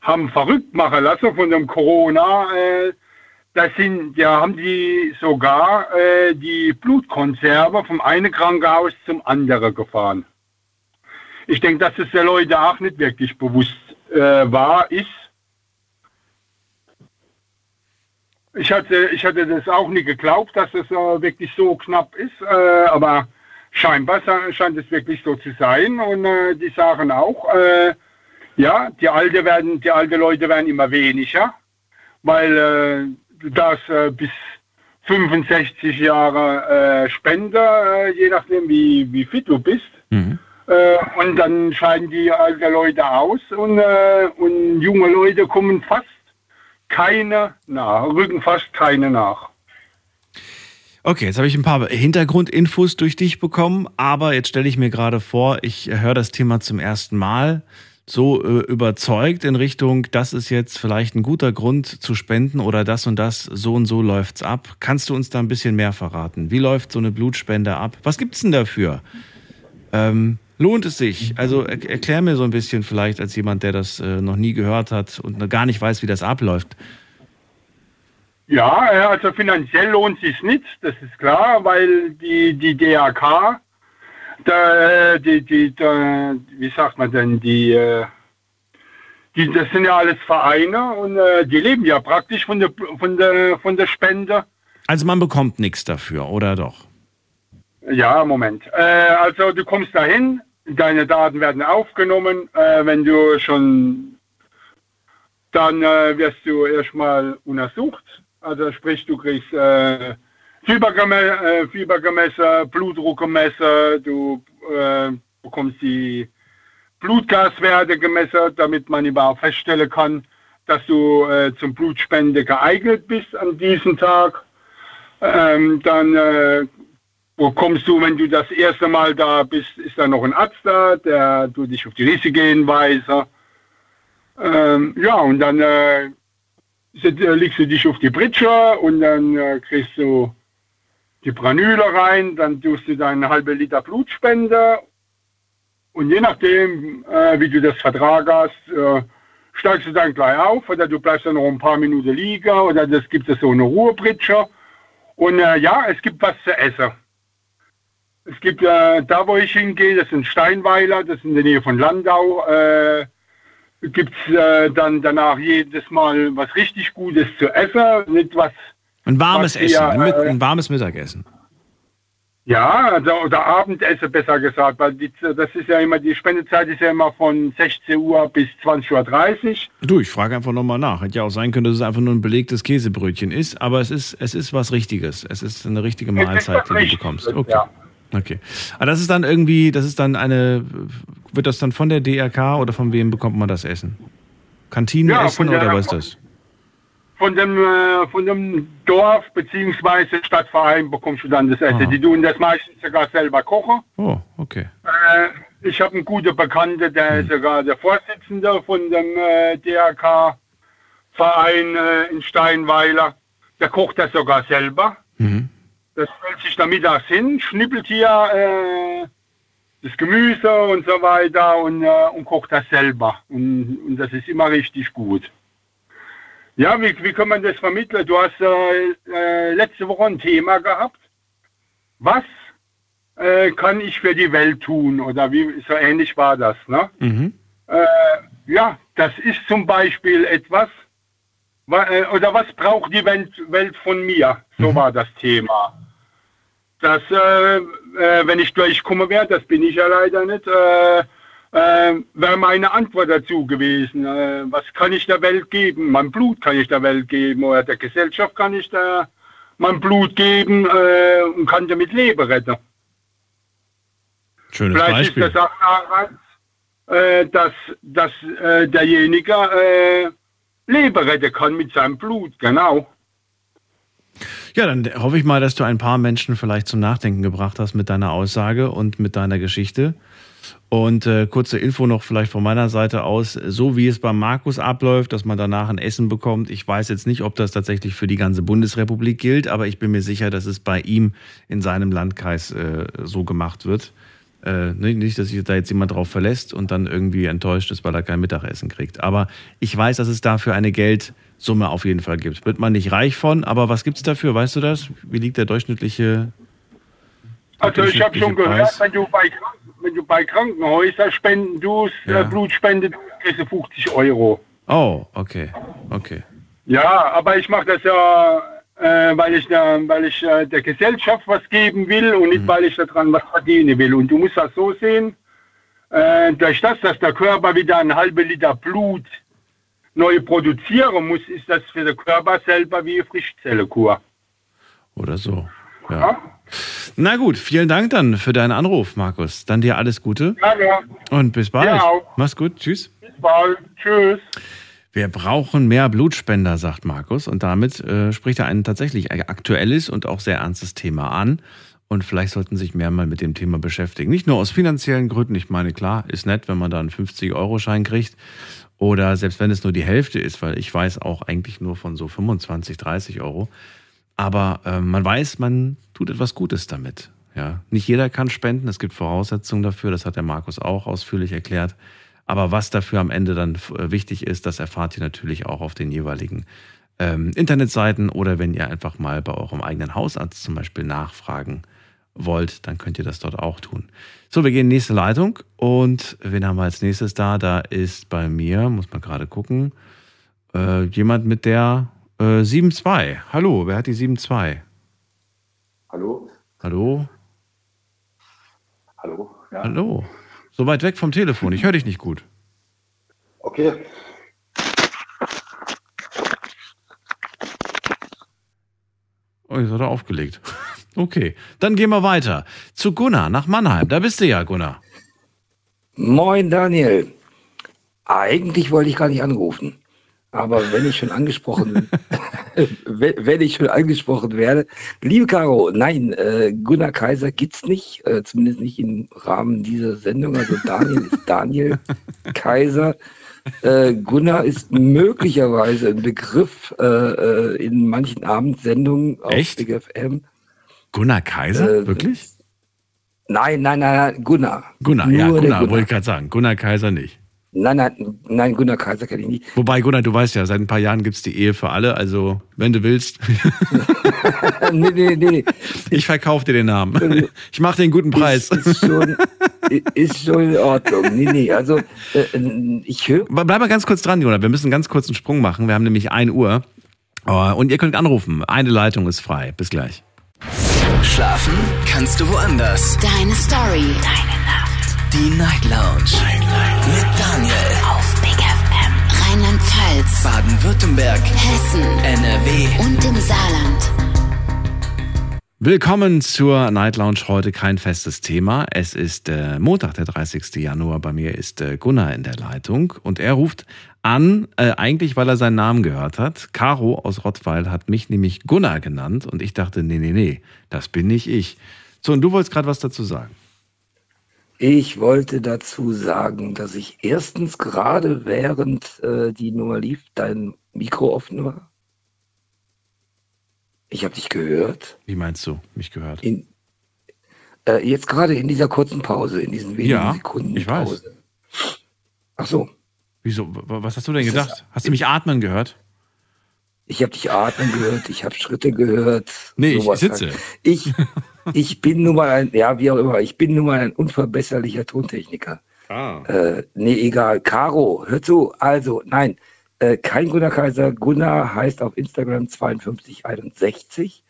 haben verrückt machen lassen von dem Corona. Äh, da sind, ja, haben die sogar äh, die Blutkonserve vom einen Krankenhaus zum anderen gefahren. Ich denke, dass es der Leute auch nicht wirklich bewusst äh, war, ist. Ich hatte, ich hatte das auch nie geglaubt, dass es äh, wirklich so knapp ist, äh, aber scheinbar scheint es wirklich so zu sein. Und äh, die sagen auch, äh, ja, die alte werden, die alte Leute werden immer weniger, weil darfst äh, bis 65 Jahre äh, Spende, äh, je nachdem wie, wie fit du bist. Äh, und dann scheiden die alte Leute aus und, äh, und junge Leute kommen fast keine nach, rücken fast keine nach. Okay, jetzt habe ich ein paar Hintergrundinfos durch dich bekommen, aber jetzt stelle ich mir gerade vor, ich höre das Thema zum ersten Mal so äh, überzeugt in Richtung, das ist jetzt vielleicht ein guter Grund zu spenden oder das und das, so und so läuft's ab. Kannst du uns da ein bisschen mehr verraten? Wie läuft so eine Blutspende ab? Was gibt's denn dafür? Ähm, lohnt es sich? Also er erklär mir so ein bisschen vielleicht als jemand, der das äh, noch nie gehört hat und gar nicht weiß, wie das abläuft. Ja, äh, also finanziell lohnt sich nicht, das ist klar, weil die, die DRK, da, die, die, da, wie sagt man denn, die, äh, die, das sind ja alles Vereine und äh, die leben ja praktisch von der, von der, von der Spende. Also man bekommt nichts dafür, oder doch? Ja, Moment. Äh, also du kommst dahin, deine Daten werden aufgenommen. Äh, wenn du schon, dann äh, wirst du erstmal untersucht. Also sprich, du kriegst äh, Äh, Fiebergemesser, Blutdruck gemessen, du äh, bekommst die Blutgaswerte gemessen, damit man überhaupt feststellen kann, dass du äh, zum Blutspende geeignet bist an diesem Tag. Ähm, dann äh, wo du, wenn du das erste Mal da bist, ist da noch ein Arzt da, der du dich auf die Risiken hinweise. Ähm, ja, und dann äh, äh, legst du dich auf die Pritsche und dann äh, kriegst du die Pranüle rein, dann tust du deine halbe Liter Blut spenden Und je nachdem, äh, wie du das Vertrag hast, äh, steigst du dann gleich auf oder du bleibst dann noch ein paar Minuten liegen oder das gibt es so eine Ruhepritsche. Und äh, ja, es gibt was zu essen. Es gibt äh, da, wo ich hingehe, das sind Steinweiler, das ist in der Nähe von Landau. Äh, gibt es äh, dann danach jedes Mal was richtig Gutes zu essen, nicht was. Ein warmes Essen, mit, äh, ein warmes Mittagessen. Ja, oder, oder Abendessen besser gesagt, weil die, das ist ja immer, die Spendezeit ist ja immer von 16 Uhr bis 20.30 Uhr. Du, ich frage einfach nochmal nach. Hätte ja auch sein können, dass es einfach nur ein belegtes Käsebrötchen ist, aber es ist, es ist was Richtiges. Es ist eine richtige Mahlzeit, die du bekommst. Okay. ja. Okay. Aber das ist dann irgendwie, das ist dann eine, wird das dann von der DRK oder von wem bekommt man das Essen? Kantinenessen der- oder was ist das? Von dem, äh, von dem Dorf bzw. Stadtverein bekommst du dann das Essen. Aha. Die tun das meistens sogar selber kochen. Oh, okay. Äh, ich habe einen guten Bekannten, der Hm. ist sogar der Vorsitzende von dem äh, DRK-Verein äh, in Steinweiler. Der kocht das sogar selber. Mhm. Das stellt sich da mittags hin, schnippelt hier äh, das Gemüse und so weiter und, äh, und kocht das selber. Und, und das ist immer richtig gut. Ja, wie, wie kann man das vermitteln? Du hast äh, äh, letzte Woche ein Thema gehabt. Was äh, kann ich für die Welt tun? Oder wie so ähnlich war das, ne? Mhm. Äh, ja, das ist zum Beispiel etwas, wa- äh, oder was braucht die Welt, Welt von mir? So war das Thema. Das, äh, äh, wenn ich durchkomme wäre, das bin ich ja leider nicht, äh, wäre meine Antwort dazu gewesen. Äh, was kann ich der Welt geben? Mein Blut kann ich der Welt geben oder der Gesellschaft kann ich da mein Blut geben äh, und kann damit Leben retten. Schönes Vielleicht Beispiel. ist das auch daran, äh, dass, dass äh, derjenige äh, Leben retten kann mit seinem Blut, genau. Ja, dann hoffe ich mal, dass du ein paar Menschen vielleicht zum Nachdenken gebracht hast mit deiner Aussage und mit deiner Geschichte. Und äh, kurze Info noch vielleicht von meiner Seite aus, so wie es bei Markus abläuft, dass man danach ein Essen bekommt. Ich weiß jetzt nicht, ob das tatsächlich für die ganze Bundesrepublik gilt, aber ich bin mir sicher, dass es bei ihm in seinem Landkreis äh, so gemacht wird. Äh, nicht, dass sich da jetzt jemand drauf verlässt und dann irgendwie enttäuscht ist, weil er kein Mittagessen kriegt. Aber ich weiß, dass es dafür eine Geldsumme auf jeden Fall gibt. Wird man nicht reich von, aber was gibt es dafür? Weißt du das? Wie liegt der durchschnittliche Also ich habe schon gehört, Preis? wenn du bei, wenn du bei Krankenhäusern spenden tust, Ja. äh, Blut spendest, kriegst du 50 Euro. Oh, okay. Okay. Ja, aber ich mache das ja, äh, weil ich, da, weil ich äh, der Gesellschaft was geben will und nicht, weil ich daran was verdienen will. Und du musst das so sehen, äh, durch das, dass der Körper wieder einen halben Liter Blut neu produzieren muss, ist das für den Körper selber wie eine Frischzellenkur. Oder so. Ja. Na gut, vielen Dank dann für deinen Anruf, Markus. Dann dir alles Gute Ja, ja. und bis bald. Ja. Mach's gut. Tschüss. Bis bald. Tschüss. Wir brauchen mehr Blutspender, sagt Markus. Und damit äh, spricht er ein tatsächlich aktuelles und auch sehr ernstes Thema an. Und vielleicht sollten sich mehr mal mit dem Thema beschäftigen. Nicht nur aus finanziellen Gründen. Ich meine, klar, ist nett, wenn man da einen 50-Euro-Schein kriegt. Oder selbst wenn es nur die Hälfte ist, weil ich weiß auch eigentlich nur von so 25, 30 Euro. Aber äh, man weiß, man tut etwas Gutes damit. Ja, nicht jeder kann spenden. Es gibt Voraussetzungen dafür. Das hat der Markus auch ausführlich erklärt. Aber was dafür am Ende dann äh, wichtig ist, das erfahrt ihr natürlich auch auf den jeweiligen ähm, Internetseiten oder wenn ihr einfach mal bei eurem eigenen Hausarzt zum Beispiel nachfragen wollt, dann könnt ihr das dort auch tun. So, wir gehen in die nächste Leitung und wen haben wir als nächstes da? Da ist bei mir, muss man gerade gucken, äh, jemand mit der äh, 7.2. Hallo, wer hat die 7.2? Hallo? Hallo? Hallo? Ja. Hallo? So weit weg vom Telefon, ich höre dich nicht gut. Okay. Oh, jetzt hat er aufgelegt. Okay, dann gehen wir weiter zu Gunnar nach Mannheim. Da bist du ja, Gunnar. Moin Daniel. Eigentlich wollte ich gar nicht anrufen. Aber wenn ich schon angesprochen wenn, ich schon angesprochen werde, liebe Caro, nein, äh, Gunnar Kaiser gibt's nicht, äh, zumindest nicht im Rahmen dieser Sendung. Also Daniel ist Daniel Kaiser. Äh, Gunnar ist möglicherweise ein Begriff äh, äh, in manchen Abendsendungen auf Echt? Big FM. Gunnar Kaiser? Äh, Wirklich? Nein, nein, nein, nein, Gunnar. Gunnar, ja, Nur der Gunnar, wollte ich gerade sagen. Gunnar Kaiser nicht. Nein, nein, nein, Gunnar Kaiser kenne ich nicht. Wobei, Gunnar, du weißt ja, seit ein paar Jahren gibt es die Ehe für alle, also wenn du willst. nee, nee, nee. Ich verkaufe dir den Namen. Ich mache dir einen guten Preis. Ist schon, ist schon in Ordnung. Nee, nee, also äh, ich höre. Bleib mal ganz kurz dran, Gunnar. Wir müssen ganz kurz einen Sprung machen. Wir haben nämlich 1 Uhr. Äh, Und ihr könnt anrufen. Eine Leitung ist frei. Bis gleich. Schlafen kannst du woanders. Deine Story. Deine. Die Night Lounge. Mit Daniel. Auf Big FM. Rheinland-Pfalz. Baden-Württemberg. Hessen. NRW. Und im Saarland. Willkommen zur Night Lounge. Heute kein festes Thema. Es ist äh, Montag, der 30. Januar. Bei mir ist äh, Gunnar in der Leitung und er ruft an, äh, eigentlich weil er seinen Namen gehört hat. Caro aus Rottweil hat mich nämlich Gunnar genannt und ich dachte, nee, nee, nee, das bin nicht ich. So, und du wolltest gerade was dazu sagen. Ich wollte dazu sagen, dass ich erstens gerade während äh, die Nummer lief, dein Mikro offen war. Ich habe dich gehört. Wie meinst du, mich gehört? In, äh, jetzt gerade in dieser kurzen Pause, in diesen wenigen Ja, Sekunden ich weiß. Pause. Ach so. Wieso? Was hast du denn gedacht? Hast du mich atmen gehört? Ich habe dich atmen gehört, ich habe Schritte gehört. Nee, ich sitze. halt. Ich, ich bin nun mal ein, ja, wie auch immer, ich bin nun mal ein unverbesserlicher Tontechniker. Ah. Äh, nee, egal. Caro, hör zu. Also, nein, äh, kein Gunnar Kaiser. Gunnar heißt auf Instagram 5261.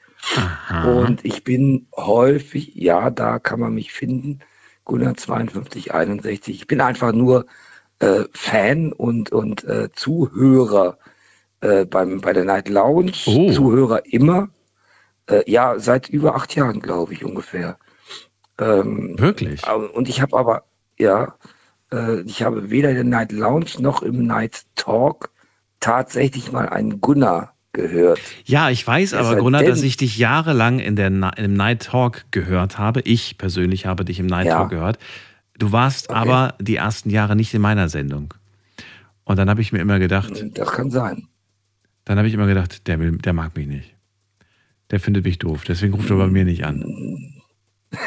Und ich bin häufig, ja, da kann man mich finden. Gunnar 5261. Ich bin einfach nur äh, Fan und, und äh, Zuhörer äh, beim, bei der Night Lounge. Oh. Zuhörer immer. Äh, ja, seit über acht Jahren, glaube ich, ungefähr. Ähm, Wirklich? Und ich habe aber, ja, äh, ich habe weder in der Night Lounge noch im Night Talk tatsächlich mal einen Gunnar gehört. Ja, ich weiß Wer aber, Gunnar, dass ich dich jahrelang in der Na im Night Talk gehört habe. Ich persönlich habe dich im Night Ja. Talk gehört. Du warst aber die ersten Jahre nicht in meiner Sendung. Und dann habe ich mir immer gedacht, Das kann sein. Dann habe ich immer gedacht, der, will, der mag mich nicht. Der findet mich doof, deswegen ruft er bei mir nicht an.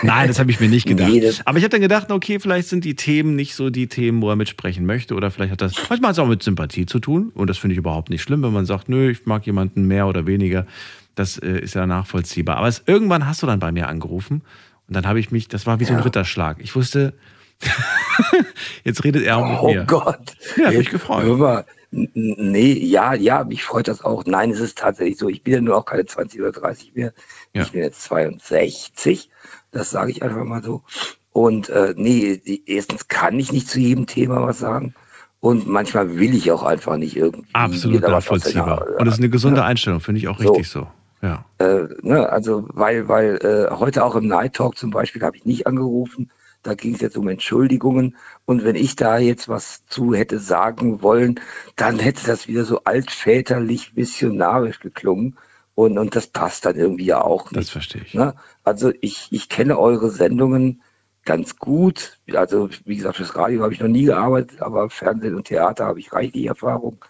Nein, das habe ich mir nicht gedacht. Nee, Aber ich habe dann gedacht, okay, vielleicht sind die Themen nicht so die Themen, wo er mitsprechen möchte. Oder vielleicht hat das, manchmal hat es auch mit Sympathie zu tun. Und das finde ich überhaupt nicht schlimm, wenn man sagt, nö, ich mag jemanden mehr oder weniger. Das äh, ist ja nachvollziehbar. Aber es, irgendwann hast du dann bei mir angerufen. Und dann habe ich mich, das war wie so ein Ritterschlag. Ich wusste, jetzt redet er auch mit Oh mir. Gott. Ja, hab mich gefreut. hör mal, Nee, ja, ja, mich freut das auch. Nein, es ist tatsächlich so. Ich bin ja nur auch keine 20 oder 30 mehr. Ja. Ich bin jetzt 62. Das sage ich einfach mal so. Und äh, nee, erstens kann ich nicht zu jedem Thema was sagen. Und manchmal will ich auch einfach nicht irgendwie. Absolut nachvollziehbar. Und das ist eine gesunde Einstellung, finde ich auch So. richtig so. Ja. Äh, ne, also, weil, weil äh, heute auch im Night Talk zum Beispiel habe ich nicht angerufen. Da ging es jetzt um Entschuldigungen. Und wenn ich da jetzt was zu hätte sagen wollen, dann hätte das wieder so altväterlich missionarisch geklungen. Und, und das passt dann irgendwie ja auch nicht. Das verstehe ich. Ne? Also ich, ich kenne eure Sendungen ganz gut. Also wie gesagt, fürs Radio habe ich noch nie gearbeitet, aber Fernsehen und Theater habe ich reichlich Erfahrung.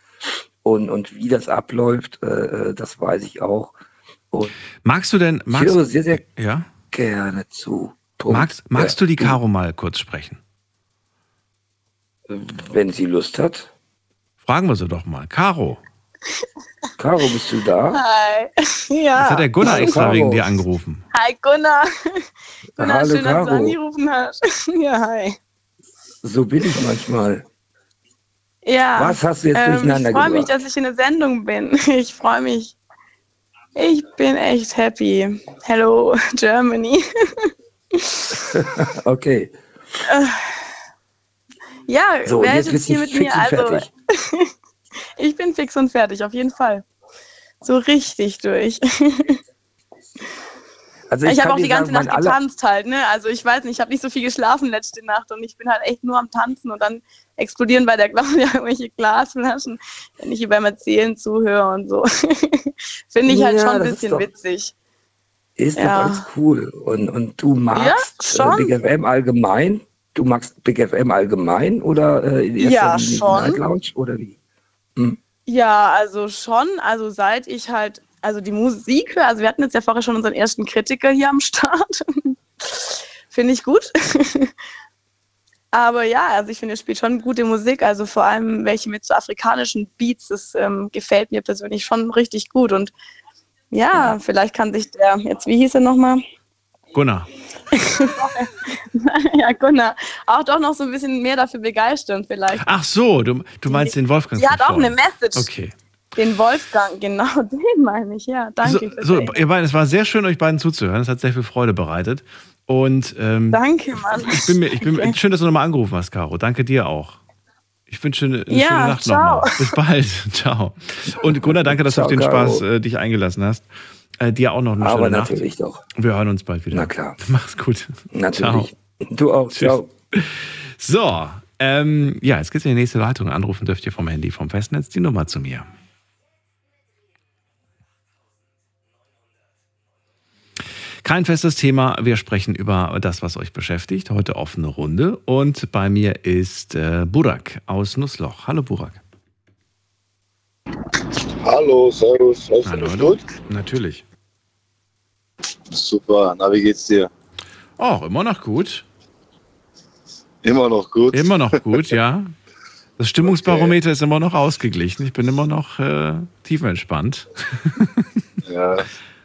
Und, und wie das abläuft, äh, äh, das weiß ich auch. Und Magst du denn, ich magst, höre sehr, sehr ja? gerne zu. Punkt. magst, magst du die Caro mal kurz sprechen? Wenn sie Lust hat. Fragen wir sie doch mal. Caro, Caro, bist du da? Hi. Ja. jetzt hat der Gunnar Hallo, extra Caro. wegen dir angerufen. Hi Gunnar. Gunnar, Hallo, schön, dass du Caro. angerufen hast. Ja, hi. So bin ich manchmal. Ja. Was hast du jetzt ähm, durcheinander Ich freue mich, dass ich in der Sendung bin. Ich freue mich. Ich bin echt happy. Hello, Germany. Okay. Äh, ja, So, wer jetzt ist hier mit mir? Also, ich bin fix und fertig, auf jeden Fall. So richtig durch. Also Ich, ich, habe auch die ganze sagen, Nacht getanzt halt, ne? Also ich weiß nicht, ich habe nicht so viel geschlafen letzte Nacht und ich bin halt echt nur am Tanzen und dann explodieren bei der Claudia irgendwelche Glasflaschen, wenn ich ihr beim Erzählen zuhöre und so. Finde ich halt Ja, schon ein bisschen doch- witzig. Ist Ja. doch alles cool. Und, und du magst Ja. Big FM allgemein? Du magst Big FM allgemein oder äh, in Ja, schon. Night Lounge oder wie? Ja, also schon, also seit ich halt, also die Musik höre, also wir hatten jetzt ja vorher schon unseren ersten Kritiker hier am Start. finde ich gut. Aber ja, also ich finde, er spielt schon gute Musik, also vor allem welche mit so afrikanischen Beats, das ähm, gefällt mir persönlich schon richtig gut. Und ja, vielleicht kann sich der, jetzt wie hieß er nochmal? Gunnar. ja, Gunnar, auch doch noch so ein bisschen mehr dafür begeistern vielleicht. Ach so, du, du meinst den Wolfgang. Hat auch eine. Message. Okay. Den Wolfgang, genau, den meine ich, ja. Danke. So, so, ihr beiden, es war sehr schön, euch beiden zuzuhören. Es hat sehr viel Freude bereitet. Und ähm, Danke, Mann. ich bin mir, ich bin, Okay. schön, dass du nochmal angerufen hast, Caro. Danke dir auch. Ich wünsche eine, eine Ja, schöne Nacht ciao. nochmal. Bis bald. ciao. Und Gunnar, danke, dass Ciao, du auf den Caro. Spaß äh, dich eingelassen hast. Äh, dir auch noch eine Aber schöne Nacht. natürlich doch. Wir hören uns bald wieder. Na klar. Mach's gut. Natürlich. Ciao. Du auch. Tschüss. Ciao. So, ähm, ja, jetzt geht's in die nächste Leitung. Anrufen dürft ihr vom Handy, vom Festnetz die Nummer zu mir. Kein festes Thema. Wir sprechen über das, was euch beschäftigt. Heute offene Runde. Und bei mir ist äh, Burak aus Nussloch. Hallo Burak. Hallo, servus. Läuft Hallo, hallo. gut? Natürlich. Super. Na, wie geht's dir? Oh, immer noch gut. Immer noch gut. Immer noch gut, ja. Das Stimmungsbarometer ist immer noch ausgeglichen. Ich bin immer noch äh, tiefenentspannt. Ja.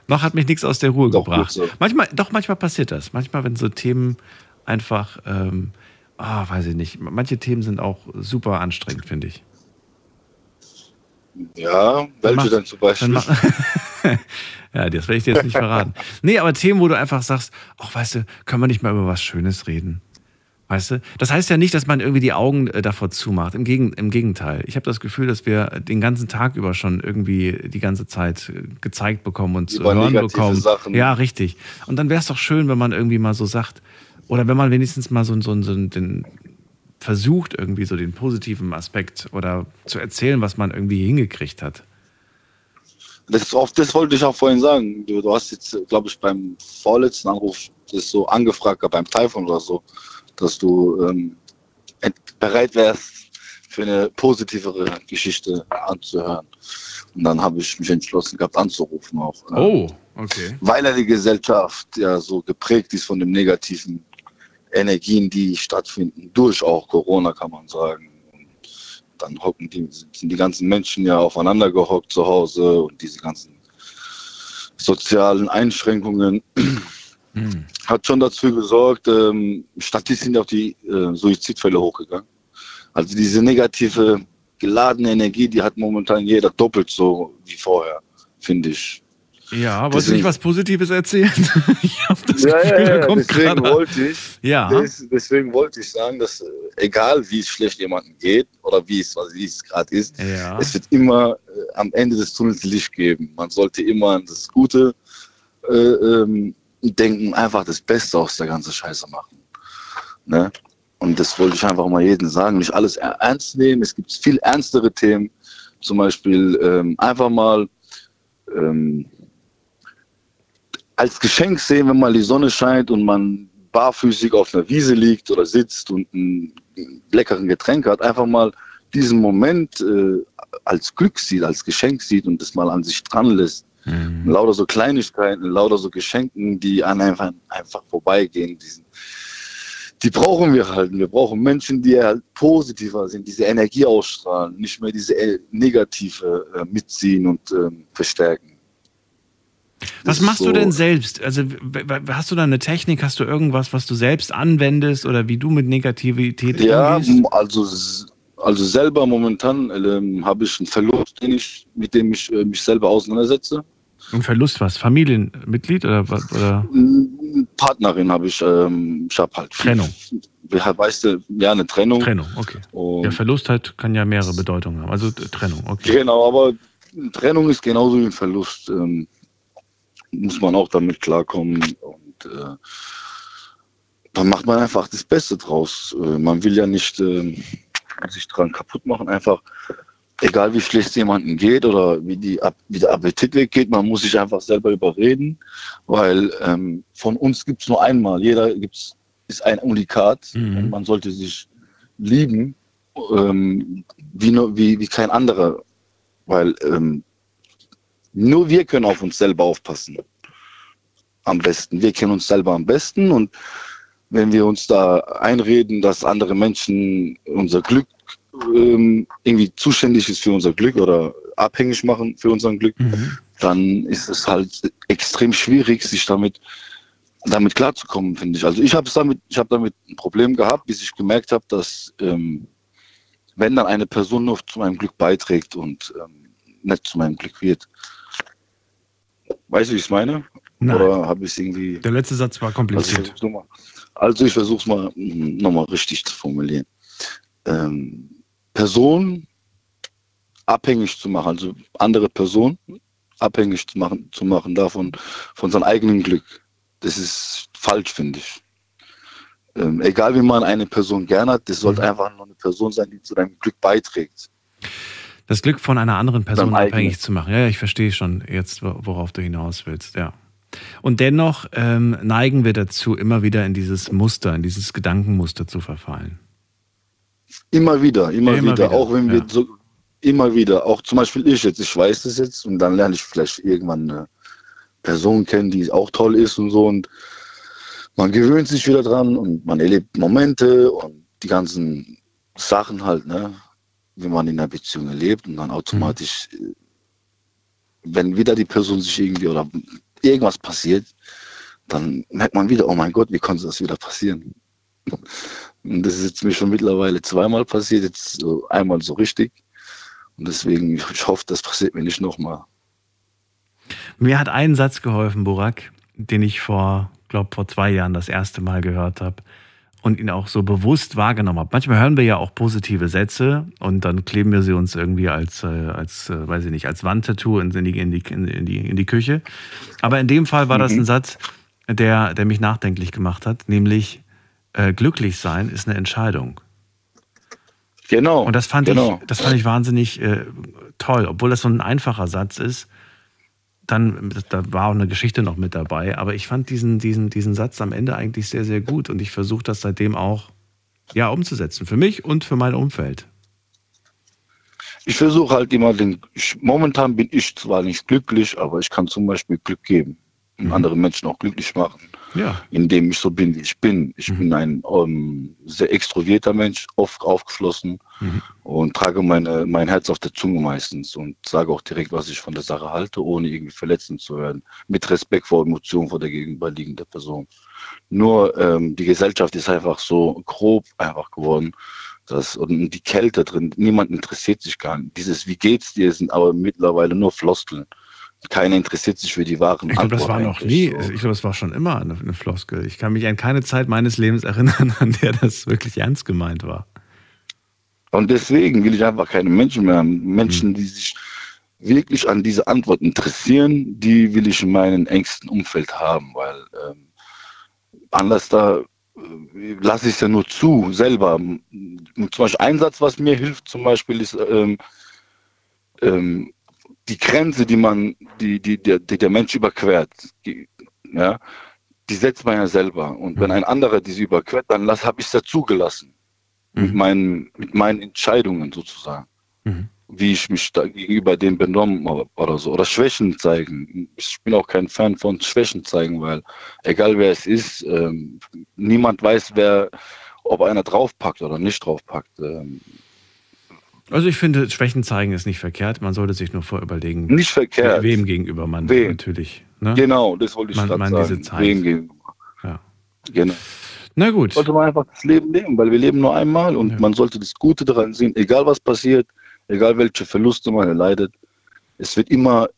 Noch hat mich nichts aus der Ruhe Doch, gebracht. so. Manchmal, doch, manchmal passiert das. Manchmal, wenn so Themen einfach, ähm, ah, weiß ich nicht, manche Themen sind auch super anstrengend, finde ich. Ja, welche mach- denn zum Beispiel? Dann ja, das werde ich dir jetzt nicht verraten. Nee, aber Themen, wo du einfach sagst, ach, weißt du, können wir nicht mal über was Schönes reden? Weißt du? Das heißt ja nicht, dass man irgendwie die Augen äh, davor zumacht. Im, Gegen, im Gegenteil. Ich habe das Gefühl, dass wir den ganzen Tag über schon irgendwie die ganze Zeit äh, gezeigt bekommen und zu Über hören bekommen. Sachen. Ja, richtig. Und dann wäre es doch schön, wenn man irgendwie mal so sagt, oder wenn man wenigstens mal so, so, so den versucht, irgendwie so den positiven Aspekt oder zu erzählen, was man irgendwie hingekriegt hat. Das, auf das wollte ich auch vorhin sagen. Du, du hast jetzt, glaube ich, beim vorletzten Anruf das so angefragt, beim Typhon oder so, dass du ähm, bereit wärst, für eine positivere Geschichte anzuhören. Und dann habe ich mich entschlossen gehabt, anzurufen auch. äh, Oh, okay. weil ja die Gesellschaft ja so geprägt ist von den negativen Energien, die stattfinden, durch auch Corona, kann man sagen. Und dann hocken die, sind die ganzen Menschen ja aufeinander gehockt zu Hause und diese ganzen sozialen Einschränkungen hat schon dazu gesorgt, ähm, statistisch sind auch die äh, Suizidfälle hochgegangen. Also diese negative geladene Energie, die hat momentan jeder doppelt so wie vorher, finde ich. Ja, wolltest du nicht was Positives erzählen? ich habe das Ja, Gefühl, ja, ja, kommt deswegen wollte ich, Ja. des, deswegen wollte ich sagen, dass äh, egal wie es schlecht jemandem geht oder wie es, wie es gerade ist, Ja. es wird immer äh, am Ende des Tunnels Licht geben. Man sollte immer an das Gute äh, ähm, denken, einfach das Beste aus der ganzen Scheiße machen. Ne? Und das wollte ich einfach mal jedem sagen, nicht alles er- ernst nehmen. Es gibt viel ernstere Themen, zum Beispiel ähm, einfach mal ähm, als Geschenk sehen, wenn mal die Sonne scheint und man barfüßig auf einer Wiese liegt oder sitzt und ein leckeren Getränk hat, einfach mal diesen Moment äh, als Glück sieht, als Geschenk sieht und das mal an sich dran lässt. Lauter so Kleinigkeiten, lauter so Geschenken, die an einfach, einfach vorbeigehen. Diesen, die brauchen wir halt. Wir brauchen Menschen, die halt positiver sind, diese Energie ausstrahlen, nicht mehr diese äh, negative äh, mitziehen und ähm, verstärken. Was machst du so- denn selbst? Also hast du da eine Technik, hast du irgendwas, was du selbst anwendest oder wie du mit Negativität Ja, umgehst? m- also, also selber momentan ähm, habe ich einen Verlust, den ich, mit dem ich äh, mich selber auseinandersetze. Ein Verlust was? Familienmitglied oder was? Oder? Partnerin habe ich, ähm, ich habe halt Trennung. Weißt du, ja, eine Trennung. Trennung, okay. Und Ja, Verlust halt kann ja mehrere Bedeutungen haben. Also äh, Trennung, okay. Genau, aber Trennung ist genauso wie ein Verlust. Ähm, muss man auch damit klarkommen. Und äh, dann macht man einfach das Beste draus. Äh, man will ja nicht äh, sich dran kaputt machen. Einfach, egal wie schlecht es jemandem geht oder wie, die, wie der Appetit weggeht, man muss sich einfach selber überreden. Weil ähm, von uns gibt es nur einmal. Jeder gibt's, ist ein Unikat. Und man sollte sich lieben ähm, wie, nur, wie, wie kein anderer. Weil ähm, nur wir können auf uns selber aufpassen. Am besten. Wir kennen uns selber am besten und wenn wir uns da einreden, dass andere Menschen unser Glück ähm, irgendwie zuständig ist für unser Glück oder abhängig machen für unser Glück, dann ist es halt extrem schwierig, sich damit damit klarzukommen, finde ich. Also ich habe damit, ich habe damit ein Problem gehabt, bis ich gemerkt habe, dass ähm, wenn dann eine Person nur zu meinem Glück beiträgt und ähm, nicht zu meinem Glück wird. Weißt du, wie ich es meine? Nein. Oder habe ich irgendwie. Der letzte Satz war kompliziert. Also ich versuche es mal mm, nochmal richtig zu formulieren. Ähm, Person abhängig zu machen, also andere Personen abhängig zu machen, zu machen davon, von seinem eigenen Glück. Das ist falsch, finde ich. Ähm, egal wie man eine Person gern hat, das sollte einfach nur eine Person sein, die zu deinem Glück beiträgt. Das Glück von einer anderen Person abhängig zu machen. Ja, ja, ich verstehe schon jetzt, wo- worauf du hinaus willst, ja. Und dennoch ähm, neigen wir dazu, immer wieder in dieses Muster, in dieses Gedankenmuster zu verfallen. Immer wieder, immer, Immer wieder, wieder, auch wenn wir ja. so, immer wieder, auch zum Beispiel ich jetzt, ich weiß das jetzt und dann lerne ich vielleicht irgendwann eine Person kennen, die auch toll ist und so und man gewöhnt sich wieder dran und man erlebt Momente und die ganzen Sachen halt, ne, wie man in einer Beziehung erlebt und dann automatisch, äh, wenn wieder die Person sich irgendwie oder irgendwas passiert, dann merkt man wieder, oh mein Gott, wie konnte das wieder passieren? Und das ist jetzt mir schon mittlerweile zweimal passiert, jetzt so einmal so richtig. Und deswegen, ich hoffe, das passiert mir nicht nochmal. Mir hat ein Satz geholfen, Burak, den ich vor, glaube vor zwei Jahren das erste Mal gehört habe und ihn auch so bewusst wahrgenommen habe. Manchmal hören wir ja auch positive Sätze und dann kleben wir sie uns irgendwie als, äh, als äh, weiß ich nicht, als Wandtattoo in die, in, die, in, die, in die Küche. Aber in dem Fall war das Mhm. ein Satz, der, der mich nachdenklich gemacht hat, nämlich äh, glücklich sein ist eine Entscheidung. Genau. Und das fand genau. ich, das fand ich wahnsinnig äh, toll, obwohl das so ein einfacher Satz ist. Dann, da war auch eine Geschichte noch mit dabei, aber ich fand diesen, diesen, diesen Satz am Ende eigentlich sehr, sehr gut und ich versuche das seitdem auch ja, umzusetzen. Für mich und für mein Umfeld. Ich versuche halt immer den, ich, momentan bin ich zwar nicht glücklich, aber ich kann zum Beispiel Glück geben und andere Menschen auch glücklich machen, Ja. indem ich so bin, wie ich bin. Ich bin ein ähm, sehr extrovierter Mensch, oft aufgeschlossen und trage meine, mein Herz auf der Zunge meistens und sage auch direkt, was ich von der Sache halte, ohne irgendwie verletzend zu werden, mit Respekt vor Emotionen vor der gegenüberliegenden Person. Nur ähm, die Gesellschaft ist einfach so grob einfach geworden, dass und die Kälte drin, niemand interessiert sich gar nicht. Dieses Wie geht's dir sind aber mittlerweile nur Floskeln. Keiner interessiert sich für die wahren Ich glaube, das war noch nie, ich glaube, das war schon immer eine, eine Floskel. Ich kann mich an keine Zeit meines Lebens erinnern, an der das wirklich ernst gemeint war. Und deswegen will ich einfach keine Menschen mehr haben. Menschen, die sich wirklich an diese Antwort interessieren, die will ich in meinem engsten Umfeld haben, weil ähm, anders da äh, lasse ich es ja nur zu, selber. Zum Beispiel ein Satz, was mir hilft, zum Beispiel ist ähm, ähm, die Grenze, die man, die, die, der, die der Mensch überquert, die, ja, die setzt man ja selber. Und wenn ein anderer diese überquert, dann habe ich es ja zugelassen. Mit, meinen, mit meinen Entscheidungen sozusagen. Wie ich mich da gegenüber dem benommen habe oder so. Oder Schwächen zeigen. Ich bin auch kein Fan von Schwächen zeigen, weil egal wer es ist, ähm, niemand weiß, wer, ob einer draufpackt oder nicht draufpackt. Ähm, Also ich finde, Schwächen zeigen ist nicht verkehrt. Man sollte sich nur vorüberlegen, Nicht verkehrt. wem gegenüber man Wem? natürlich. Ne? Genau, das wollte ich man, man sagen. diese Zeit. Wem gegenüber. Ja. Genau. Na gut. Sollte man einfach das Leben leben, weil wir leben nur einmal und man sollte das Gute daran sehen, egal was passiert, egal welche Verluste man erleidet. Es wird immer,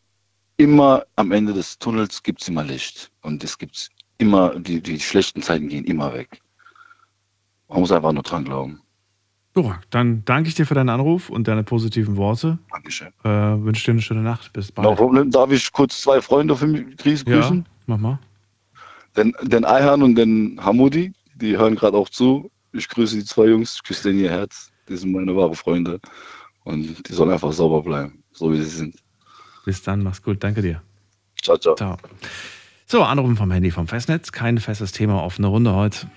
immer am Ende des Tunnels gibt es immer Licht. Und es gibt immer, die, die schlechten Zeiten gehen immer weg. Man muss einfach nur dran glauben. So, dann danke ich dir für deinen Anruf und deine positiven Worte. Dankeschön. Äh, wünsche dir eine schöne Nacht. Bis bald. Noch, darf ich kurz zwei Freunde für mich grüßen? Ja, mach mal. Den, den Ayhan und den Hamudi, die hören gerade auch zu. Ich grüße die zwei Jungs, ich küsse denen ihr Herz. Die sind meine wahre Freunde. Und die sollen einfach sauber bleiben, so wie sie sind. Bis dann, mach's gut. Danke dir. Ciao, ciao. Ciao. So, Anrufen vom Handy vom Festnetz. Kein festes Thema, offene Runde heute.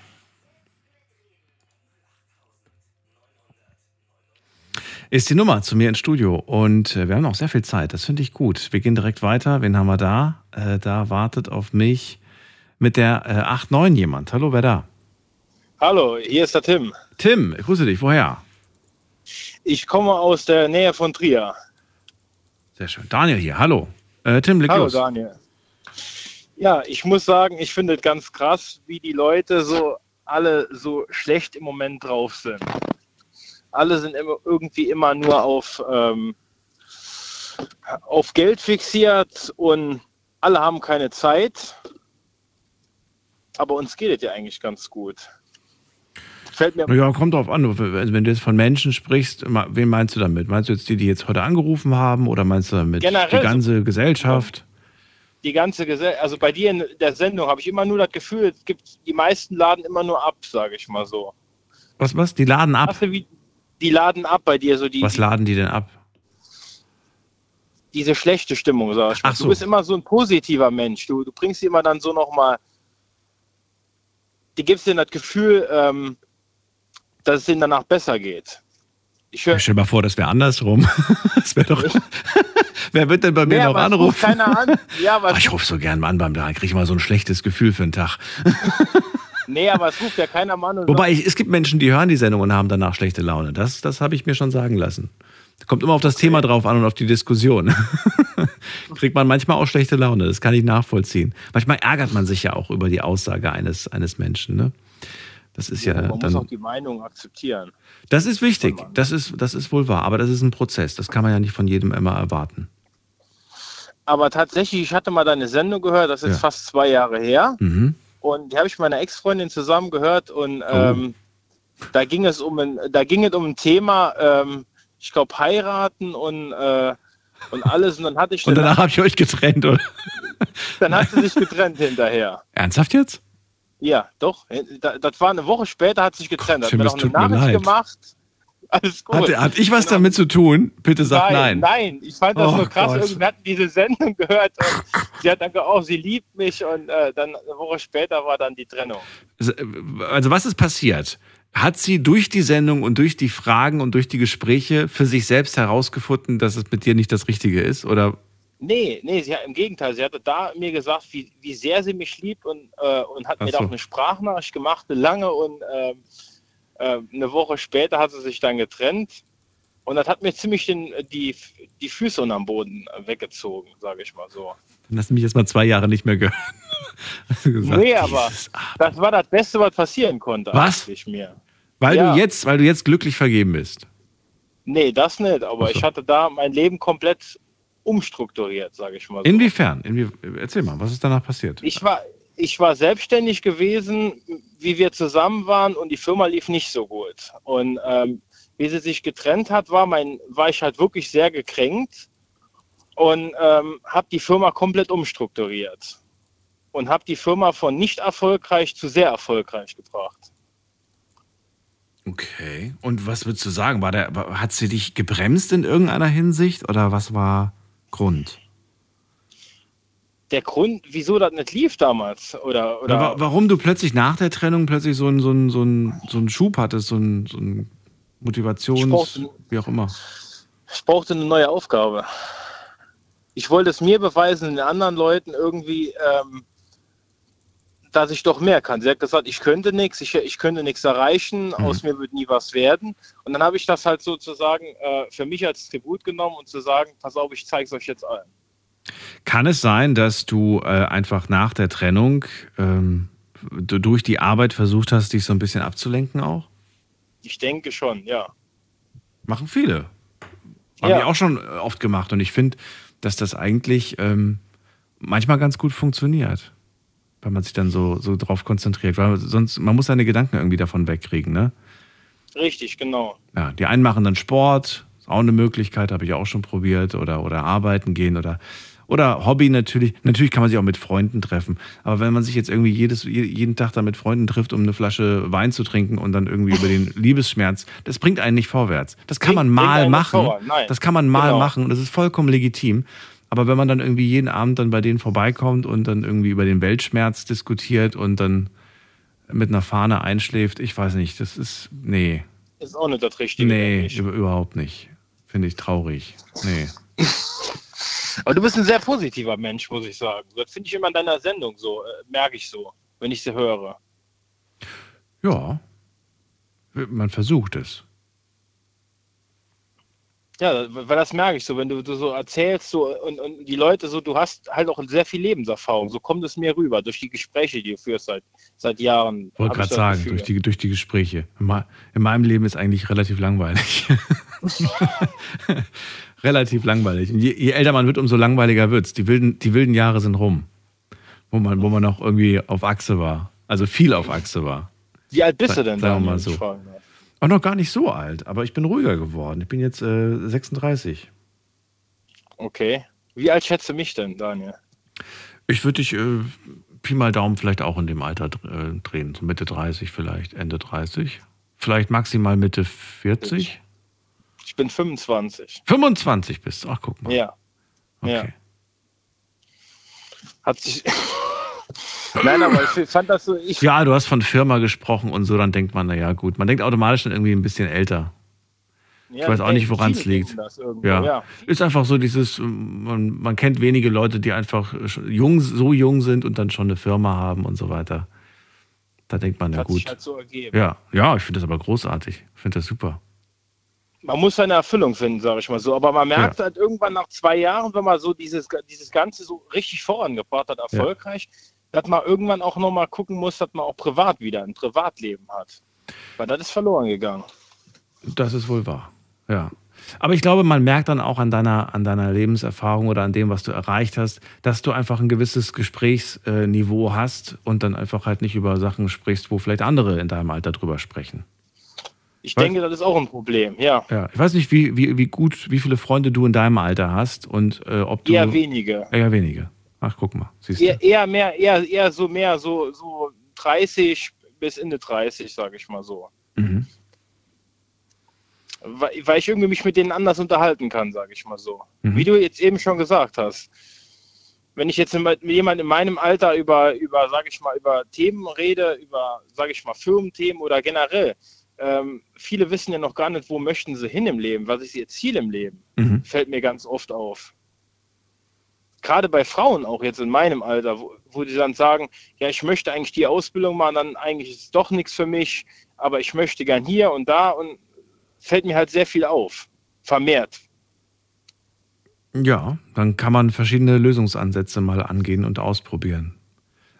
Ist die Nummer zu mir ins Studio und äh, wir haben noch sehr viel Zeit. Das finde ich gut. Wir gehen direkt weiter. Wen haben wir da? Äh, da wartet auf mich mit der äh, 8-9 jemand. Hallo, wer da? Hallo, hier ist der Tim. Tim, ich grüße dich. Woher? Ich komme aus der Nähe von Trier. Sehr schön. Daniel hier. Hallo. Äh, Tim, leg Hallo los. Daniel. Ja, ich muss sagen, ich finde es ganz krass, wie die Leute so alle so schlecht im Moment drauf sind. Alle sind immer irgendwie immer nur auf, ähm, auf Geld fixiert und alle haben keine Zeit. Aber uns geht es ja eigentlich ganz gut. Fällt mir Ja, kommt drauf an. Also, Wenn du jetzt von Menschen sprichst, wen meinst du damit? Meinst du jetzt die, die jetzt heute angerufen haben oder meinst du damit Generell die ganze Gesellschaft? die ganze Gesellschaft, also bei dir in der Sendung habe ich immer nur das Gefühl, es gibt die meisten laden immer nur ab, sage ich mal so. Was, was? Die laden ab? Hast du wie, die laden ab bei dir, so die, Was laden die denn ab? diese schlechte Stimmung, sag ich. Ach so. Du bist immer so ein positiver Mensch. Du, du bringst dir immer dann so nochmal, die gibst dir das Gefühl, ähm, dass es ihnen danach besser geht. Ich höre, Stell dir mal vor, das wäre andersrum. das wäre doch. Wer wird denn bei mir Nee, noch anrufen? keiner an. Ja, aber Ah, ich rufe so gern mal an beim da kriege ich mal so ein schlechtes Gefühl für einen Tag. Nee, aber es ruft ja keiner Mann Wobei ich, es gibt Menschen, die hören die Sendung und haben danach schlechte Laune. Das, das habe ich mir schon sagen lassen. Kommt immer auf das Thema drauf an und auf die Diskussion. Kriegt man manchmal auch schlechte Laune, das kann ich nachvollziehen. Manchmal ärgert man sich ja auch über die Aussage eines, eines Menschen. Ne? Das ist ja man muss auch dann. die Meinung akzeptieren. Das ist wichtig, das ist, das ist wohl wahr, aber das ist ein Prozess. Das kann man ja nicht von jedem immer erwarten. Aber tatsächlich, ich hatte mal deine Sendung gehört, das ist Ja. fast zwei Jahre her. Mhm. Und die habe ich mit meiner Ex-Freundin zusammen gehört und ähm, da ging es um ein, da ging es um ein Thema, ähm, ich glaube heiraten und äh, und alles und dann hatte ich Und danach habe ich euch getrennt, oder? dann hat sie sich getrennt hinterher. Ernsthaft jetzt? Ja, doch. Da- Das war eine Woche später, hat sie sich getrennt. Hat Tim, mir noch eine Nachricht gemacht. Alles gut. Hat, hat ich was damit zu tun? Bitte sag nein. Nein, ich fand das Oh nur krass. Gott. Irgendwie hatten diese Sendung gehört und sie hat dann gesagt, oh, sie liebt mich und äh, dann eine Woche später war dann die Trennung. Also was ist passiert? Hat sie durch die Sendung und durch die Fragen und durch die Gespräche für sich selbst herausgefunden, dass es mit dir nicht das Richtige ist? Oder Nee, nee, sie hat, im Gegenteil, sie hatte da mir gesagt, wie, wie sehr sie mich liebt und, äh, und hat Ach mir da so. auch eine Sprachnachricht gemacht, eine lange und ähm, äh, eine Woche später hat sie sich dann getrennt und das hat mir ziemlich den, die, die Füße unterm Boden äh, weggezogen, sage ich mal so. dann hast du mich jetzt mal zwei Jahre nicht mehr gehört. Du gesagt, nee, aber das war das Beste, was passieren konnte, Was? mir. weil Ja. du jetzt, weil du jetzt glücklich vergeben bist. Nee, das nicht, aber so. ich hatte da mein Leben komplett umstrukturiert, sage ich mal so. Inwiefern? Inwie Erzähl mal, was ist danach passiert? Ich war, ich war selbstständig gewesen, wie wir zusammen waren und die Firma lief nicht so gut. Und ähm, wie sie sich getrennt hat, war, mein, war ich halt wirklich sehr gekränkt und ähm, habe die Firma komplett umstrukturiert. Und habe die Firma von nicht erfolgreich zu sehr erfolgreich gebracht. Okay. Und was würdest du sagen? War der, hat sie dich gebremst in irgendeiner Hinsicht oder was war Grund? Der Grund, wieso das nicht lief damals, oder, oder wa warum du plötzlich nach der Trennung plötzlich so einen so einen- so einen- so einen Schub hattest, so einen, so einen Motivations... Brauchte- wie auch immer. ich brauchte eine neue Aufgabe. Ich wollte es mir beweisen, den anderen Leuten irgendwie, ähm, dass ich doch mehr kann. Sie hat gesagt, ich könnte nichts, ich, ich könnte nichts erreichen, aus mir wird nie was werden. Und dann habe ich das halt sozusagen äh, für mich als Tribut genommen und zu sagen, pass auf, ich zeige es euch jetzt allen. Kann es sein, dass du äh, einfach nach der Trennung ähm, du durch die Arbeit versucht hast, dich so ein bisschen abzulenken auch? Ich denke schon, ja. Machen viele. Habe Ja. ich auch schon äh, oft gemacht und ich finde, dass das eigentlich ähm, manchmal ganz gut funktioniert, wenn man sich dann so, so drauf konzentriert. Weil sonst, man muss seine Gedanken irgendwie davon wegkriegen, ne? Richtig, genau. Ja, die einen machen dann Sport, ist auch eine Möglichkeit, habe ich auch schon probiert, oder, oder arbeiten gehen oder, oder Hobby natürlich. Natürlich kann man sich auch mit Freunden treffen, aber wenn man sich jetzt irgendwie jedes, je- jeden Tag da mit Freunden trifft, um eine Flasche Wein zu trinken und dann irgendwie über den Liebesschmerz, das bringt einen nicht vorwärts. Das kann man mal nicht machen, das kann man mal Genau. machen und das ist vollkommen legitim. Aber wenn man dann irgendwie jeden Abend dann bei denen vorbeikommt und dann irgendwie über den Weltschmerz diskutiert und dann mit einer Fahne einschläft, ich weiß nicht, das ist, nee. Ist auch nicht das Richtige. Nee, über, überhaupt nicht. Finde ich traurig. Nee. Aber du bist ein sehr positiver Mensch, muss ich sagen. Das finde ich immer in deiner Sendung so, äh, merke ich so, wenn ich sie höre. Ja, Man versucht es. Ja, weil das merke ich so, wenn du, du so erzählst so, und, und die Leute so, du hast halt auch sehr viel Lebenserfahrung. So kommt es mir rüber durch die Gespräche, die du führst seit, seit Jahren. Wollte gerade sagen, Gefühl. durch die, durch die Gespräche. In meinem Leben ist eigentlich relativ langweilig. relativ langweilig. Je, je älter man wird, umso langweiliger wird's. Die wilden, die wilden Jahre sind rum. Wo man, wo man noch irgendwie auf Achse war. Also viel auf Achse war. Wie alt bist du denn, Sagen wir mal so. Auch noch gar nicht so alt, aber ich bin ruhiger geworden. Ich bin jetzt äh, 36. Okay. Wie alt schätzt du mich denn, Daniel? Ich würde dich äh, Pi mal Daumen vielleicht auch in dem Alter äh, drehen. So Mitte 30 vielleicht, Ende 30. Vielleicht maximal Mitte 40. Ich bin 25. 25 bist du. Ach, guck mal. Ja. Okay. Ja. Hat sich. Nein, aber ich fand das so. Ich, Ja, du hast von Firma gesprochen und so, dann denkt man, naja, gut. Man denkt automatisch dann irgendwie ein bisschen älter. Ja, ich weiß auch nicht, woran es liegt. das Ja. ja. Ist einfach so dieses, ähm, man, man kennt wenige Leute, die einfach jung, so jung sind und dann schon eine Firma haben und so weiter. Da denkt man, na Hat gut. halt so ergeben. Ja, ja, ich finde das aber großartig. Ich finde das super. Man muss seine Erfüllung finden, sage ich mal so. Aber man merkt halt irgendwann nach zwei Jahren, wenn man so dieses, dieses Ganze so richtig vorangebracht hat, erfolgreich, dass man irgendwann auch nochmal gucken muss, dass man auch privat wieder ein Privatleben hat. Weil das ist verloren gegangen. Das ist wohl wahr. Ja. Aber ich glaube, man merkt dann auch an deiner, an deiner Lebenserfahrung oder an dem, was du erreicht hast, dass du einfach ein gewisses Gesprächsniveau hast und dann einfach halt nicht über Sachen sprichst, wo vielleicht andere in deinem Alter drüber sprechen. Ich Was? denke, das ist auch ein Problem, ja. Ja, ich weiß nicht, wie, wie, wie gut, wie viele Freunde du in deinem Alter hast und äh, ob du. Eher wenige. Eher wenige. Ach, guck mal. Siehst du. Eher, eher mehr, eher, eher so mehr so, so 30 bis Ende 30, sage ich mal so. Mhm. Weil, weil ich irgendwie mich mit denen anders unterhalten kann, sage ich mal so. Mhm. Wie du jetzt eben schon gesagt hast. Wenn ich jetzt mit mit jemandem in meinem Alter über, über sage ich mal, über Themen rede, über, sage ich mal, Firmenthemen oder generell, ähm, viele wissen ja noch gar nicht, wo möchten sie hin im Leben, was ist ihr Ziel im Leben, Mhm. fällt mir ganz oft auf. Gerade bei Frauen auch jetzt in meinem Alter, wo, wo die dann sagen, ja, ich möchte eigentlich die Ausbildung machen, dann eigentlich ist es doch nichts für mich, aber ich möchte gern hier und da und fällt mir halt sehr viel auf, vermehrt. Ja, dann kann man verschiedene Lösungsansätze mal angehen und ausprobieren.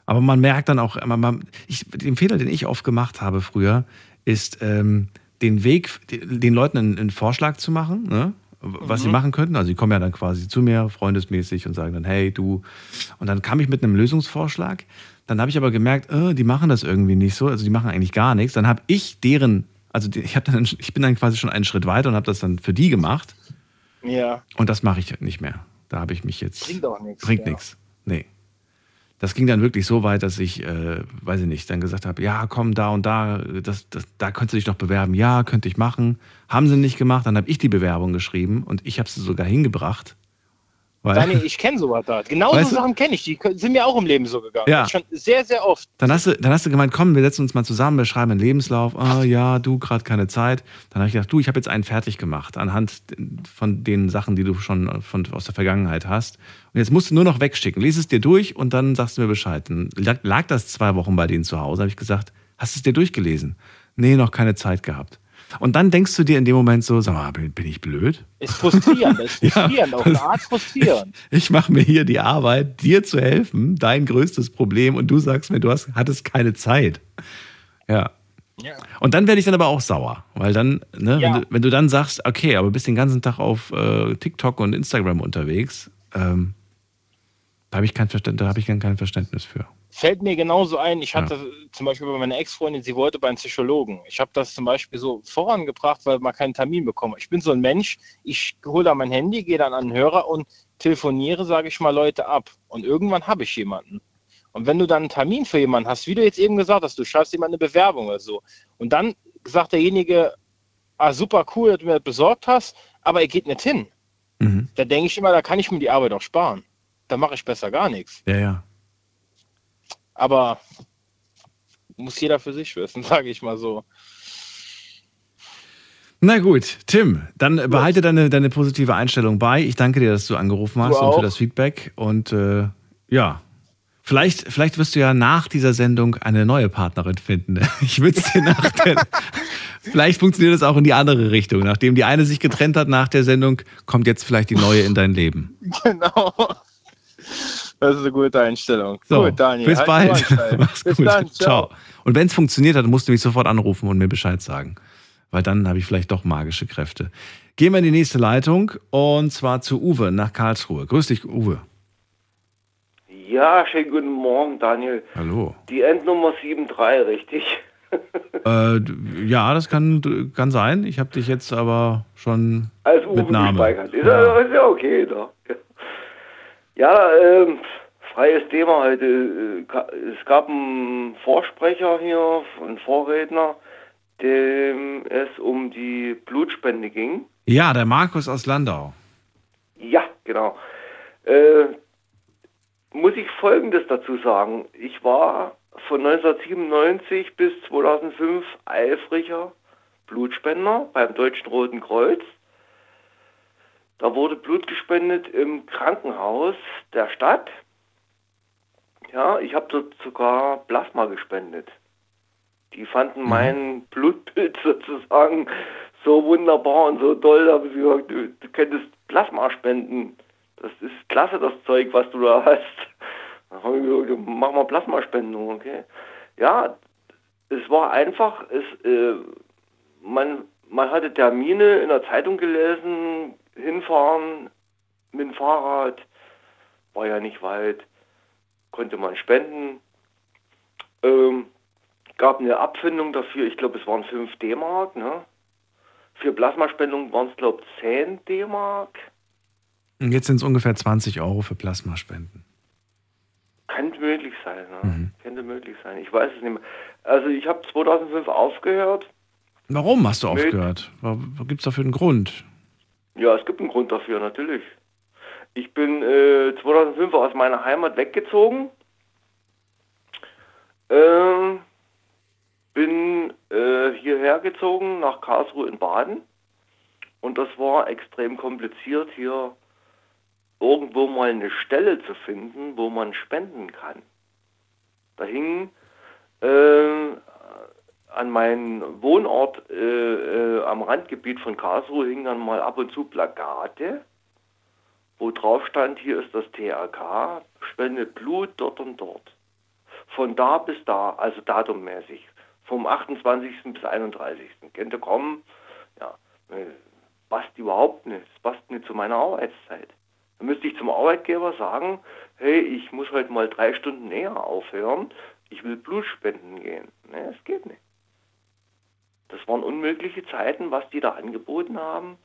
Aber man merkt dann auch, man, man, ich, den Fehler, den ich oft gemacht habe früher, ist ähm, den Weg, den Leuten einen, einen Vorschlag zu machen, ne? was sie machen könnten. Also die kommen ja dann quasi zu mir, freundesmäßig, und sagen dann, hey, du. Und dann kam ich mit einem Lösungsvorschlag. Dann habe ich aber gemerkt, äh, die machen das irgendwie nicht so, also die machen eigentlich gar nichts. Dann habe ich deren, also die, ich, dann, ich bin dann quasi schon einen Schritt weiter und habe das dann für die gemacht. Ja, Und das mache ich nicht mehr. Da habe ich mich jetzt. bringt auch nichts. Bringt ja. nichts. Nee. Das ging dann wirklich so weit, dass ich, äh, weiß ich nicht, dann gesagt habe, ja, komm, da und da, das, das, da könntest du dich noch bewerben. Ja, könnte ich machen. Haben sie nicht gemacht. Dann habe ich die Bewerbung geschrieben und ich habe sie sogar hingebracht. Weil, Daniel, ich kenne sowas da. Genau so Sachen kenne ich. Die sind mir auch im Leben so gegangen. Ja. Schon sehr, sehr oft. Dann hast, du, dann hast du gemeint, komm, wir setzen uns mal zusammen, wir schreiben einen Lebenslauf. Ah ja, du, gerade keine Zeit. Dann habe ich gedacht, du, ich habe jetzt einen fertig gemacht anhand von den Sachen, die du schon von, aus der Vergangenheit hast. Und jetzt musst du nur noch wegschicken. Lies es dir durch und dann sagst du mir Bescheid. Dann lag, lag das zwei Wochen bei denen zu Hause. habe ich gesagt, hast du es dir durchgelesen? Nee, noch keine Zeit gehabt. Und dann denkst du dir in dem Moment so, sag mal, bin, bin ich blöd? Ist frustrierend. ist Ja, frustrierend. auf eine Art frustrierend. Ich mache mir hier die Arbeit, dir zu helfen, dein größtes Problem, und du sagst mir, du hast, hattest keine Zeit. Ja. Ja. Und dann werde ich dann aber auch sauer, weil dann, ne, Ja. wenn, du, wenn du dann sagst, okay, aber bist den ganzen Tag auf äh, TikTok und Instagram unterwegs, ähm, da habe ich kein Verständnis, da habe ich kein Verständnis für. Fällt mir genauso ein, ich hatte zum Beispiel bei meiner Ex-Freundin, sie wollte beim Psychologen. Ich habe das zum Beispiel so vorangebracht, weil man keinen Termin bekommt. Ich bin so ein Mensch, ich hole da mein Handy, gehe dann an den Hörer und telefoniere, sage ich mal, Leute ab. Und irgendwann habe ich jemanden. Und wenn du dann einen Termin für jemanden hast, wie du jetzt eben gesagt hast, du schreibst jemand eine Bewerbung oder so, und dann sagt derjenige, ah, super cool, dass du mir das besorgt hast, aber er geht nicht hin. Mhm. Da denke ich immer, da kann ich mir die Arbeit auch sparen. Da mache ich besser gar nichts. Ja, ja. Aber muss jeder für sich wissen, sage ich mal so. Na gut, Tim, dann behalte deine, deine positive Einstellung bei. Ich danke dir, dass du angerufen hast Du und für das Feedback. Und äh, ja, vielleicht, vielleicht wirst du ja nach dieser Sendung eine neue Partnerin finden. Ich würde dir nach der, Vielleicht funktioniert es auch in die andere Richtung. Nachdem die eine sich getrennt hat nach der Sendung, kommt jetzt vielleicht die neue in dein Leben. Genau. Das ist eine gute Einstellung. So, gut, Daniel. bis halt bald. Mach's bis gut. dann. Ciao. Ciao. Und wenn es funktioniert hat, musst du mich sofort anrufen und mir Bescheid sagen. Weil dann habe ich vielleicht doch magische Kräfte. Gehen wir in die nächste Leitung und zwar zu Uwe nach Karlsruhe. Grüß dich, Uwe. Ja, schönen guten Morgen, Daniel. Hallo. Die Endnummer 73, richtig? Äh, ja, das kann, kann sein. Ich habe dich jetzt aber schon Als Uwe mit Namen. gespeichert. Ist, Ja. ja. ist ja okay, da. Ja, ähm, freies Thema heute. Äh, Es gab einen Vorsprecher hier, einen Vorredner, dem es um die Blutspende ging. Ja, der Markus aus Landau. Ja, genau. Äh, muss ich Folgendes dazu sagen. Ich war von 1997 bis 2005 eifriger Blutspender beim Deutschen Roten Kreuz. Da wurde Blut gespendet im Krankenhaus der Stadt. Ja, ich habe dort sogar Plasma gespendet. Die fanden mein Blutbild sozusagen so wunderbar und so toll, da haben sie gesagt, du, du könntest Plasma spenden. Das ist klasse, das Zeug, was du da hast. Dann habe ich gesagt, mach mal Plasmaspendung, okay. Ja, es war einfach, es, äh, man, man hatte Termine in der Zeitung gelesen, hinfahren mit dem Fahrrad, war ja nicht weit, konnte man spenden. Ähm, gab eine Abfindung dafür, ich glaube es waren 5 D-Mark, ne? Für Plasmaspendung waren es glaube ich 10 D-Mark. Und jetzt sind es ungefähr 20 Euro für Plasmaspenden. Könnte möglich sein, ne? Könnte möglich sein. Ich weiß es nicht mehr. Also ich habe 2005 aufgehört. Warum hast du aufgehört? Gibt es dafür einen Grund? Ja, es gibt einen Grund dafür, natürlich. Ich bin äh, 2005 aus meiner Heimat weggezogen. Ähm, bin äh, hierher gezogen nach Karlsruhe in Baden. Und das war extrem kompliziert, hier irgendwo mal eine Stelle zu finden, wo man spenden kann. Da hing äh, an meinem Wohnort äh, äh, am Randgebiet von Karlsruhe hingen dann mal ab und zu Plakate, wo drauf stand, hier ist das TRK, spendet Blut dort und dort. Von da bis da, also datummäßig. Vom 28. bis 31. Könnte kommen, ja, äh, passt überhaupt nicht. Es passt nicht zu meiner Arbeitszeit. Dann müsste ich zum Arbeitgeber sagen, hey, ich muss heute mal drei Stunden näher aufhören, ich will Blut spenden gehen. Ne, es geht nicht. Das waren unmögliche Zeiten, was die da angeboten haben,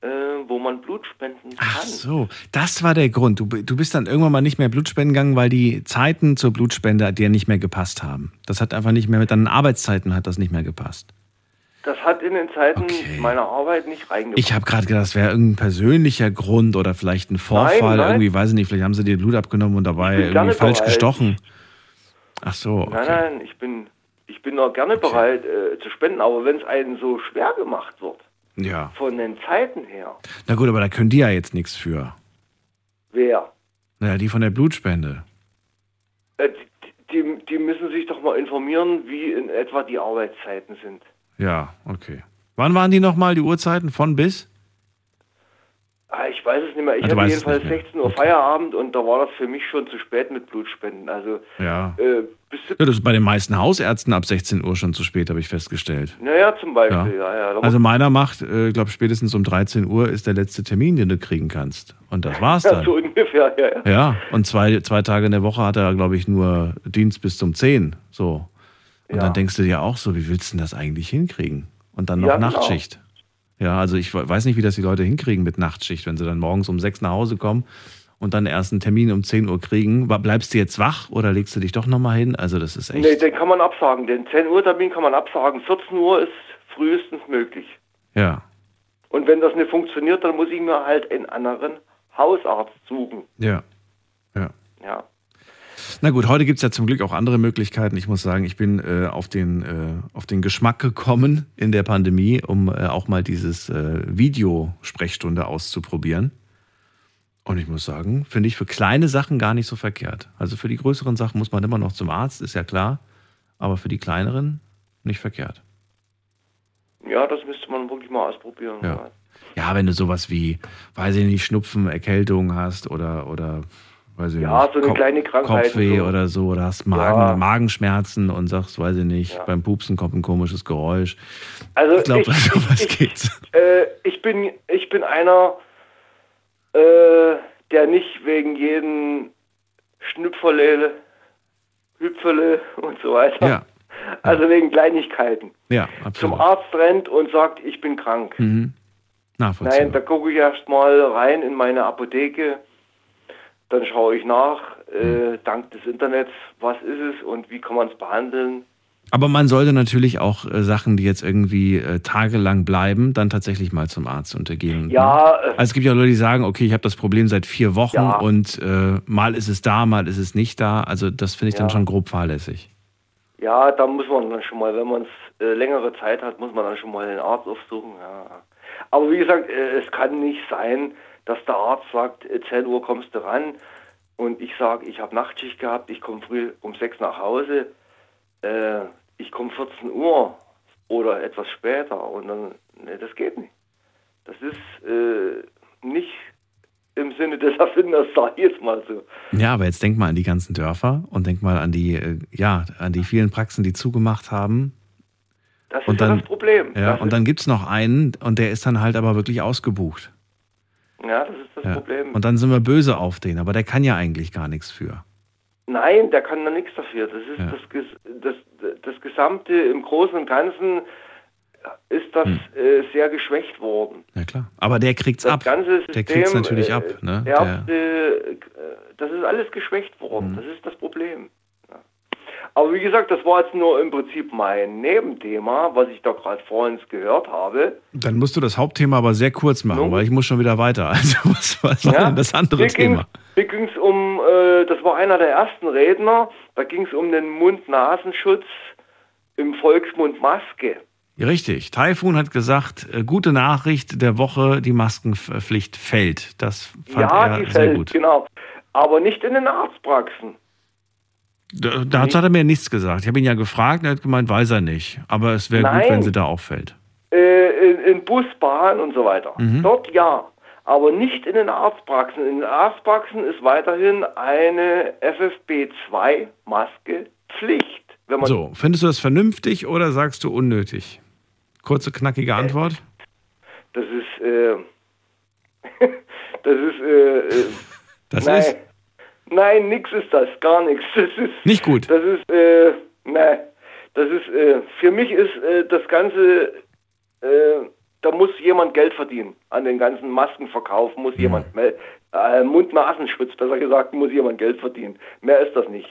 äh, wo man Blut spenden kann. Ach so, das war der Grund. Du, du bist dann irgendwann mal nicht mehr Blutspenden gegangen, weil die Zeiten zur Blutspende dir nicht mehr gepasst haben. Das hat einfach nicht mehr mit deinen Arbeitszeiten hat das nicht mehr gepasst. Das hat in den Zeiten meiner Arbeit nicht reingepasst. Ich habe gerade gedacht, das wäre irgendein persönlicher Grund oder vielleicht ein Vorfall. nein. Irgendwie, weiß ich nicht, vielleicht haben sie dir Blut abgenommen und dabei irgendwie falsch bereit. gestochen. Ach so, Nein, okay. nein, ich bin, ich bin auch gerne bereit äh, zu spenden, aber wenn es einem so schwer gemacht wird, Ja. von den Zeiten her, Na gut, aber da können die ja jetzt nichts für. wer? Naja, die von der Blutspende. Äh, die, die, die müssen sich doch mal informieren, wie in etwa die Arbeitszeiten sind. Ja, okay. Wann waren die nochmal, die Uhrzeiten? Von bis? Ah, ich weiß es nicht mehr. Ich du hatte jedenfalls nicht mehr. 16 Uhr Feierabend und da war das für mich schon zu spät mit Blutspenden. Also, Ja. äh, ja. Das ist bei den meisten Hausärzten ab 16 Uhr schon zu spät, habe ich festgestellt. naja, zum Beispiel, ja, ja. Da Also meiner macht, äh, ich glaube, spätestens um 13 Uhr ist der letzte Termin, den du kriegen kannst. Und das war's ja, dann. so ungefähr, ja, ja. Ja, und zwei, zwei Tage in der Woche hat er, glaube ich, nur Dienst bis zum 10. So. Und Ja. dann denkst du dir auch so, wie willst du denn das eigentlich hinkriegen? Und dann noch Ja, genau. Nachtschicht. Ja, also ich we- weiß nicht, wie das die Leute hinkriegen mit Nachtschicht, wenn sie dann morgens um 6 nach Hause kommen und dann erst einen Termin um 10 Uhr kriegen. Bleibst du jetzt wach oder legst du dich doch nochmal hin? Also das ist echt. Nee, den kann man absagen. Den 10 Uhr Termin kann man absagen. 14 Uhr ist frühestens möglich. Ja, Und wenn das nicht funktioniert, dann muss ich mir halt einen anderen Hausarzt suchen. ja. Ja. Na gut, heute gibt es ja zum Glück auch andere Möglichkeiten. Ich muss sagen, ich bin äh, auf, den, äh, auf den Geschmack gekommen in der Pandemie, um äh, auch mal dieses äh, Videosprechstunde auszuprobieren. Und ich muss sagen, finde ich für kleine Sachen gar nicht so verkehrt. Also für die größeren Sachen muss man immer noch zum Arzt, ist ja klar. Aber für die kleineren nicht verkehrt. ja, das müsste man wirklich mal ausprobieren. Ja. Ja, wenn du sowas wie, weiß ich nicht, Schnupfen, Erkältung hast oder, oder weiß ich Ja, nicht, so eine kleine Krankheit Kopfweh so. oder so, oder hast Magen, Ja. Magenschmerzen und sagst, weiß ich nicht, beim Pupsen kommt ein komisches Geräusch. Also ich glaube, ich- sowas geht's. Äh, ich bin ich bin einer, äh, der nicht wegen jeden Schnüpferle, Hüpferle und so weiter, Ja, also wegen Kleinigkeiten, ja, zum absolut. Arzt rennt und sagt, ich bin krank. Mhm. Nein, da gucke ich erst mal rein in meine Apotheke, dann schaue ich nach, Mhm. äh, dank des Internets, was ist es und wie kann man es behandeln. Aber man sollte natürlich auch äh, Sachen, die jetzt irgendwie äh, tagelang bleiben, dann tatsächlich mal zum Arzt untergehen. Ja, äh, Also es gibt ja Leute, die sagen, okay, ich habe das Problem seit vier Wochen Ja. und äh, mal ist es da, mal ist es nicht da. Also das finde ich dann Ja. schon grob fahrlässig. Ja, da muss man dann schon mal, wenn man es äh, längere Zeit hat, muss man dann schon mal den Arzt aufsuchen. Ja. Aber wie gesagt, äh, es kann nicht sein, dass der Arzt sagt, äh, 10 Uhr kommst du ran und ich sage, ich habe Nachtschicht gehabt, ich komme früh um 6 nach Hause, äh, ich komme 14 Uhr oder etwas später und dann, ne, das geht nicht. Das ist äh, nicht im Sinne des Erfinders, sag ich jetzt mal so. Ja, aber jetzt denk mal an die ganzen Dörfer und denk mal an die, äh, ja, an die vielen Praxen, die zugemacht haben. Das Und ist ja dann- das Problem. Ja, das und dann gibt's noch einen und der ist dann halt aber wirklich ausgebucht. ja, das ist das Ja. Problem. Und dann sind wir böse auf den, aber der kann ja eigentlich gar nichts für. Nein, der kann da nichts dafür. Das ist Ja. das, das, das Gesamte im Großen und Ganzen ist das äh, sehr geschwächt worden. Hm. Ja klar. Aber der kriegt's Das ab. ganze System, der kriegt's natürlich äh, ab. Ne? Der, Ärzte, äh, das ist alles geschwächt worden. Das ist das Problem. Aber wie gesagt, das war jetzt nur im Prinzip mein Nebenthema, was ich da gerade vorhin gehört habe. dann musst du das Hauptthema aber sehr kurz machen, weil ich muss schon wieder weiter. Also was, was war Ja, denn das andere Thema? Hier ging es um, äh, das war einer der ersten Redner, da ging es um den Mund-Nasenschutz im Volksmund Maske. Richtig. Taifun hat gesagt, äh, gute Nachricht der Woche, die Maskenpflicht fällt. Das fand ja, er die sehr fällt, gut. genau. Aber nicht in den Arztpraxen. Da, dazu hat er mir nichts gesagt. Ich habe ihn ja gefragt, er hat gemeint, weiß er nicht. Aber es wäre gut, wenn sie da auffällt. Äh, in, in Bus, Bahn und so weiter. Mhm. Dort ja. Aber nicht in den Arztpraxen. In den Arztpraxen ist weiterhin eine FFP2-Maske Pflicht. So, findest du das vernünftig oder sagst du unnötig? Kurze, knackige Antwort. Das ist, äh, das ist, äh, äh, Das nein, ist nein, nix ist das, gar nichts. Das ist, nicht gut. das ist, äh, nein, das ist, äh, für mich ist äh, das Ganze, äh, da muss jemand Geld verdienen. An den ganzen Maskenverkauf muss jemand, mel- äh, Mund-Nasenschutz, besser gesagt, muss jemand Geld verdienen. Mehr ist das nicht.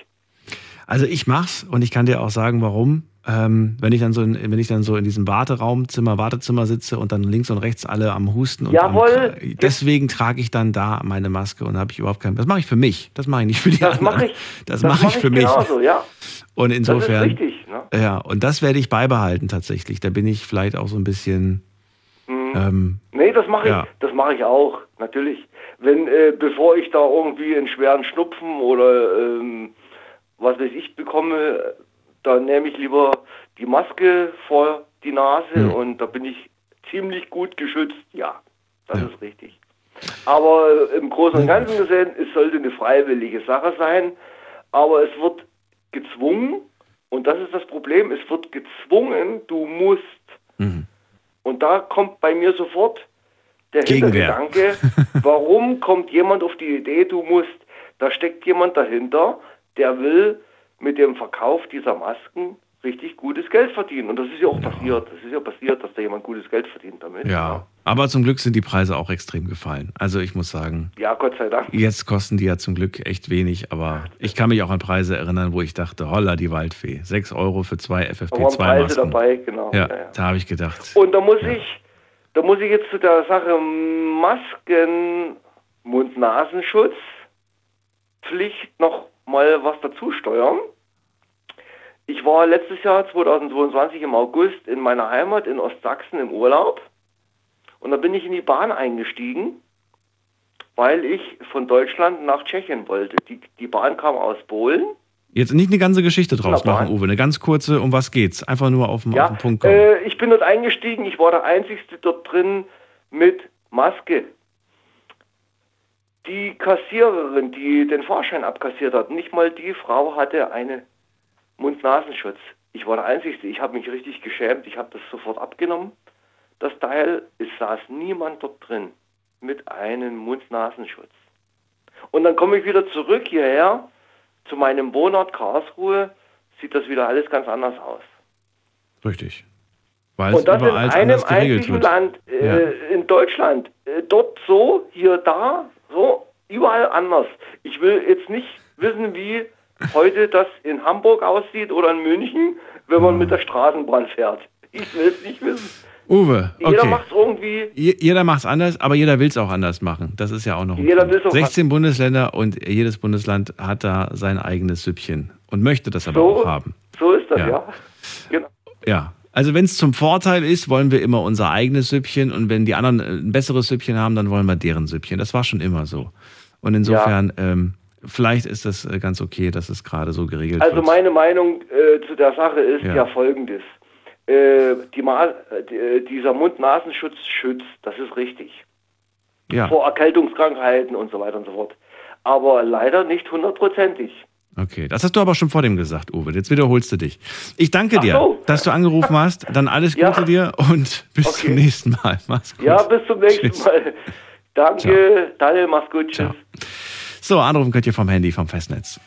Also ich mach's und ich kann dir auch sagen, warum. Ähm, wenn ich dann so in, wenn ich dann so in diesem Warteraumzimmer, Wartezimmer sitze und dann links und rechts alle am Husten und am, Jawohl. deswegen trage ich dann da meine Maske und habe ich überhaupt keinen. Das mache ich für mich. Das mache ich nicht für die Das anderen. mache ich. Das das mache ich für mich. Genauso, ja. Und insofern. Das ist richtig, ne? Ja, und das werde ich beibehalten tatsächlich. Da bin ich vielleicht auch so ein bisschen. Mhm. Ähm, Nee, das mache ich, Ja. das mache ich auch, natürlich. Wenn, äh, bevor ich da irgendwie einen schweren Schnupfen oder ähm, was weiß ich bekomme, dann nehme ich lieber die Maske vor die Nase Hm. und da bin ich ziemlich gut geschützt. Ja, das ist richtig. Aber im Großen und Ganzen gesehen, es sollte eine freiwillige Sache sein, aber es wird gezwungen und das ist das Problem, es wird gezwungen, du musst. Mhm. Und da kommt bei mir sofort der. Hintergedanke, warum kommt jemand auf die Idee, du musst, da steckt jemand dahinter, der will mit dem Verkauf dieser Masken richtig gutes Geld verdienen. Und das ist ja auch passiert. Das ist ja passiert, dass da jemand gutes Geld verdient damit. ja. Aber zum Glück sind die Preise auch extrem gefallen. Also ich muss sagen, Ja, Gott sei Dank. jetzt kosten die ja zum Glück echt wenig, aber ich kann mich auch an Preise erinnern, wo ich dachte, holla die Waldfee. 6 Euro für zwei Da waren Preise FFP2-Masken. dabei, genau. Ja, Ja, ja. da habe ich gedacht. Und da muss ich, da muss ich jetzt zu der Sache Masken, Mund-Nasenschutz, Pflicht noch mal was dazu steuern. Ich war letztes Jahr 2022 im August in meiner Heimat in Ostsachsen im Urlaub und da bin ich in die Bahn eingestiegen, weil ich von Deutschland nach Tschechien wollte. Die, die Bahn kam aus Polen Jetzt nicht eine ganze Geschichte draus machen, Uwe. Eine ganz kurze, um was geht's? Einfach nur auf den, auf Ja, den Punkt kommen. äh, ich bin dort eingestiegen, ich war der Einzige dort drin mit Maske. Die Kassiererin, die den Fahrschein abkassiert hat, nicht mal die Frau hatte einen Mund-Nasenschutz. Ich war der Einzige, ich habe mich richtig geschämt, ich habe das sofort abgenommen. Das Teil, es saß niemand dort drin mit einem Mund-Nasenschutz. Und dann komme ich wieder zurück hierher zu meinem Wohnort Karlsruhe, sieht das wieder alles ganz anders aus. Richtig. Weil es Und das in einem einzigen wird. Land äh, in Deutschland. Äh, dort so, hier da, so, überall anders. Ich will jetzt nicht wissen, wie heute das in Hamburg aussieht oder in München, wenn man mit der Straßenbahn fährt. Ich will es nicht wissen. Uwe, Jeder okay. macht es irgendwie. Je- Jeder macht es anders, aber jeder will es auch anders machen. Das ist ja auch noch Jeder auch 16 Bundesländer und jedes Bundesland hat da sein eigenes Süppchen und möchte das aber So, auch haben. so ist das, Ja. ja. Genau. Ja. Also wenn es zum Vorteil ist, wollen wir immer unser eigenes Süppchen und wenn die anderen ein besseres Süppchen haben, dann wollen wir deren Süppchen. Das war schon immer so. Und insofern, ähm, vielleicht ist das äh, ganz okay, dass es gerade so geregelt Also wird. meine Meinung äh, zu der Sache ist Ja. ja, folgendes. Äh, die äh, die, dieser Mund-Nasenschutz schützt, das ist richtig. Ja. Vor Erkältungskrankheiten und so weiter und so fort. Aber leider nicht hundertprozentig. Okay, das hast du aber schon vor dem gesagt, Uwe. Jetzt wiederholst du dich. Ich danke dir, so. dass du angerufen hast. Dann alles Ja. Gute dir und bis zum nächsten Mal. Mach's gut. Ja, bis zum nächsten Tschüss. Mal. Danke, Daniel, mach's gut. Tschüss. So, anrufen könnt ihr vom Handy, vom Festnetz.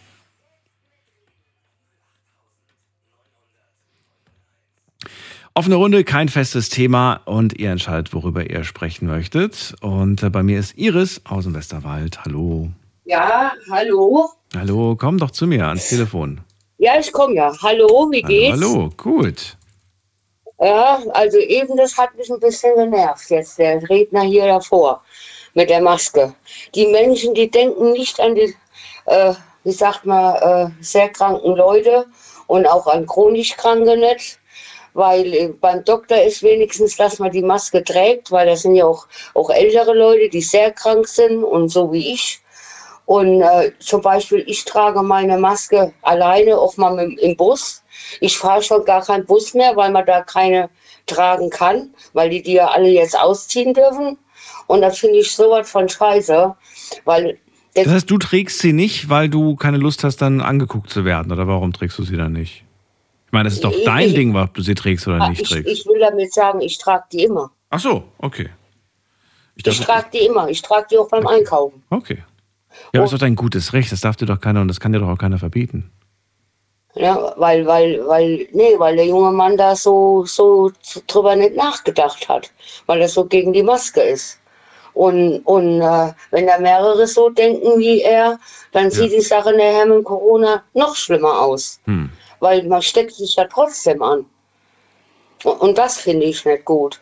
Offene Runde, kein festes Thema und ihr entscheidet, worüber ihr sprechen möchtet. Und äh, bei mir ist Iris aus dem Westerwald. Hallo. Ja, hallo. Hallo, komm doch zu mir ans Telefon. Ja, ich komme ja. Hallo, wie Hallo, geht's? hallo, gut. Ja, also eben, das hat mich ein bisschen genervt jetzt, der Redner hier davor mit der Maske. Die Menschen, die denken nicht an die, äh, wie sagt man, äh, sehr kranken Leute und auch an chronisch Kranke nicht. Weil äh, beim Doktor ist wenigstens, dass man die Maske trägt, weil das sind ja auch, auch ältere Leute, die sehr krank sind und so wie ich. Und äh, zum Beispiel, ich trage meine Maske alleine, auch mal im, im Bus. Ich fahre schon gar keinen Bus mehr, weil man da keine tragen kann, weil die die ja alle jetzt ausziehen dürfen. Und das finde ich sowas von scheiße, weil Das heißt, du trägst sie nicht, weil du keine Lust hast, dann angeguckt zu werden. Oder warum trägst du sie dann nicht? Ich meine, das ist doch dein ich- Ding, ob du sie trägst oder nicht ich, trägst. ich will damit sagen, ich trage die immer. Ach so, okay. Ich Ich trage die immer. Ich trage die auch beim Einkaufen. okay. Ja, aber ist doch dein gutes Recht. Das darf dir doch keiner und das kann dir doch auch keiner verbieten. Ja, weil, weil, weil, nee, weil der junge Mann da so, so drüber nicht nachgedacht hat, weil er so gegen die Maske ist. Und, und äh, wenn da mehrere so denken wie er, dann sieht die Sache nachher mit Corona noch schlimmer aus. Hm. Weil man steckt sich ja trotzdem an. Und, und das finde ich nicht gut.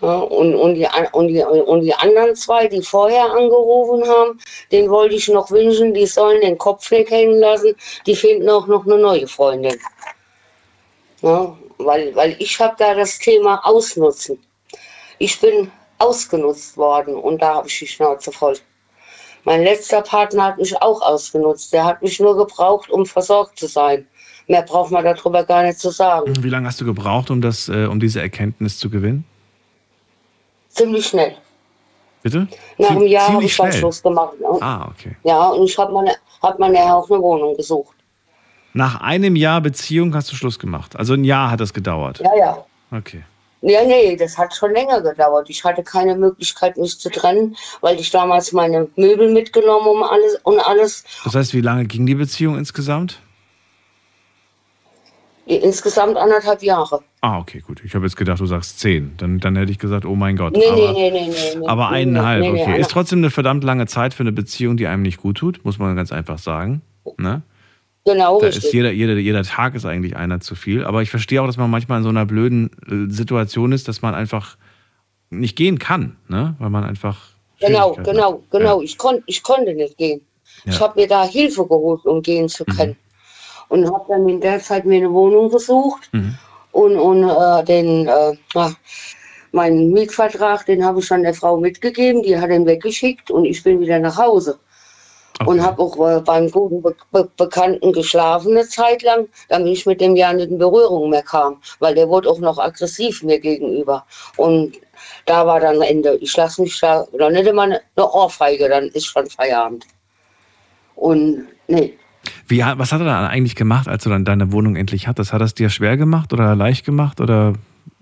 Ja, und, und, die, und, die, und die anderen zwei, die vorher angerufen haben, den wollte ich noch wünschen, die sollen den Kopf nicht hängen lassen. Die finden auch noch eine neue Freundin. Ja, weil, weil ich habe da das Thema Ausnutzen. Ich bin ausgenutzt worden und da habe ich die Schnauze voll. Mein letzter Partner hat mich auch ausgenutzt. Der hat mich nur gebraucht, um versorgt zu sein. Mehr braucht man darüber gar nicht zu sagen. Wie lange hast du gebraucht, um, das, äh, um diese Erkenntnis zu gewinnen? Ziemlich schnell. Bitte? Nach einem Jahr habe ich dann schnell. Schluss gemacht. Ne? Ah, okay. Ja, und ich habe mir hab nachher auch eine Wohnung gesucht. Nach einem Jahr Beziehung hast du Schluss gemacht. Also ein Jahr hat das gedauert. Ja, ja. Okay. Ja, nee, das hat schon länger gedauert. Ich hatte keine Möglichkeit, mich zu trennen, weil ich damals meine Möbel mitgenommen um alles und alles. Das heißt, wie lange ging die Beziehung insgesamt? Insgesamt anderthalb Jahre. Ah, okay, gut. Ich habe jetzt gedacht, du sagst zehn. Dann, dann hätte ich gesagt, oh mein Gott. Nee, aber, nee, nee, nee, nee, aber eineinhalb, nee, nee, okay. Ist trotzdem eine verdammt lange Zeit für eine Beziehung, die einem nicht gut tut, muss man ganz einfach sagen. Ne? Genau, Da richtig. ist jeder, jeder, jeder Tag ist eigentlich einer zu viel. Aber ich verstehe auch, dass man manchmal in so einer blöden äh, Situation ist, dass man einfach nicht gehen kann, ne? Weil man einfach. Genau, genau, hat. genau. Ich, kon, ich konnte nicht gehen. Ich Ja. habe mir da Hilfe geholt, um gehen zu Mhm. können. Und habe dann in der Zeit mir eine Wohnung gesucht Mhm. und, und äh, den, äh, meinen Mietvertrag, den habe ich schon der Frau mitgegeben, die hat ihn weggeschickt und ich bin wieder nach Hause. Und habe auch äh, beim guten Be Be Bekannten geschlafen eine Zeit lang, damit ich mit dem ja nicht in Berührung mehr kam. Weil der wurde auch noch aggressiv mir gegenüber. Und da war dann Ende. Ich lasse mich da, oder nicht immer eine Ohrfeige, dann ist schon Feierabend. Und nee, Wie, was hat er dann eigentlich gemacht, als du dann deine Wohnung endlich hattest? Hat er es dir schwer gemacht oder leicht gemacht oder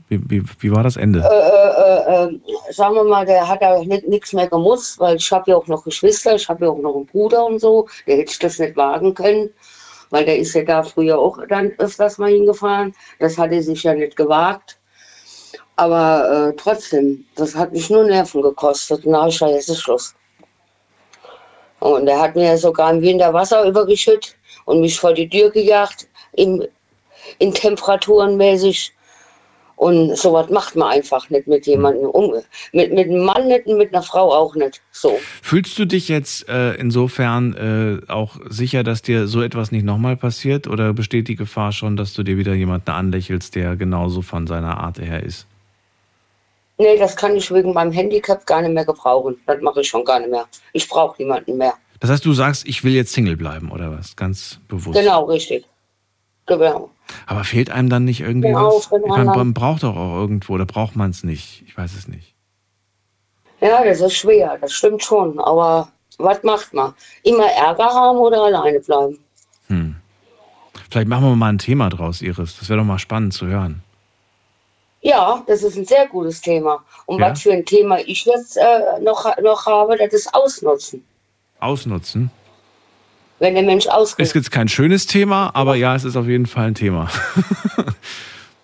wie, wie, wie war das Ende? äh, äh, äh, sagen wir mal, der hat da nichts mehr gemusst, weil ich habe ja auch noch Geschwister, ich habe ja auch noch einen Bruder und so, der hätte ich das nicht wagen können, weil der ist ja da früher auch dann öfters mal hingefahren. Das hat er sich ja nicht gewagt. Aber äh, trotzdem, das hat mich nur Nerven gekostet. Habe ich jetzt ist Schluss. Und er hat mir sogar im Winter Wasser übergeschüttet und mich vor die Tür gejagt, in, in Temperaturen mäßig. Und sowas macht man einfach nicht mit jemandem. Um, mit, mit einem Mann nicht und mit einer Frau auch nicht. So. Fühlst du dich jetzt äh, insofern äh, auch sicher, dass dir so etwas nicht nochmal passiert oder besteht die Gefahr schon, dass du dir wieder jemanden anlächelst, der genauso von seiner Art her ist? Nee, das kann ich wegen meinem Handicap gar nicht mehr gebrauchen. Das mache ich schon gar nicht mehr. Ich brauche niemanden mehr. Das heißt, du sagst, ich will jetzt Single bleiben oder was? Ganz bewusst. Genau, richtig. Genau. Aber fehlt einem dann nicht irgendwie Genau, was? Ich meine, man braucht doch auch irgendwo, oder braucht man es nicht? Ich weiß es nicht. Ja, das ist schwer, das stimmt schon. Aber was macht man? Immer Ärger haben oder alleine bleiben? Hm. Vielleicht machen wir mal ein Thema draus, Iris. Das wäre doch mal spannend zu hören. Ja, das ist ein sehr gutes Thema. Und Ja? was für ein Thema ich jetzt äh, noch, noch habe, das ist Ausnutzen. Ausnutzen. Wenn der Mensch ausnutzt. Ist jetzt kein schönes Thema, aber ja, es ist auf jeden Fall ein Thema.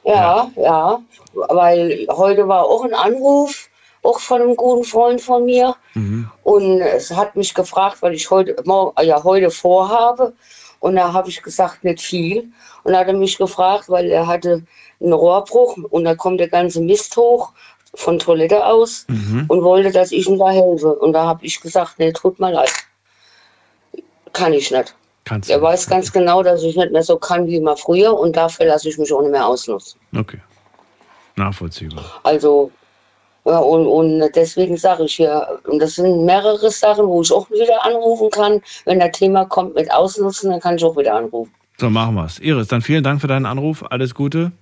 Ja, ja, weil heute war auch ein Anruf, auch von einem guten Freund von mir. Mhm. Und es hat mich gefragt, weil ich heute, morgen, ja, heute vorhabe. Und da habe ich gesagt, nicht viel. Und da hat er mich gefragt, weil er hatte einen Rohrbruch und da kommt der ganze Mist hoch von Toilette aus Mhm. und wollte, dass ich ihm da helfe. Und da habe ich gesagt, nee, tut mir leid. Kann ich nicht. Kannst er weiß ganz genau, dass ich nicht mehr so kann wie immer früher und dafür lasse ich mich auch nicht mehr ausnutzen. Okay. Nachvollziehbar. Also, ja, und, und deswegen sage ich hier, und das sind mehrere Sachen, wo ich auch wieder anrufen kann. Wenn das Thema kommt mit Ausnutzen, dann kann ich auch wieder anrufen. So, machen wir's. Iris, dann vielen Dank für deinen Anruf. Alles Gute.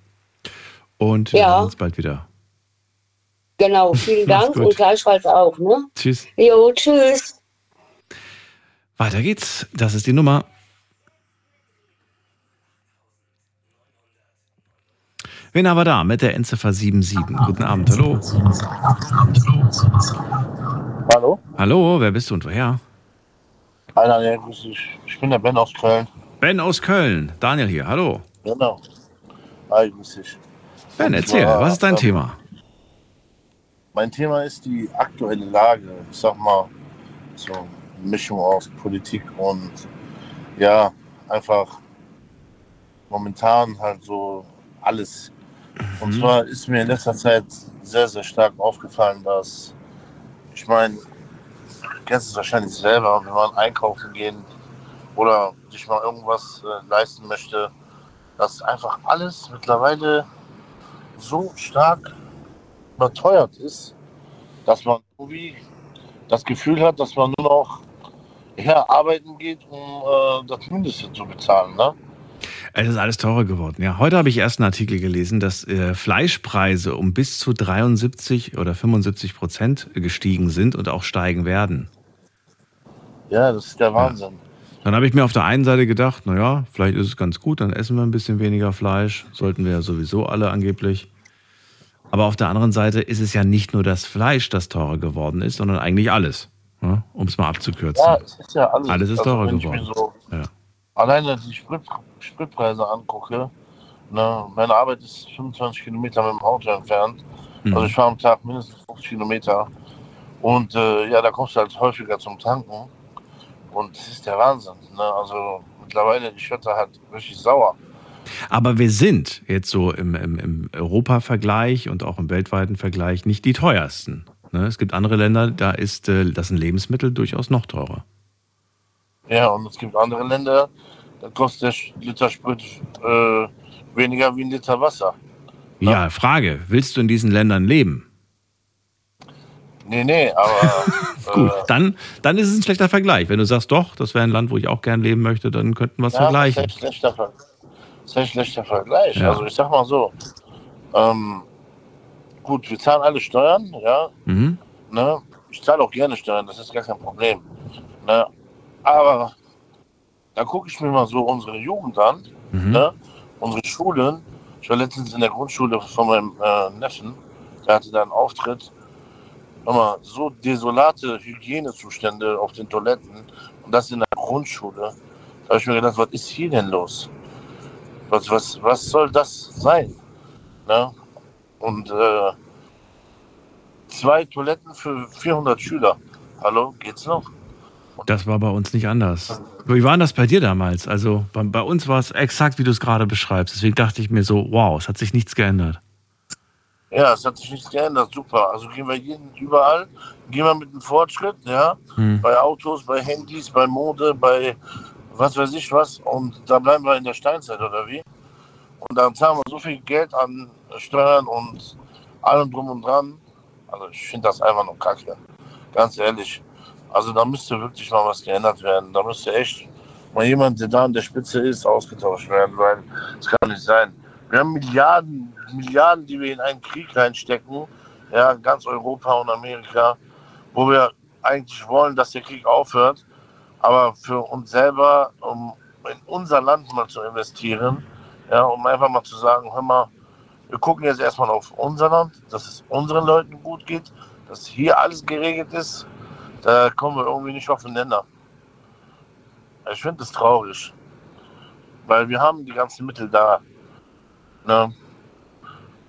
Und wir Ja. sehen uns bald wieder. Genau, vielen Dank und gleichfalls auch. Ne? Tschüss. Jo, tschüss. Weiter geht's. Das ist die Nummer. Wen haben wir da mit der Endziffer 77? Guten Abend, hallo. Hallo? Hallo, wer bist du und woher? Hi Daniel, grüß dich. Ich bin der Ben aus Köln. Ben aus Köln. Daniel hier, hallo. Genau. Hi, grüß dich. Ben, erzähl, zwar, was ist dein ähm, Thema? Mein Thema ist die aktuelle Lage. Ich sag mal, so Mischung aus Politik und ja, einfach momentan halt so alles. Und Mhm. zwar ist mir in letzter Zeit sehr, sehr stark aufgefallen, dass ich meine, du kennst es wahrscheinlich selber, wenn man einkaufen gehen oder sich mal irgendwas äh, leisten möchte, dass einfach alles mittlerweile so stark überteuert ist, dass man irgendwie das Gefühl hat, dass man nur noch ja, arbeiten geht, um äh, das Mindeste zu bezahlen. Ne? Es ist alles teurer geworden. Ja, heute habe ich erst einen Artikel gelesen, dass äh, Fleischpreise um bis zu 73 oder 75 Prozent gestiegen sind und auch steigen werden. Ja, das ist der Wahnsinn. Dann habe ich mir auf der einen Seite gedacht, naja, vielleicht ist es ganz gut, dann essen wir ein bisschen weniger Fleisch. Sollten wir ja sowieso alle angeblich. Aber auf der anderen Seite ist es ja nicht nur das Fleisch, das teurer geworden ist, sondern eigentlich alles. Ja, um es mal abzukürzen. Ja, es ist ja alles. Alles ist Also, teurer geworden. so Ja. alleine die Sprit, Spritpreise angucke, ne, meine Arbeit ist 25 Kilometer mit dem Auto entfernt. Mhm. Also ich fahre am Tag mindestens 50 Kilometer. Und äh, ja, da kommst du halt häufiger zum Tanken. Und das ist der Wahnsinn. Ne? Also mittlerweile, werde da halt richtig sauer. Aber wir sind jetzt so im, im, im Europa-Vergleich und auch im weltweiten Vergleich nicht die teuersten. Ne? Es gibt andere Länder, da ist äh, das sind Lebensmittel durchaus noch teurer. Ja, und es gibt andere Länder, da kostet der Liter Sprit äh, weniger wie ein Liter Wasser. Ja, Frage, willst du in diesen Ländern leben? Nee, nee, aber Gut, Äh, dann, dann ist es ein schlechter Vergleich. Wenn du sagst, doch, das wäre ein Land, wo ich auch gern leben möchte, dann könnten wir es ja, vergleichen. Das ist ein schlechter, das ist ein schlechter Vergleich. Ja. Also ich sag mal so, ähm, gut, wir zahlen alle Steuern, ja, Mhm. ne? Ich zahle auch gerne Steuern, das ist gar kein Problem. Ne? Aber da gucke ich mir mal so unsere Jugend an, Mhm. ne? unsere Schulen. Ich war letztens in der Grundschule von meinem äh, Neffen, der hatte da einen Auftritt. Hör mal, so desolate Hygienezustände auf den Toiletten und das in der Grundschule. Da habe ich mir gedacht, was ist hier denn los? Was, was, was soll das sein? Ne? Und äh, zwei Toiletten für 400 Schüler. Hallo, geht's noch? Das war bei uns nicht anders. Wie war das bei dir damals? Also bei, bei uns war es exakt, wie du es gerade beschreibst. Deswegen dachte ich mir so, wow, es hat sich nichts geändert. Ja, es hat sich nichts geändert, super. Also gehen wir jeden, überall, gehen wir mit dem Fortschritt, ja, Hm. bei Autos, bei Handys, bei Mode, bei was weiß ich was. Und da bleiben wir in der Steinzeit, oder wie? Und dann zahlen wir so viel Geld an Steuern und allem drum und dran. Also ich finde das einfach nur kacke. Ganz ehrlich. Also da müsste wirklich mal was geändert werden. Da müsste echt mal jemand, der da an der Spitze ist, ausgetauscht werden, weil es kann nicht sein. Wir haben Milliarden, Milliarden, die wir in einen Krieg reinstecken, ja, ganz Europa und Amerika, wo wir eigentlich wollen, dass der Krieg aufhört, aber für uns selber, um in unser Land mal zu investieren, ja, um einfach mal zu sagen, hör mal, wir gucken jetzt erstmal auf unser Land, dass es unseren Leuten gut geht, dass hier alles geregelt ist, da kommen wir irgendwie nicht aufeinander. Ich finde das traurig, weil wir haben die ganzen Mittel da. Ne?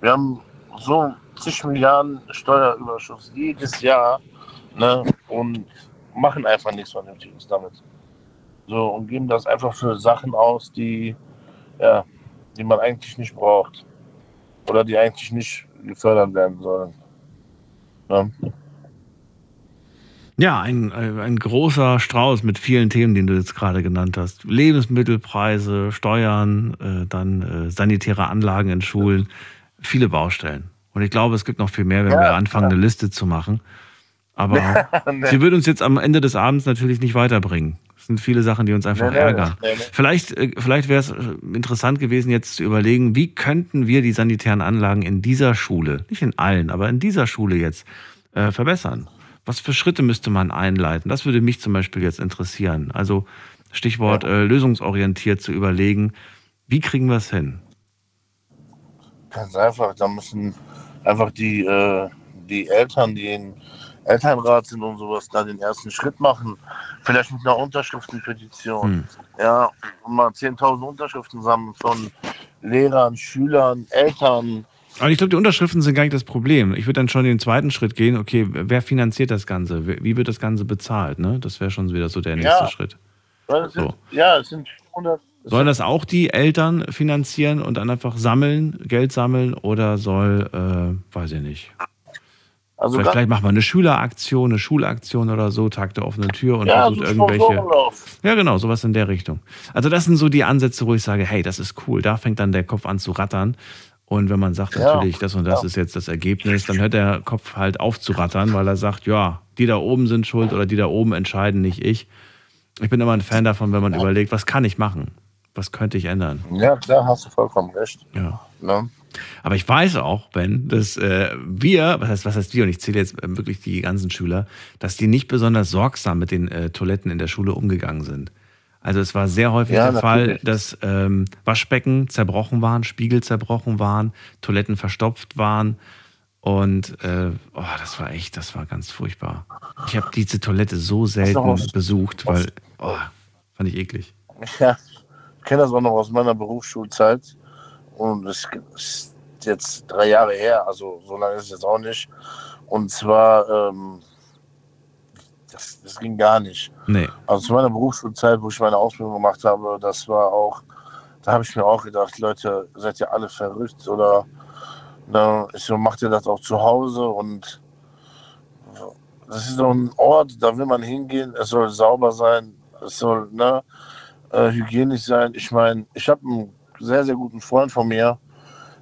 Wir haben so zig Milliarden Steuerüberschuss jedes Jahr ne? und machen einfach nichts Vernünftiges damit. So, und geben das einfach für Sachen aus, die, ja, die man eigentlich nicht braucht. Oder die eigentlich nicht gefördert werden sollen. Ne? Ja, ein, äh, ein großer Strauß mit vielen Themen, den du jetzt gerade genannt hast. Lebensmittelpreise, Steuern, äh, dann äh, sanitäre Anlagen in Schulen, viele Baustellen. Und ich glaube, es gibt noch viel mehr, wenn Ja, wir anfangen, ja. eine Liste zu machen. Aber sie wird uns jetzt am Ende des Abends natürlich nicht weiterbringen. Es sind viele Sachen, die uns einfach nee, ärgern. nee, nee. Vielleicht, äh, vielleicht wäre es äh, interessant gewesen, jetzt zu überlegen, wie könnten wir die sanitären Anlagen in dieser Schule, nicht in allen, aber in dieser Schule jetzt äh, verbessern? Was für Schritte müsste man einleiten? Das würde mich zum Beispiel jetzt interessieren. Also Stichwort äh, lösungsorientiert zu überlegen, wie kriegen wir es hin? Ganz einfach, da müssen einfach die, äh, die Eltern, die im Elternrat sind und sowas, da den ersten Schritt machen. Vielleicht mit einer Unterschriftenpetition. Hm. Ja, und mal 10.000 Unterschriften sammeln von Lehrern, Schülern, Eltern. Aber ich glaube, die Unterschriften sind gar nicht das Problem. Ich würde dann schon den zweiten Schritt gehen. Okay, wer finanziert das Ganze? Wie wird das Ganze bezahlt? Ne? Das wäre schon wieder so der nächste Ja. Schritt. Es So. sind, ja, es sind 100. Sollen das auch die Eltern finanzieren und dann einfach sammeln, Geld sammeln oder soll, äh, weiß ich nicht. Also vielleicht, vielleicht macht man eine Schüleraktion, eine Schulaktion oder so, Tag der offenen Tür und Ja, versucht so irgendwelche. Ja, genau, sowas in der Richtung. Also das sind so die Ansätze, wo ich sage, hey, das ist cool. Da fängt dann der Kopf an zu rattern. Und wenn man sagt, Ja, natürlich, das und das ja. ist jetzt das Ergebnis, dann hört der Kopf halt auf zu rattern, weil er sagt, ja, die da oben sind schuld oder die da oben entscheiden, nicht ich. Ich bin immer ein Fan davon, wenn man überlegt, was kann ich machen? Was könnte ich ändern? Ja, klar, hast du vollkommen recht. Ja. Ne? Aber ich weiß auch, Ben, dass äh, wir, was heißt, was heißt wir, und ich zähle jetzt äh, wirklich die ganzen Schüler, dass die nicht besonders sorgsam mit den äh, Toiletten in der Schule umgegangen sind. Also es war sehr häufig Ja, der Fall, natürlich. dass ähm, Waschbecken zerbrochen waren, Spiegel zerbrochen waren, Toiletten verstopft waren. Und äh, oh, das war echt, das war ganz furchtbar. Ich habe diese Toilette so selten aus- besucht, weil, oh, fand ich eklig. Ja, ich kenne das auch noch aus meiner Berufsschulzeit. Und es ist jetzt drei Jahre her, also so lange ist es jetzt auch nicht. Und zwar, ähm, das, das ging gar nicht. Nee. Also zu meiner Berufsschulzeit, wo ich meine Ausbildung gemacht habe, das war auch, da habe ich mir auch gedacht, Leute, seid ihr alle verrückt oder ne, ich so, macht ihr das auch zu Hause und das ist so ein Ort, da will man hingehen, es soll sauber sein, es soll ne, äh, hygienisch sein. Ich meine, ich habe einen sehr, sehr guten Freund von mir,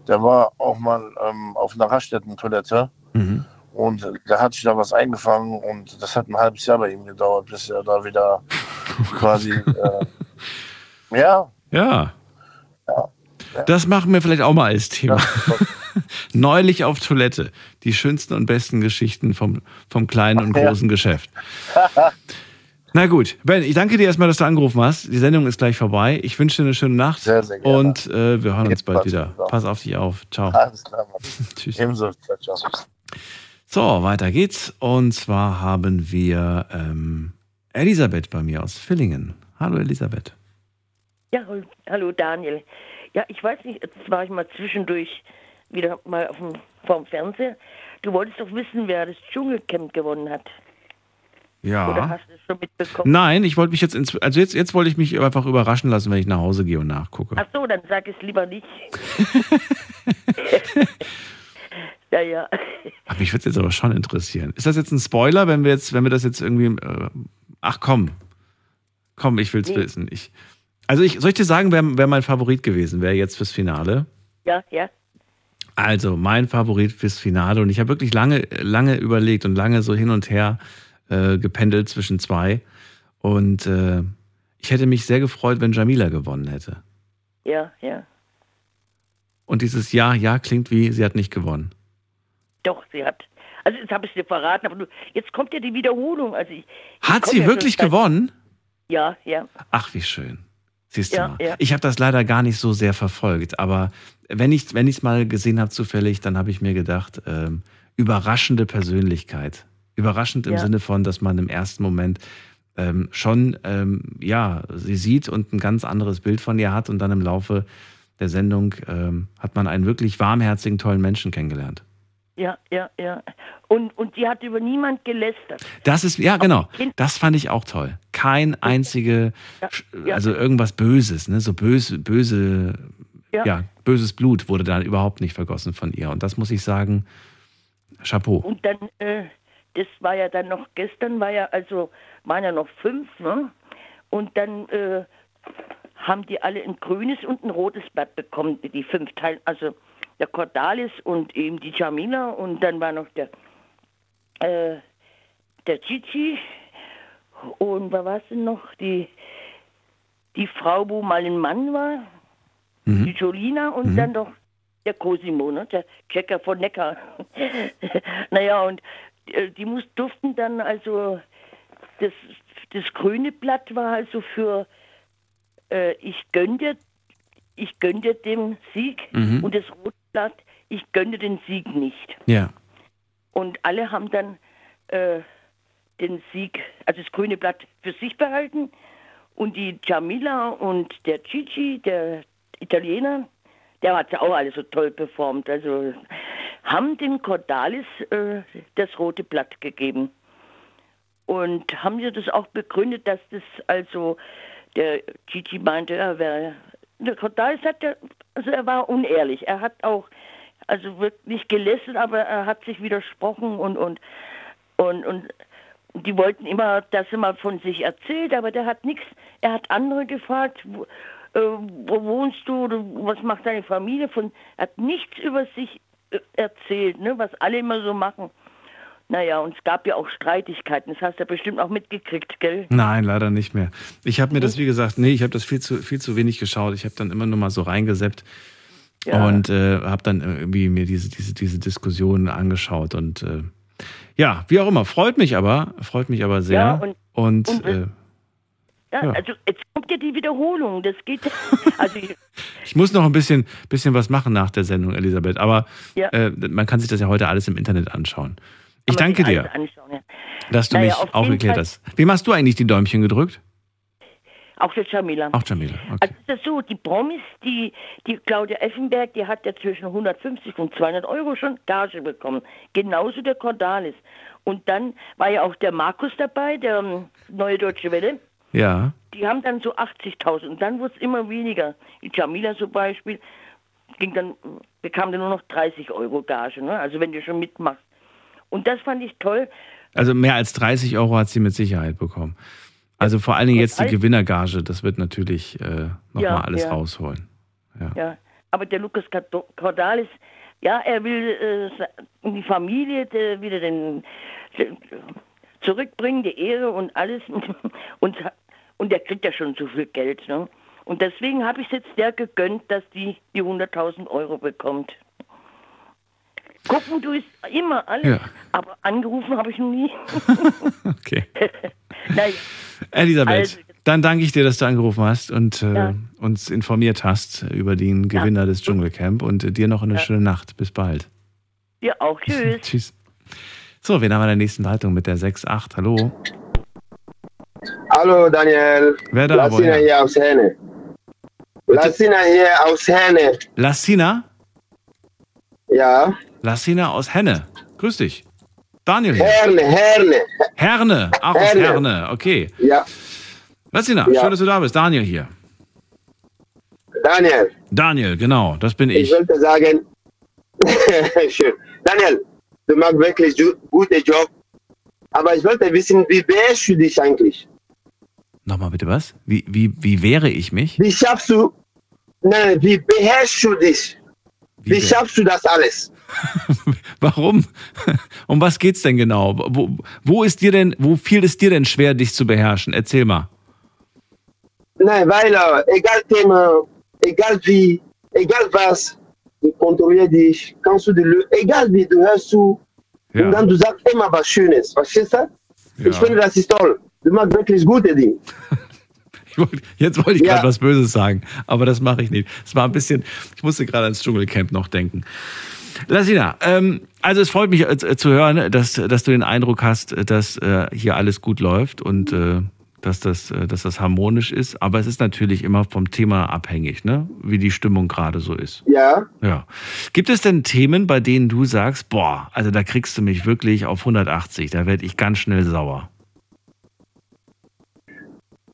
der war auch mal ähm, auf einer Raststätten-Toilette Mhm. Und da hat sich da was eingefangen und das hat ein halbes Jahr bei ihm gedauert, bis er da wieder quasi, äh, ja, Ja. Das machen wir vielleicht auch mal als Thema. Neulich auf Toilette. Die schönsten und besten Geschichten vom, vom kleinen und Ja. großen Geschäft. Na gut, Ben, ich danke dir erstmal, dass du angerufen hast. Die Sendung ist gleich vorbei. Ich wünsche dir eine schöne Nacht. Sehr, sehr gerne. Und äh, wir hören uns bald wieder. lieber. Pass auf dich auf. Ciao. Alles klar, Mann. Tschüss. Ebenso. Ciao, ciao. So, weiter geht's. Und zwar haben wir ähm, Elisabeth bei mir aus Villingen. Hallo Elisabeth. Ja, hallo Daniel. Ja, ich weiß nicht, jetzt war ich mal zwischendurch wieder mal auf dem, vorm Fernseher. Du wolltest doch wissen, wer das Dschungelcamp gewonnen hat. Oder Ja. hast du es schon mitbekommen? Nein, ich wollte mich jetzt, ins, also jetzt, jetzt wollte ich mich einfach überraschen lassen, wenn ich nach Hause gehe und nachgucke. Ach so, dann sag es lieber nicht. ja, ja. Ach, mich würde es jetzt aber schon interessieren. Ist das jetzt ein Spoiler, wenn wir jetzt, wenn wir das jetzt irgendwie. Äh, ach komm. Komm, ich will's Nee. wissen. Ich, also ich, soll ich dir sagen, wer, wer mein Favorit gewesen wäre jetzt fürs Finale? Ja, ja. Also, mein Favorit fürs Finale. Und ich habe wirklich lange, lange überlegt und lange so hin und her äh, gependelt zwischen zwei. Und äh, ich hätte mich sehr gefreut, wenn Jamila gewonnen hätte. Ja, ja. Und dieses Ja, ja klingt wie, sie hat nicht gewonnen. Doch, sie hat. Also jetzt habe ich dir verraten, aber jetzt kommt ja die Wiederholung. Also ich, Hat sie ja wirklich gewonnen? Ja, ja. Ach, wie schön. Siehst du Ja, mal. ja. Ich habe das leider gar nicht so sehr verfolgt, aber wenn ich es mal gesehen habe zufällig, dann habe ich mir gedacht, ähm, überraschende Persönlichkeit. Überraschend im Ja. Sinne von, dass man im ersten Moment ähm, schon ähm, ja, sie sieht und ein ganz anderes Bild von ihr hat und dann im Laufe der Sendung ähm, hat man einen wirklich warmherzigen, tollen Menschen kennengelernt. Ja, ja, ja. Und, und sie hat über niemand gelästert. Das ist, ja, genau. Das fand ich auch toll. Kein einzige, ja. also irgendwas Böses, ne? So böse, böse, Ja. ja. böses Blut wurde da überhaupt nicht vergossen von ihr. Und das muss ich sagen, Chapeau. Und dann, äh, das war ja dann noch, gestern war ja, also, waren ja noch fünf, ne? Und dann äh, haben die alle ein grünes und ein rotes Blatt bekommen, die fünf Teil, also der Cordalis und eben die Jamila und dann war noch der, äh, der Gigi und wer war es denn noch? Die, die Frau, wo mal ein Mann war, die Jolina und dann doch der Cosimo, ne? der Checker von Neckar. naja, und die muss, durften dann also, das, das grüne Blatt war also für, äh, ich gönne dir, ich gönne dir den Sieg Mhm. und das rote Blatt, ich gönne den Sieg nicht. Ja. Und alle haben dann äh, den Sieg, also das grüne Blatt für sich behalten. Und die Jamila und der Gigi, der Italiener, der hat ja auch alle so toll performt. Also haben dem Cordalis äh, das rote Blatt gegeben. Und haben sie das auch begründet, dass das also, der Gigi meinte, er wäre, der Cordalis hat ja, also er war unehrlich. Er hat auch, also wirklich gelästert, aber er hat sich widersprochen und, und, und, und die wollten immer, dass er mal von sich erzählt, aber der hat nichts, er hat andere gefragt, wo, äh, wo wohnst du, was macht deine Familie, von, er hat nichts über sich erzählt, ne, was alle immer so machen. Naja, und es gab ja auch Streitigkeiten, das hast du ja bestimmt auch mitgekriegt, gell? Nein, leider nicht mehr. Ich habe mir das, wie gesagt, nee, ich habe das viel zu, viel zu wenig geschaut. Ich habe dann immer nur mal so reingeseppt Ja. und äh, habe dann irgendwie mir diese, diese, diese Diskussion angeschaut. Und äh, ja, wie auch immer, freut mich aber, freut mich aber sehr. Ja, und- und und- äh, Ja, Ja. also jetzt kommt ja die Wiederholung, das geht, also ich, ich muss noch ein bisschen, bisschen was machen nach der Sendung, Elisabeth. Aber Ja. äh, man kann sich das ja heute alles im Internet anschauen. Ich man danke dir, dass du Naja, mich aufgeklärt Fall- hast. Wem hast du eigentlich die Däumchen gedrückt? Auch der Jamila. Auch Jamila. Okay. Also ist das so, die Promis, die, die Claudia Effenberg, die hat ja zwischen 150 und 200 Euro schon Gage bekommen. Genauso der Cordalis. Und dann war ja auch der Markus dabei, der ähm, Neue Deutsche Welle. Ja. Die haben dann so 80.000 und dann wurde es immer weniger. Die Jamila zum Beispiel ging dann, bekam dann nur noch 30 Euro Gage, ne? also wenn du schon mitmachst. Und das fand ich toll. Also mehr als 30 Euro hat sie mit Sicherheit bekommen. Also vor allen Dingen jetzt die. Gewinnergage, das wird natürlich äh, nochmal Ja, alles ja. rausholen. Ja. Ja, aber der Lukas Cordalis, Ja, er will äh, die Familie der, wieder den, zurückbringen, die Ehre und alles. Und, und er kriegt ja schon so viel Geld. Ne? Und deswegen habe ich es jetzt der gegönnt, dass die die 100.000 Euro bekommt. Gucken du es immer alles, Ja. aber angerufen habe ich noch nie. Okay. naja, Elisabeth, Also- dann danke ich dir, dass du angerufen hast und äh, Ja. uns informiert hast über den Gewinner des Dschungelcamp und äh, dir noch eine Ja. schöne Nacht. Bis bald. ja auch. Tschüss. Tschüss. So, wen haben wir in der nächsten Leitung mit der 6.8? Hallo. Hallo Daniel. Wer da? Lassina hier aus Henne. Lassina hier aus Henne. Lassina? Ja. Lassina aus Henne. Grüß dich. Daniel hier. Herne, Herne. Herne. Ach, aus Herne. Herne. Okay. Ja. Lassina, Ja. schön, dass du da bist. Daniel hier. Daniel, Daniel, genau, das bin ich ich. wollte sagen, schön. Daniel, du machst wirklich guten Job. Aber ich wollte wissen, wie beherrschst du dich eigentlich? Nochmal bitte was? Wie, wie, wie wehre ich mich? Wie schaffst du, nein, wie beherrschst du dich? Wie, be- schaffst du das alles? Warum? Um was geht's denn genau? Wo, wo ist dir denn, wo fiel es dir denn schwer, dich zu beherrschen? Erzähl mal. Nein, weil äh, egal Thema, egal wie, egal was, du kontrollierst dich, kannst du die, Lö- egal wie, du hörst zu Ja. und dann du sagst immer was Schönes, verstehst du? Ich Ja. finde, das ist toll. Du machst wirklich gute Dinge. Jetzt wollte ich Ja. gerade was Böses sagen, aber das mache ich nicht. Es war ein bisschen, ich musste gerade ans Dschungelcamp noch denken. Lassina, ähm, also es freut mich äh, zu hören, dass, dass du den Eindruck hast, dass äh, hier alles gut läuft und äh, dass, das, äh, dass das harmonisch ist. Aber es ist natürlich immer vom Thema abhängig, ne? wie die Stimmung gerade so ist. Ja. Ja. Gibt es denn Themen, bei denen du sagst, boah, also da kriegst du mich wirklich auf 180, da werde ich ganz schnell sauer?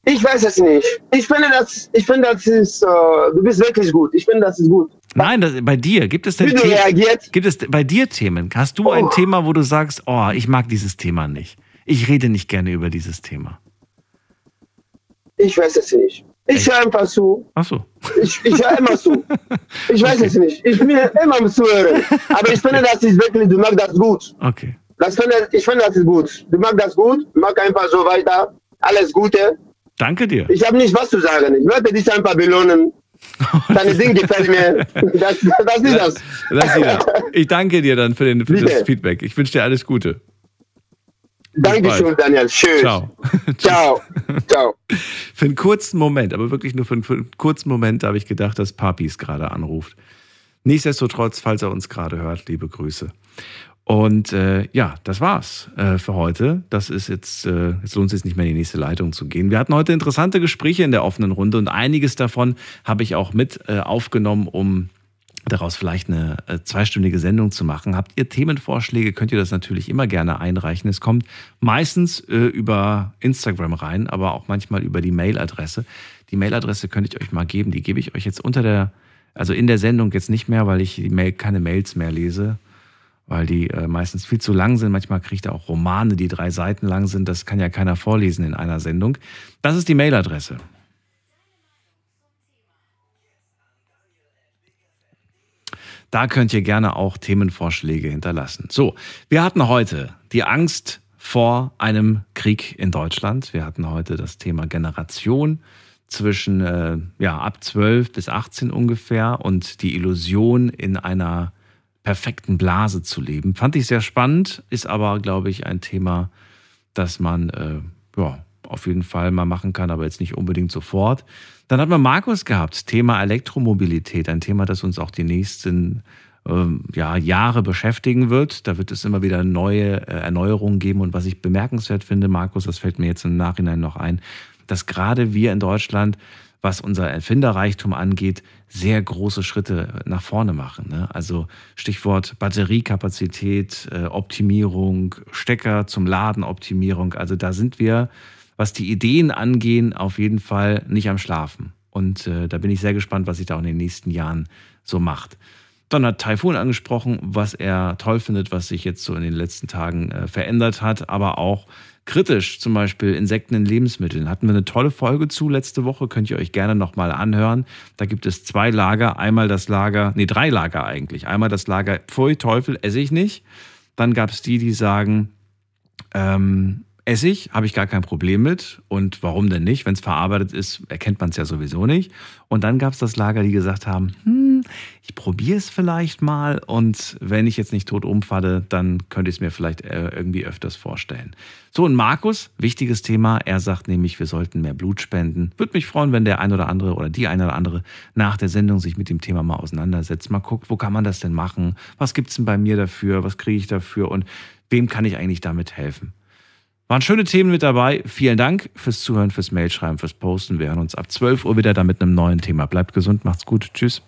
Ich weiß es nicht. Ich finde, das, ich finde, das ist, äh, du bist wirklich gut. Ich finde, das ist gut. Nein, das, bei dir gibt es denn Wie du Themen- reagiert? Gibt es bei dir Themen? Hast du ein Thema, wo du sagst, oh, ich mag dieses Thema nicht. Ich rede nicht gerne über dieses Thema. Ich weiß es nicht. Ich höre einfach zu. Ach so. Ich, ich höre immer zu. Ich weiß es nicht. Ich bin immer am Zuhören. Aber ich finde, das ist wirklich, du machst das gut. Okay. Das finde, ich finde, das ist gut. Du machst das gut. Mach einfach so weiter. Alles Gute. Danke dir. Ich habe nicht was zu sagen. Ich werde dich einfach belohnen. Deine Ding gefällt mir. Das, das ist das. Lassina, ich danke dir dann für, den, für das. Feedback. Ich wünsche dir alles Gute. Dankeschön. Daniel. Schön. Ciao. Ciao. Ciao. Für einen kurzen Moment, aber wirklich nur für einen, für einen kurzen Moment habe ich gedacht, dass Papis gerade anruft. Nichtsdestotrotz, falls er uns gerade hört, liebe Grüße. Und äh, ja, das war's äh, für heute. Das ist jetzt, äh, jetzt lohnt es sich nicht mehr in die nächste Leitung zu gehen. Wir hatten heute interessante Gespräche in der offenen Runde und einiges davon habe ich auch mit äh, aufgenommen, um daraus vielleicht eine äh, zweistündige Sendung zu machen. Habt ihr Themenvorschläge, könnt ihr das natürlich immer gerne einreichen. Es kommt meistens äh, über Instagram rein, aber auch manchmal über die Mailadresse. Die Mailadresse könnte ich euch mal geben. Die gebe ich euch jetzt unter der, also in der Sendung jetzt nicht mehr, weil ich die Mail, keine Mails mehr lese, weil die äh, meistens viel zu lang sind. Manchmal kriegt ihr auch Romane, die drei Seiten lang sind. Das kann ja keiner vorlesen in einer Sendung. Das ist die Mailadresse. Da könnt ihr gerne auch Themenvorschläge hinterlassen. So, wir hatten heute die Angst vor einem Krieg in Deutschland. Wir hatten heute das Thema Generation zwischen äh, ja, ab 12 bis 18 ungefähr und die Illusion in einer perfekten Blase zu leben. Fand ich sehr spannend, ist aber, glaube ich, ein Thema, das man äh, ja, auf jeden Fall mal machen kann, aber jetzt nicht unbedingt sofort. Dann hat man Markus gehabt, Thema Elektromobilität, ein Thema, das uns auch die nächsten ähm, ja, Jahre beschäftigen wird. Da wird es immer wieder neue äh, Erneuerungen geben. Und was ich bemerkenswert finde, Markus, das fällt mir jetzt im Nachhinein noch ein, dass gerade wir in Deutschland, was unser Erfinderreichtum angeht, sehr große Schritte nach vorne machen. Ne? Also Stichwort Batteriekapazität, äh, Optimierung, Stecker zum Laden, Optimierung. Also da sind wir, was die Ideen angehen, auf jeden Fall nicht am Schlafen. Und äh, da bin ich sehr gespannt, was sich da auch in den nächsten Jahren so macht. Dann hat Taifun angesprochen, was er toll findet, was sich jetzt so in den letzten Tagen äh, verändert hat, aber auch kritisch, zum Beispiel Insekten in Lebensmitteln. Hatten wir eine tolle Folge zu letzte Woche, könnt ihr euch gerne nochmal anhören. Da gibt es zwei Lager, einmal das Lager, nee, drei Lager eigentlich. Einmal das Lager, pfui, Teufel, esse ich nicht. Dann gab es die, die sagen, ähm, Essig habe ich gar kein Problem mit. Und warum denn nicht? Wenn es verarbeitet ist, erkennt man es ja sowieso nicht. Und dann gab es das Lager, die gesagt haben, hm, ich probiere es vielleicht mal und wenn ich jetzt nicht tot umfalle, dann könnte ich es mir vielleicht äh, irgendwie öfters vorstellen. So, und Markus, wichtiges Thema, er sagt nämlich, wir sollten mehr Blut spenden. Würde mich freuen, wenn der ein oder andere oder die eine oder andere nach der Sendung sich mit dem Thema mal auseinandersetzt, mal guckt, wo kann man das denn machen? Was gibt es denn bei mir dafür? Was kriege ich dafür? Und wem kann ich eigentlich damit helfen? Waren schöne Themen mit dabei. Vielen Dank fürs Zuhören, fürs Mailschreiben, fürs Posten. Wir hören uns ab 12 Uhr wieder da mit einem neuen Thema. Bleibt gesund, macht's gut. Tschüss.